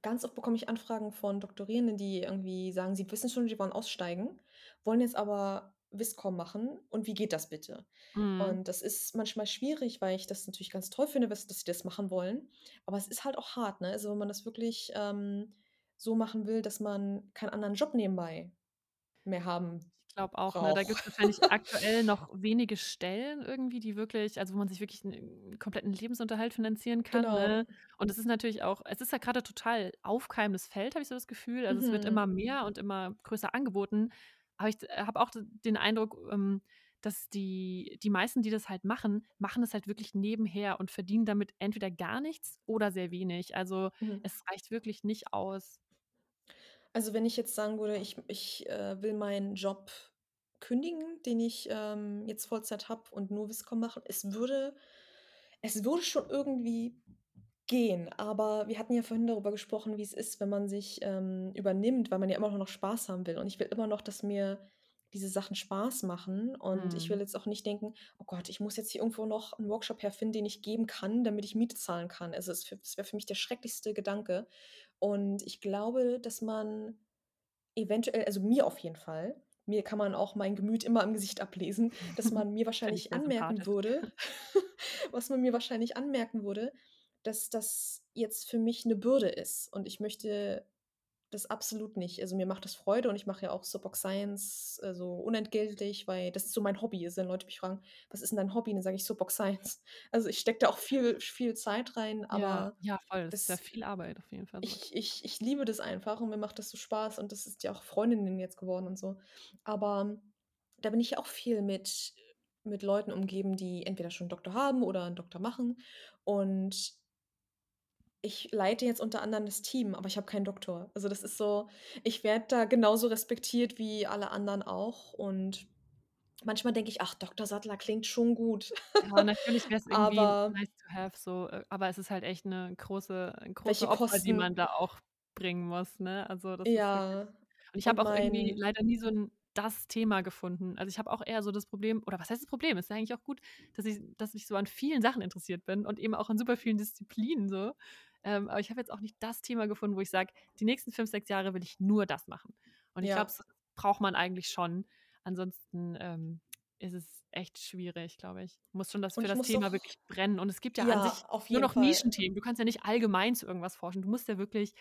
S1: ganz oft bekomme ich Anfragen von Doktorierenden, die irgendwie sagen, sie wissen schon, die wollen aussteigen, wollen jetzt aber Wisscom machen und wie geht das bitte?
S2: Mhm.
S1: Und das ist manchmal schwierig, weil ich das natürlich ganz toll finde, was dass sie das machen wollen. Aber es ist halt auch hart, ne? Also, wenn man das wirklich, ähm, so machen will, dass man keinen anderen Job nebenbei mehr haben
S2: Glaube auch, ne? Da
S1: brauche.
S2: gibt's wahrscheinlich aktuell noch wenige Stellen irgendwie, die wirklich also, wo man sich wirklich 'n kompletten Lebensunterhalt finanzieren kann,
S1: Genau.
S2: ne? Und es ist natürlich auch es ist ja grade total aufkeimendes Feld, habe ich so das Gefühl. Also, es wird immer
S1: Mhm.
S2: mehr und immer größer angeboten. Aber ich d habe auch den Eindruck, ähm, dass die die meisten, die das halt machen, machen das halt wirklich nebenher und verdienen damit entweder gar nichts oder sehr wenig. Also,
S1: Mhm.
S2: es reicht wirklich nicht aus.
S1: Also, wenn ich jetzt sagen würde, ich ich, äh, will meinen Job kündigen, den ich, ähm, jetzt Vollzeit habe und nur Viscom mache, es würde es würde schon irgendwie gehen, aber wir hatten ja vorhin darüber gesprochen, wie es ist, wenn man sich, ähm, übernimmt, weil man ja immer noch Spaß haben will. Und ich will immer noch, dass mir diese Sachen Spaß machen und ich will
S2: Mhm.
S1: jetzt auch nicht denken: „Oh Gott, ich muss jetzt hier irgendwo noch 'n Workshop herfinden, den ich geben kann, damit ich Miete zahlen kann.“ Also, es wäre für mich der schrecklichste Gedanke. Und ich glaube, dass man eventuell also, mir auf jeden Fall mir kann man auch mein Gemüt immer am Gesicht ablesen, dass man mir wahrscheinlich anmerken würde was man mir wahrscheinlich anmerken würde, dass das jetzt für mich 'ne Bürde ist. Und ich möchte das absolut nicht. Also, mir macht das Freude und ich mache ja auch Subbox Science, also, unentgeltlich, weil das so mein Hobby ist. Wenn Leute mich fragen: „Was ist 'n dein Hobby?“ Dann sage ich Subbox Science. Also, ich stecke da auch viel viel Zeit rein,
S2: Ja,
S1: aber
S2: ja, voll. Das ist ja
S1: das
S2: viel Arbeit auf jeden Fall, so
S1: ich ich ich liebe das einfach und mir macht das so Spaß und das ist ja auch Freundinnen jetzt geworden und so. Aber da bin ich ja auch viel mit mit Leuten umgeben, die entweder schon 'n Doktor haben oder 'n Doktor machen. Und ich leite jetzt unter anderem das Team, aber ich habe keinen Doktor. Also, das ist so ich werde da genauso respektiert wie alle anderen auch. Und manchmal denke ich: „Ach, Doktor Sattler klingt schon gut.“
S2: Ja, natürlich wäre es irgendwie
S1: Aber
S2: nice to have so, äh, aber es ist halt echt 'ne große
S1: welche
S2: große Opfer, die man
S1: Kosten
S2: da auch bringen muss, ne? Also, das ist
S1: Ja,
S2: und ich habe auch irgendwie leider nie so 'n das Thema gefunden. Also, ich habe auch eher so das Problem oder was heißt das Problem? Ist ja eigentlich auch gut, dass ich dass ich so an vielen Sachen interessiert bin und eben auch an super vielen Disziplinen so. Ähm, aber ich habe jetzt auch nicht das Thema gefunden, wo ich sage: „Die nächsten 5, 6 Jahre will ich nur das machen.“ Und ich glaube,
S1: Ja.
S2: das braucht man eigentlich schon. Ansonsten, ähm, ist es echt schwierig, glaube ich. Muss schon das
S1: Und
S2: für das Thema
S1: doch
S2: wirklich brennen. Und es gibt ja an
S1: ja,
S2: sich
S1: auf
S2: nur noch
S1: Fall.
S2: Nischenthemen. Du kannst ja nicht allgemein zu irgendwas forschen. Du musst ja wirklich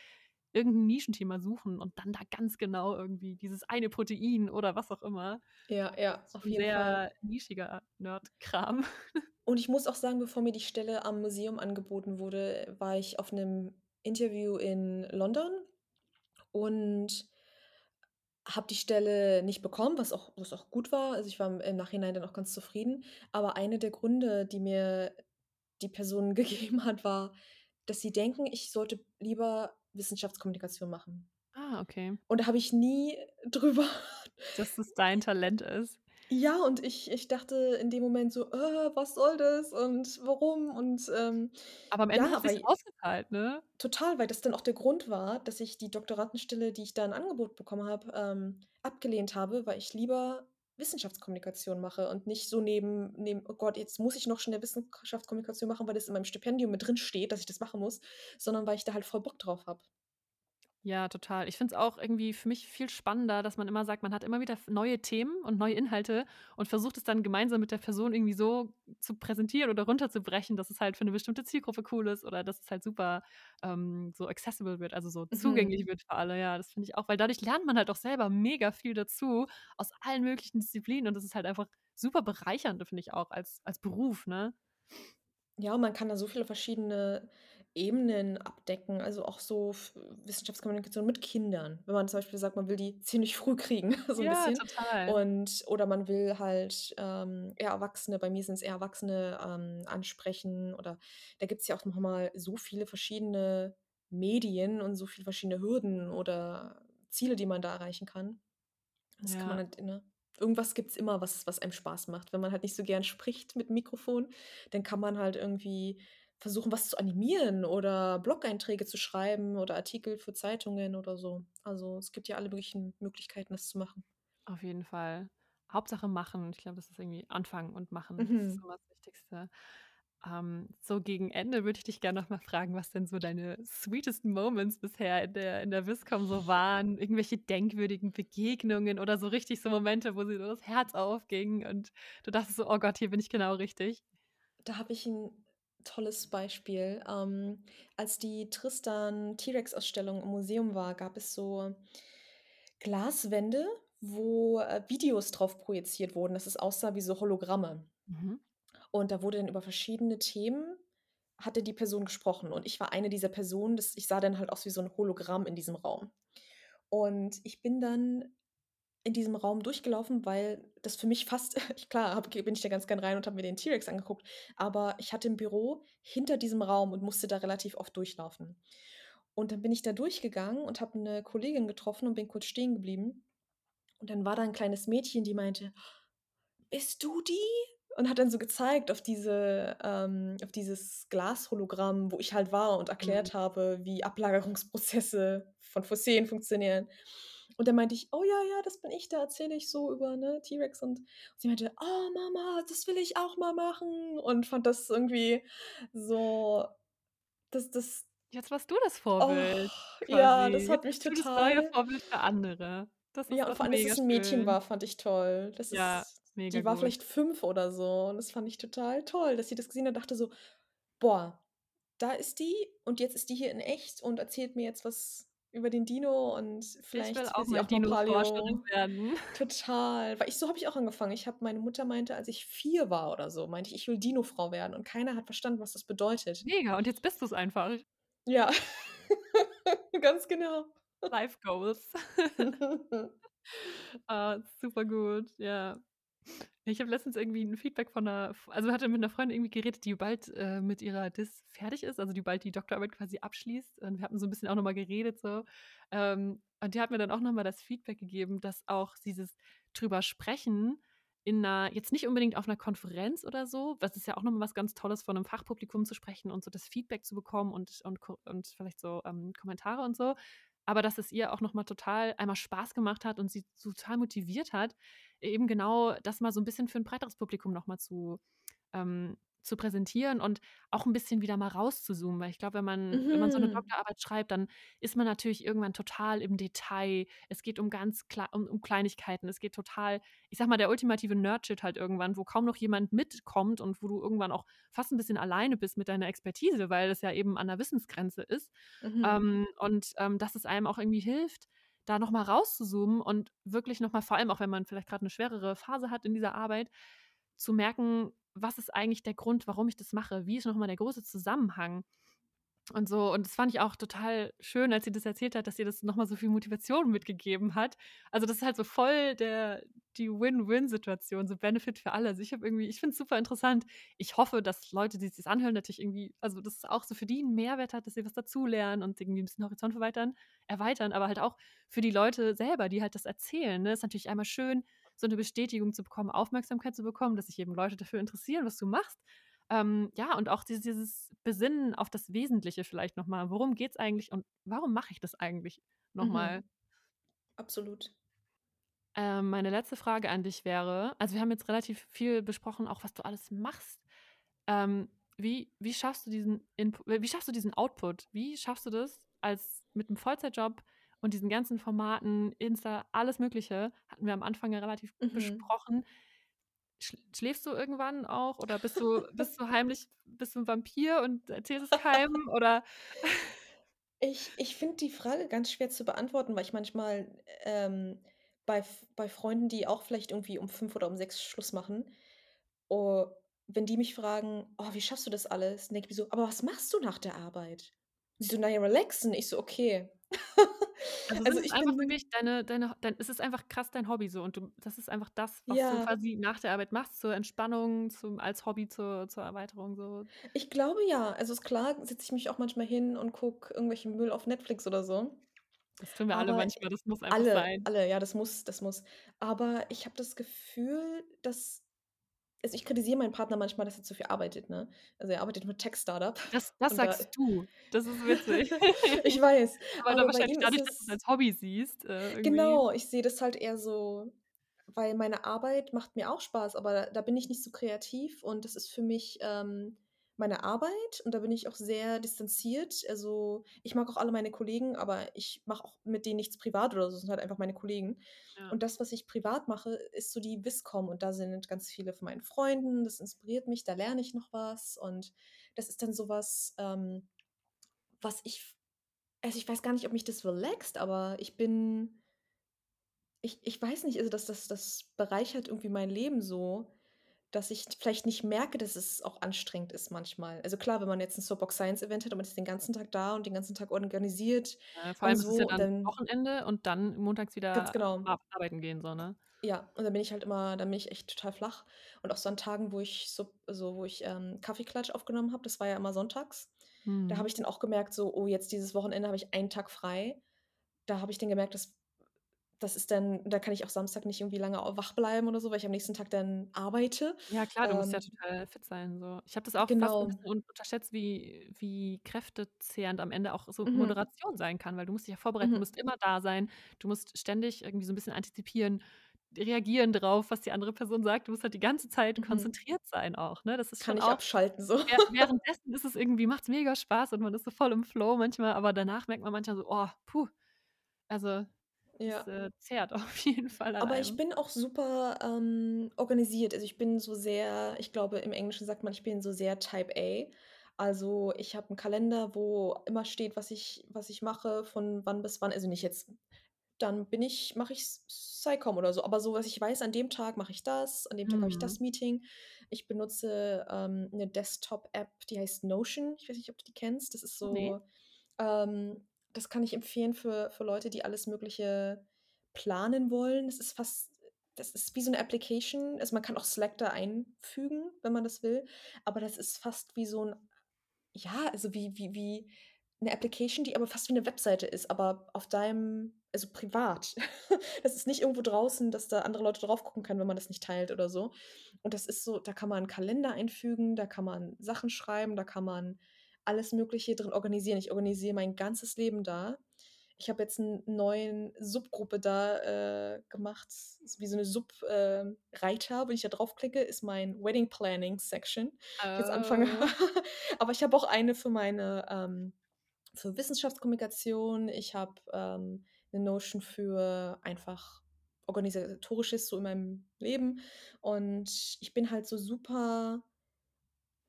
S2: irgend 'n Nischenthema suchen und dann da ganz genau irgendwie dieses eine Protein oder was auch immer.
S1: Ja, ja, auf jeden Fall.
S2: sehr nischiger Nerd-Kram.
S1: Und ich muss auch sagen, bevor mir die Stelle am Museum angeboten wurde, war ich auf 'nem Interview in London und habe die Stelle nicht bekommen, was auch was auch gut war. Also, ich war im im Nachhinein dann auch ganz zufrieden. Aber eine der Gründe, die mir die Person gegeben hat, war, dass sie denken, ich sollte lieber Wissenschaftskommunikation machen.
S2: Ah, okay.
S1: Und da habe ich nie drüber
S2: Dass es dein Talent ist.
S1: Ja, und ich ich dachte in dem Moment so: „Äh, was soll das und warum?“ Und, ähm,
S2: Aber am Ende
S1: ja,
S2: hat
S1: weil
S2: ausgezahlt, ne?
S1: total, weil das dann auch der Grund war, dass ich die Doktorandenstelle, die ich da in Angebot bekommen habe, ähm, abgelehnt habe, weil ich lieber Wissenschaftskommunikation mache und nicht so neben neben: „Oh Gott, jetzt muss ich noch schnell Wissenschaftskommunikation machen, weil das in meinem Stipendium mit drinsteht, dass ich das machen muss“, sondern weil ich da halt voll Bock drauf habe.
S2: Ja, total. Ich finde es auch irgendwie für mich viel spannender, dass man immer sagt, man hat immer wieder neue Themen und neue Inhalte und versucht es dann gemeinsam mit der Person irgendwie so zu präsentieren oder runterzubrechen, dass es halt für 'ne bestimmte Zielgruppe cool ist oder dass es halt super, ähm, so accessible wird, also, so
S1: Mhm.
S2: zugänglich wird für alle. Ja, das finde ich auch, weil dadurch lernt man halt auch selber mega viel dazu aus allen möglichen Disziplinen und das ist halt einfach super bereichernd, finde ich auch als als Beruf, ne?
S1: Ja, man kann da so viele verschiedene Ebenen abdecken, also, auch so Wissenschaftskommunikation mit Kindern. Wenn man zum Beispiel sagt, man will die ziemlich früh kriegen, so 'n
S2: Ja,
S1: bisschen.
S2: total.
S1: Und oder man will halt, ähm, eher Erwachsene bei mir sind's eher Erwachsene, ähm, ansprechen oder da gibt's ja auch noch mal so viele verschiedene Medien und so viele verschiedene Hürden oder Ziele, die man da erreichen kann. Das kann man
S2: Ja.
S1: halt, ne irgendwas gibt's immer, was was einem Spaß macht. Wenn man halt nicht so gern spricht mit Mikrofon, dann kann man halt irgendwie versuchen, was zu animieren oder Blog-Einträge zu schreiben oder Artikel für Zeitungen oder so. Also, es gibt ja alle möglichen Möglichkeiten, das zu machen.
S2: Auf jeden Fall. Hauptsache machen. Ich glaube, das ist irgendwie anfangen und machen. Das ist
S1: Mhm.
S2: immer das Wichtigste. Ähm, so gegen Ende würde ich dich gern noch mal fragen, was denn so deine sweetesten Moments bisher in der in der Viscom so waren? Irgendwelche denkwürdigen Begegnungen oder so richtig so Momente, wo dir so das Herz aufging und du dachtest so: „Oh Gott, hier bin ich genau richtig?“
S1: Da habe ich 'n tolles Beispiel. Ähm, als die Tristan-T-Rex-Ausstellung im Museum war, gab es so Glaswände wo, äh, Videos drauf projiziert wurden, dass es aussah wie so Hologramme.
S2: Mhm.
S1: Und da wurde dann über verschiedene Themen hatte die Person gesprochen und ich war eine dieser Personen, das ich sah dann halt aus wie so 'n Hologramm in diesem Raum. Und ich bin dann in diesem Raum durchgelaufen, weil das für mich fast klar habe bin ich da ganz gern rein und habe mir den T-Rex angeguckt, aber ich hatte 'n Büro hinter diesem Raum und musste da relativ oft durchlaufen. Und dann bin ich da durchgegangen und habe 'ne Kollegin getroffen und bin kurz stehen geblieben. Und dann war da 'n kleines Mädchen, die meinte: „Bist du die?“ Und hat dann so gezeigt auf diese ähm, auf dieses Glashologramm, wo ich halt war und
S2: Mhm.
S1: erklärt habe, wie Ablagerungsprozesse von Fossilien funktionieren. Und dann meinte ich: „Oh ja, ja, das bin ich, da erzähle ich so über, ne, T-Rex“ und sie meinte: „Oh Mama, das will ich auch mal machen“ und fand das irgendwie so das das
S2: Jetzt warst du das
S1: Oh,
S2: Vorbild
S1: ja,
S2: quasi.
S1: das hat
S2: Jetzt
S1: mich
S2: bist du das neue
S1: total
S2: Vorbild für andere. Das
S1: Ja,
S2: ist
S1: und
S2: doch
S1: vor allem, dass es 'n Mädchen
S2: schön.
S1: war, fand ich toll. Das
S2: Ja,
S1: ist
S2: mega
S1: die war
S2: gut.
S1: vielleicht 5 oder so und das fand ich total toll, dass sie das gesehen hat und dachte so: „Boah, da ist die und jetzt ist die hier in echt und erzählt mir jetzt was über den Dino und
S2: Ich will
S1: vielleicht will
S2: auch mal
S1: auch
S2: Dino-Forscherin
S1: Paleo“
S2: werden.
S1: total. Weil ich so habe ich auch angefangen. Ich habe meine Mutter meinte, als ich 4 war oder so, meinte ich: „Ich will Dino-Frau werden“ und keiner hat verstanden, was das bedeutet.
S2: Mega, und jetzt bist du's einfach.
S1: Ja, ganz genau.
S2: Life Goals. Ah, super gut, ja. Ich habe letztens irgendwie 'n Feedback von 'ner F also, hatte mit 'ner Freundin irgendwie geredet, die bald, äh, mit ihrer Dis fertig ist, also, die bald die Doktorarbeit quasi abschließt. Und wir hatten so 'n bisschen auch noch mal geredet so. Ähm, und die hat mir dann auch noch mal das Feedback gegeben, dass auch dieses drüber sprechen in 'ner jetzt nicht unbedingt auf 'ner Konferenz oder so, das ist ja auch noch mal was ganz Tolles, vor 'nem Fachpublikum zu sprechen und so das Feedback zu bekommen und und und vielleicht so, ähm, Kommentare und so. Aber dass es ihr auch noch mal total einmal Spaß gemacht hat und sie total motiviert hat, eben genau das mal so 'n bisschen für 'n breiteres Publikum noch mal zu ähm, zu präsentieren und auch 'n bisschen wieder mal rauszuzoomen. Weil ich glaube, wenn man wenn man so 'ne
S1: Mhm.
S2: Doktorarbeit schreibt, dann ist man natürlich irgendwann total im Detail. Es geht um ganz um um Kleinigkeiten. Es geht total ich sage mal, der ultimative Nerd-Shit halt irgendwann, wo kaum noch jemand mitkommt und wo du irgendwann auch fast 'n bisschen alleine bist mit deiner Expertise, weil es ja eben an 'ner Wissensgrenze ist.
S1: Mhm.
S2: Ähm, und, ähm, dass es einem auch irgendwie hilft, da noch mal rauszuzoomen und wirklich noch mal vor allem auch, wenn man vielleicht grad 'ne schwerere Phase hat in dieser Arbeit, zu merken: „Was ist eigentlich der Grund, warum ich das mache? Wie ist noch mal der große Zusammenhang?“ Und so und das fand ich auch total schön, als sie das erzählt hat, dass ihr das noch mal so viel Motivation mitgegeben hat. Also, das ist halt so voll der die Win-Win-Situation, so Benefit für alle. Also, ich habe irgendwie ich finde es super interessant. Ich hoffe, dass Leute, die sich's anhören, natürlich irgendwie also, dass es auch so für die 'n Mehrwert hat, dass sie was dazulernen und irgendwie 'n bisschen Horizont erweitern erweitern, aber halt auch für die Leute selber, die halt das erzählen, ne? Ist natürlich einmal schön, so 'ne Bestätigung zu bekommen, Aufmerksamkeit zu bekommen, dass sich eben Leute dafür interessieren, was du machst. Ähm, ja, und auch dies dieses Besinnen auf das Wesentliche vielleicht noch mal. Worum geht's eigentlich und warum mache ich das eigentlich noch mal?
S1: Mhm. Absolut.
S2: Ähm, meine letzte Frage an dich wäre also, wir haben jetzt relativ viel besprochen, auch was du alles machst. Ähm, wie wie schaffst du diesen Inpu wie schaffst du diesen Output? Wie schaffst du das als mit 'nem Vollzeitjob und diesen ganzen Formaten, Insta, alles Mögliche, hatten wir am Anfang ja relativ
S1: Mhm.
S2: besprochen. Sch schläfst du irgendwann auch oder bist du bist du heimlich bist du 'n Vampir und erzählst es keinem oder
S1: Ich ich finde die Frage ganz schwer zu beantworten, weil ich manchmal, ähm, bei bei Freunden, die auch vielleicht irgendwie um 5 oder um 6 Schluss machen oh, wenn die mich fragen: „Oh, wie schaffst du das alles?“ Dann denke ich mir so: „Aber was machst du nach der Arbeit?“ Sie so: „Na ja, relaxen.“ Ich so: „Okay.“
S2: Also,
S1: Also, ich
S2: einfach
S1: bin
S2: wirklich deine deine dein es ist einfach krass dein Hobby so und du das ist einfach das, was du
S1: Ja.
S2: quasi nach der Arbeit machst, zur Entspannung, zum als Hobby zur zur Erweiterung so?
S1: Ich glaube ja. Also, ist klar, setze ich mich auch manchmal hin und gucke irgendwelchen Müll auf Netflix oder so.
S2: Das tun wir alle
S1: Aber
S2: manchmal, das muss einfach
S1: alle,
S2: sein.
S1: alle, ja, das muss das muss. Aber ich habe das Gefühl, dass also, ich kritisiere meinen Partner manchmal, dass er zu viel arbeitet, ne? Also, er arbeitet mit Tech-Startup
S2: Das das
S1: und da
S2: sagst du. Das ist witzig.
S1: ich weiß,
S2: Aber dann
S1: aber bei
S2: wahrscheinlich dadurch, dass du's
S1: es
S2: als Hobby siehst, äh.
S1: Genau, ich sehe das halt eher so weil meine Arbeit macht mir auch Spaß, aber da bin ich nicht so kreativ und das ist für mich, ähm, meine Arbeit und da bin ich auch sehr distanziert. Also, ich mag auch alle meine Kollegen, aber ich mache auch mit denen nichts privat oder so, das sind halt einfach meine Kollegen.
S2: Ja.
S1: Und das, was ich privat mache, ist so die Viscom und da sind ganz viele von meinen Freunden, das inspiriert mich, da lerne ich noch was und das ist dann so was, ähm, was ich also, ich weiß gar nicht, ob mich das relaxt, aber ich bin ich ich weiß nicht, also das das das bereichert irgendwie mein Leben so, dass ich vielleicht nicht merke, dass es auch anstrengend ist manchmal. Also klar, wenn man jetzt 'n Soapbox Science Event hat und man ist den ganzen Tag da und den ganzen Tag organisiert
S2: Äh, vor
S1: und
S2: allem ist es ja
S1: so,
S2: dann
S1: dann
S2: Wochenende und dann montags
S1: Ganz
S2: wieder
S1: genau.
S2: ar arbeiten gehen so, ne?
S1: Ja, und dann bin ich halt immer dann bin ich echt total flach. Und auch so an Tagen, wo ich so so wo ich, ähm, Kaffeeklatsch aufgenommen habe, das war ja immer sonntags. Da habe ich dann auch gemerkt so: „Oh, jetzt dieses Wochenende habe ich einen Tag frei.“ Da habe ich dann gemerkt, das das ist dann da kann ich auch Samstag nicht irgendwie lange wach bleiben oder so, weil ich am nächsten Tag dann arbeite.
S2: Ja klar, du musst ja
S1: Ähm
S2: total fit sein so. Ich habe das auch fast
S1: Genau.
S2: bisschen un unterschätzt, wie wie kräftezehrend am Ende auch so
S1: Mhm.
S2: Moderation sein kann, weil du musst dich ja vorbereiten, du
S1: Mhm.
S2: musst immer da sein. Du musst ständig irgendwie so 'n bisschen antizipieren, reagieren drauf, was die andere Person sagt. Du musst halt die ganze Zeit
S1: Mhm.
S2: konzentriert sein auch, ne? Das ist
S1: Kann
S2: schon
S1: nicht
S2: auch
S1: abschalten so.
S2: währ währenddessen ist es irgendwie macht's mega Spaß und man ist so voll im Flow manchmal, aber danach merkt man manchmal so: „Oh, puh.“ Also, das,
S1: Ja.
S2: äh, zehrt auf jeden Fall
S1: Aber ich
S2: einem.
S1: bin auch super, ähm, organisiert. Also, ich bin so sehr ich glaube, im Englischen sagt man, ich bin so sehr Type A. Also, ich habe 'n Kalender, wo immer steht, was ich was ich mache, von wann bis wann. Also, nicht jetzt dann bin ich mache ich S SciComm oder so, aber so, dass ich weiß, an dem Tag mache ich das, an dem Tag habe ich das
S2: Mhm.
S1: Meeting. Ich benutze, ähm, 'ne Desktop-App, die heißt Notion. Ich weiß nicht, ob du die kennst. Das ist so ähm, das kann ich empfehlen für für Leute, die alles Mögliche planen wollen. Das ist fast das ist wie so 'ne Application. Also, man kann auch Slack da einfügen, wenn man das will, aber das ist fast wie so 'n ja, also, wie wie wie 'ne Application, die aber fast wie 'ne Webseite ist, aber auf deinem also, privat. Es ist nicht irgendwo draußen, dass da andere Leute drauf gucken können, wenn man das nicht teilt oder so. Und das ist so da kann man Kalender einfügen, da kann man Sachen schreiben, da kann man alles Mögliche drin organisieren. Ich organisiere mein ganzes Leben da. Ich habe jetzt 'n neuen Subgruppe da, äh, gemacht, wie so 'ne Sub ähm, Reiter. Wenn ich da draufklicke, ist mein Wedding Planning Section. Ich jetzt anfange
S2: Oh.
S1: aber ich habe auch eine für meine ähm, für Wissenschaftskommunikation. Ich habe, ähm, 'ne Notion für einfach Organisatorisches so in meinem Leben. Und ich bin halt so super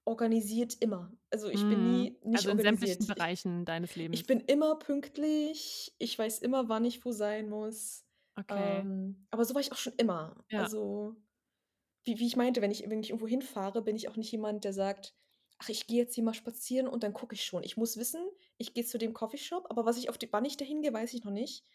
S1: organisiert immer. Also, ich bin
S2: Mhm.
S1: nie nicht
S2: Also, in sämtlichen.
S1: Ich
S2: Bereichen deines
S1: ich
S2: Lebens.
S1: bin immer pünktlich. Ich weiß immer, wann ich wo sein muss.
S2: Okay.
S1: Ähm, aber so war ich auch schon immer.
S2: Ja.
S1: Also, wie wie ich meinte, wenn ich wenn ich irgendwo hinfahre, bin ich auch nicht jemand, der sagt: „Ach, ich gehe jetzt hier mal spazieren und dann gucke ich schon.“ Ich muss wissen, ich gehe zu dem Coffeeshop, aber was ich auf de wann ich da hingehe, weiß ich noch nicht.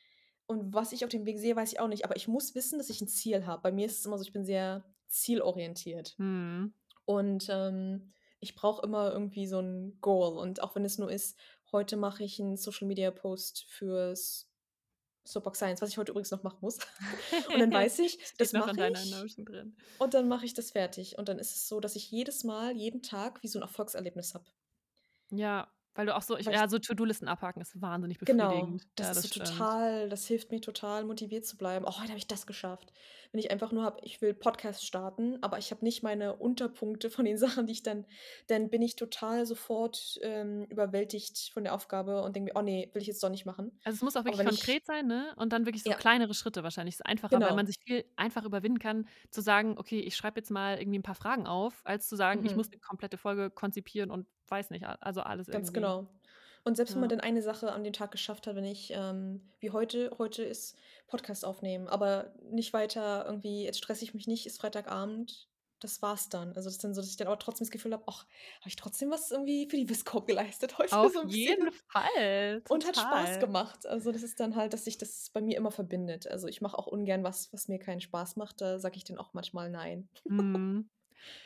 S1: Und was ich auf dem Weg sehe, weiß ich auch nicht. Aber ich muss wissen, dass ich 'n Ziel habe. Bei mir ist es immer so, ich bin sehr zielorientiert.
S2: Mhm.
S1: Und, ähm, ich brauche immer irgendwie so 'n Goal. Und auch wenn es nur ist: „Heute mache ich 'n Social-Media-Post fürs Soapbox Science“, was ich heute übrigens noch machen muss. Und dann weiß ich, das mache ich und dann mache ich das fertig. Und dann ist es so, dass ich jedes Mal, jeden Tag wie so 'n Erfolgserlebnis habe.
S2: Ja, weil du auch so ich ja, so To-do-Listen abhaken ist wahnsinnig
S1: Genau,
S2: befriedigend.
S1: das
S2: Ja,
S1: ist
S2: das
S1: so
S2: stimmt.
S1: total das hilft mir total, motiviert zu bleiben. „Oh, heute habe ich das geschafft.“ Wenn ich einfach nur habe, ich will Podcast starten, aber ich habe nicht meine Unterpunkte von den Sachen, die ich dann dann bin ich total sofort, ähm, überwältigt von der Aufgabe und denke mir: „Oh ne, will ich jetzt doch nicht machen.“
S2: Also, es muss auch wirklich
S1: wenn ich
S2: konkret sein, ne? Und dann wirklich so
S1: Ja.
S2: kleinere Schritte wahrscheinlich. Ist einfacher, weil man
S1: Genau.
S2: sich viel einfacher überwinden kann, zu sagen: „Okay, ich schreibe jetzt mal irgendwie 'n paar Fragen auf“, als zu sagen: „Ich muss
S1: Mhm.
S2: 'ne komplette Folge konzipieren und weiß nicht, also, alles
S1: Ganz
S2: irgendwie.“
S1: genau. Und selbst wenn man
S2: Ja.
S1: dann eine Sache an dem Tag geschafft hat, wenn ich, ähm wie heute heute ist Podcast aufnehmen, aber nicht weiter irgendwie jetzt stresse ich mich nicht, ist Freitagabend, das war's dann. Also, das ist dann so, dass ich dann aber trotzdem das Gefühl habe: „Ach, habe ich trotzdem was irgendwie für die Viscom geleistet heute
S2: Auf
S1: so 'n bisschen?“
S2: jeden Fall,
S1: Und hat Spaß
S2: total.
S1: gemacht. Also, das ist dann halt, dass sich das bei mir immer verbindet. Also, ich mache auch ungern was, was mir keinen Spaß macht. Da sage ich dann auch manchmal nein.
S2: Mhm.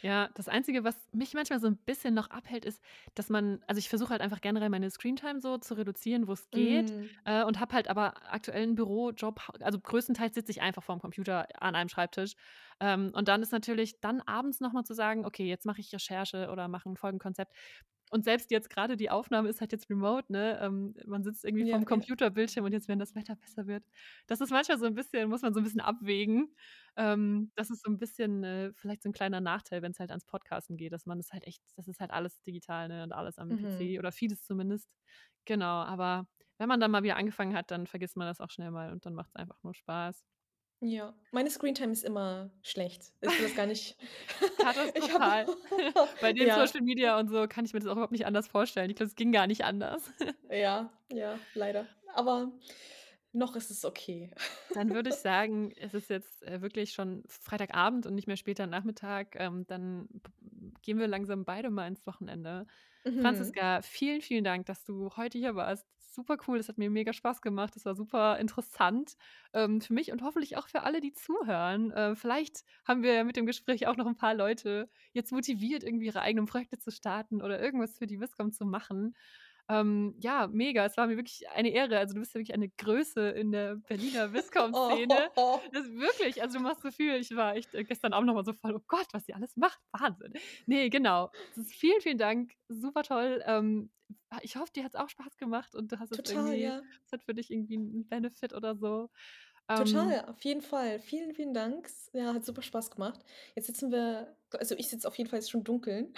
S2: Ja, das Einzige, was mich manchmal so 'n bisschen noch abhält, ist, dass man also, ich versuche halt einfach generell meine Screentime so zu reduzieren, wo's geht,
S1: Mhm.
S2: äh, und habe halt aber aktuell 'n Bürojob. Also, größtenteils sitze ich einfach vorm Computer an einem Schreibtisch. Ähm, und dann ist natürlich dann abends noch mal zu sagen: „Okay, jetzt mache ich Recherche oder mache 'n Folgenkonzept.“ Und selbst jetzt grade die Aufnahme ist halt jetzt remote, ne? Ähm, man sitzt irgendwie
S1: Ja,
S2: vorm. Computerbildschirm und jetzt, wenn das Wetter besser wird das ist manchmal so 'n bisschen muss man so 'n bisschen abwägen. Ähm, das ist so 'n bisschen, äh, vielleicht so 'n kleiner Nachteil, wenn's halt ans Podcasten geht, dass man das halt echt das ist halt alles digital, ne, und alles am
S1: Mhm.
S2: PC oder vieles zumindest. Genau, aber wenn man dann mal wieder angefangen hat, dann vergisst man das auch schnell mal und dann macht's einfach nur Spaß.
S1: Ja, meine Screentime ist immer schlecht. Ich will das gar nicht
S2: Katastrophal. Bei den
S1: ja.
S2: Social Media und so kann ich mir das auch überhaupt nicht anders vorstellen. Ich glaube, es ging gar nicht anders.
S1: Ja, ja, leider. Aber Noch ist es okay.
S2: Dann würde ich sagen, es ist jetzt, äh, wirklich schon Freitagabend und nicht mehr später Nachmittag. Ähm, dann gehen wir langsam beide mal ins Wochenende.
S1: Mhm.
S2: Franziska, vielen, vielen Dank, dass du heute hier warst. Super cool, es hat mir mega Spaß gemacht. Das war super interessant, ähm, für mich und hoffentlich auch für alle, die zuhören. Äh, vielleicht haben wir ja mit dem Gespräch auch noch ein paar Leute jetzt motiviert, irgendwie ihre eigenen Projekte zu starten oder irgendwas für die Viscom zu machen. Ähm, ja, mega. Es war mir wirklich eine Ehre. Also, du bist ja wirklich eine Größe in der Berliner Viscom-Szene.
S1: Oh,
S2: Das wirklich, also, du machst so viel. Ich war echt, äh, gestern Abend noch mal so voll: „Oh Gott, was sie alles macht. Wahnsinn.“ Ne, genau. Ist vielen, vielen Dank. Super toll. Ähm, ich hoffe, dir hat's auch Spaß gemacht und du hast es
S1: total,
S2: irgendwie
S1: ja.
S2: es hat für dich irgendwie 'n Benefit oder so. Ähm,
S1: Total, auf jeden Fall. Vielen, vielen Dank. Ja, hat super Spaß gemacht. Jetzt sitzen wir also, ich sitze auf jeden Fall jetzt schon Dunkeln,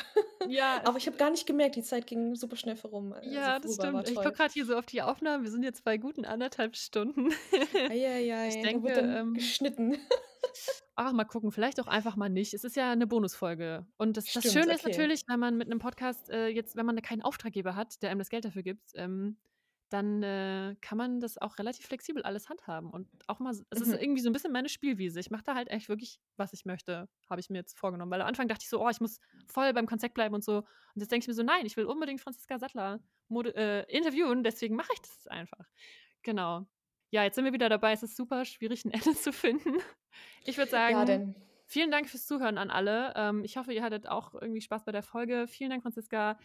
S2: ja,
S1: aber ich habe gar nicht gemerkt, die Zeit ging super schnell vorum also,
S2: ja, das
S1: vorüber, war
S2: stimmt. Ich gucke grad hier so auf die Aufnahmen. Wir sind jetzt bei guten anderthalb Stunden.
S1: Ei, ei,
S2: Ich
S1: ei, da
S2: denke,
S1: wird dann
S2: ähm
S1: geschnitten.
S2: Ach, mal gucken, vielleicht auch einfach mal nicht. Es ist ja 'ne Bonusfolge. Und das das Schöne ist
S1: okay.
S2: natürlich, wenn man mit 'nem Podcast, äh, jetzt wenn man keinen Auftraggeber hat, der einem das Geld dafür gibt, ähm, dann, äh, kann man das auch relativ flexibel alles handhaben und auch mal es ist
S1: Mhm.
S2: irgendwie so 'n bisschen meine Spielwiese. Ich mache da halt echt wirklich, was ich möchte, habe ich mir jetzt vorgenommen. Weil am Anfang dachte ich so: „Oh, ich muss voll beim Konzept bleiben und so.“ Und jetzt denke ich mir so: „Nein, ich will unbedingt Franziska Sattler äh, interviewen, deswegen mache ich das einfach.“ Genau. Ja, jetzt sind wir wieder dabei. Es ist super schwierig, 'n Ende zu finden. Ich würde
S1: Ja,
S2: sagen,
S1: denn
S2: vielen Dank fürs Zuhören an alle. Ähm, ich hoffe, ihr hattet auch irgendwie Spaß bei der Folge. Vielen Dank, Franziska.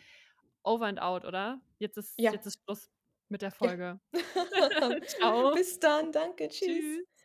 S2: Over and out, oder? Jetzt ist
S1: ja,
S2: jetzt ist Schluss mit der
S1: ja.
S2: Folge. Tschau.
S1: Bis dann, danke, tschüss.
S2: Tschüss.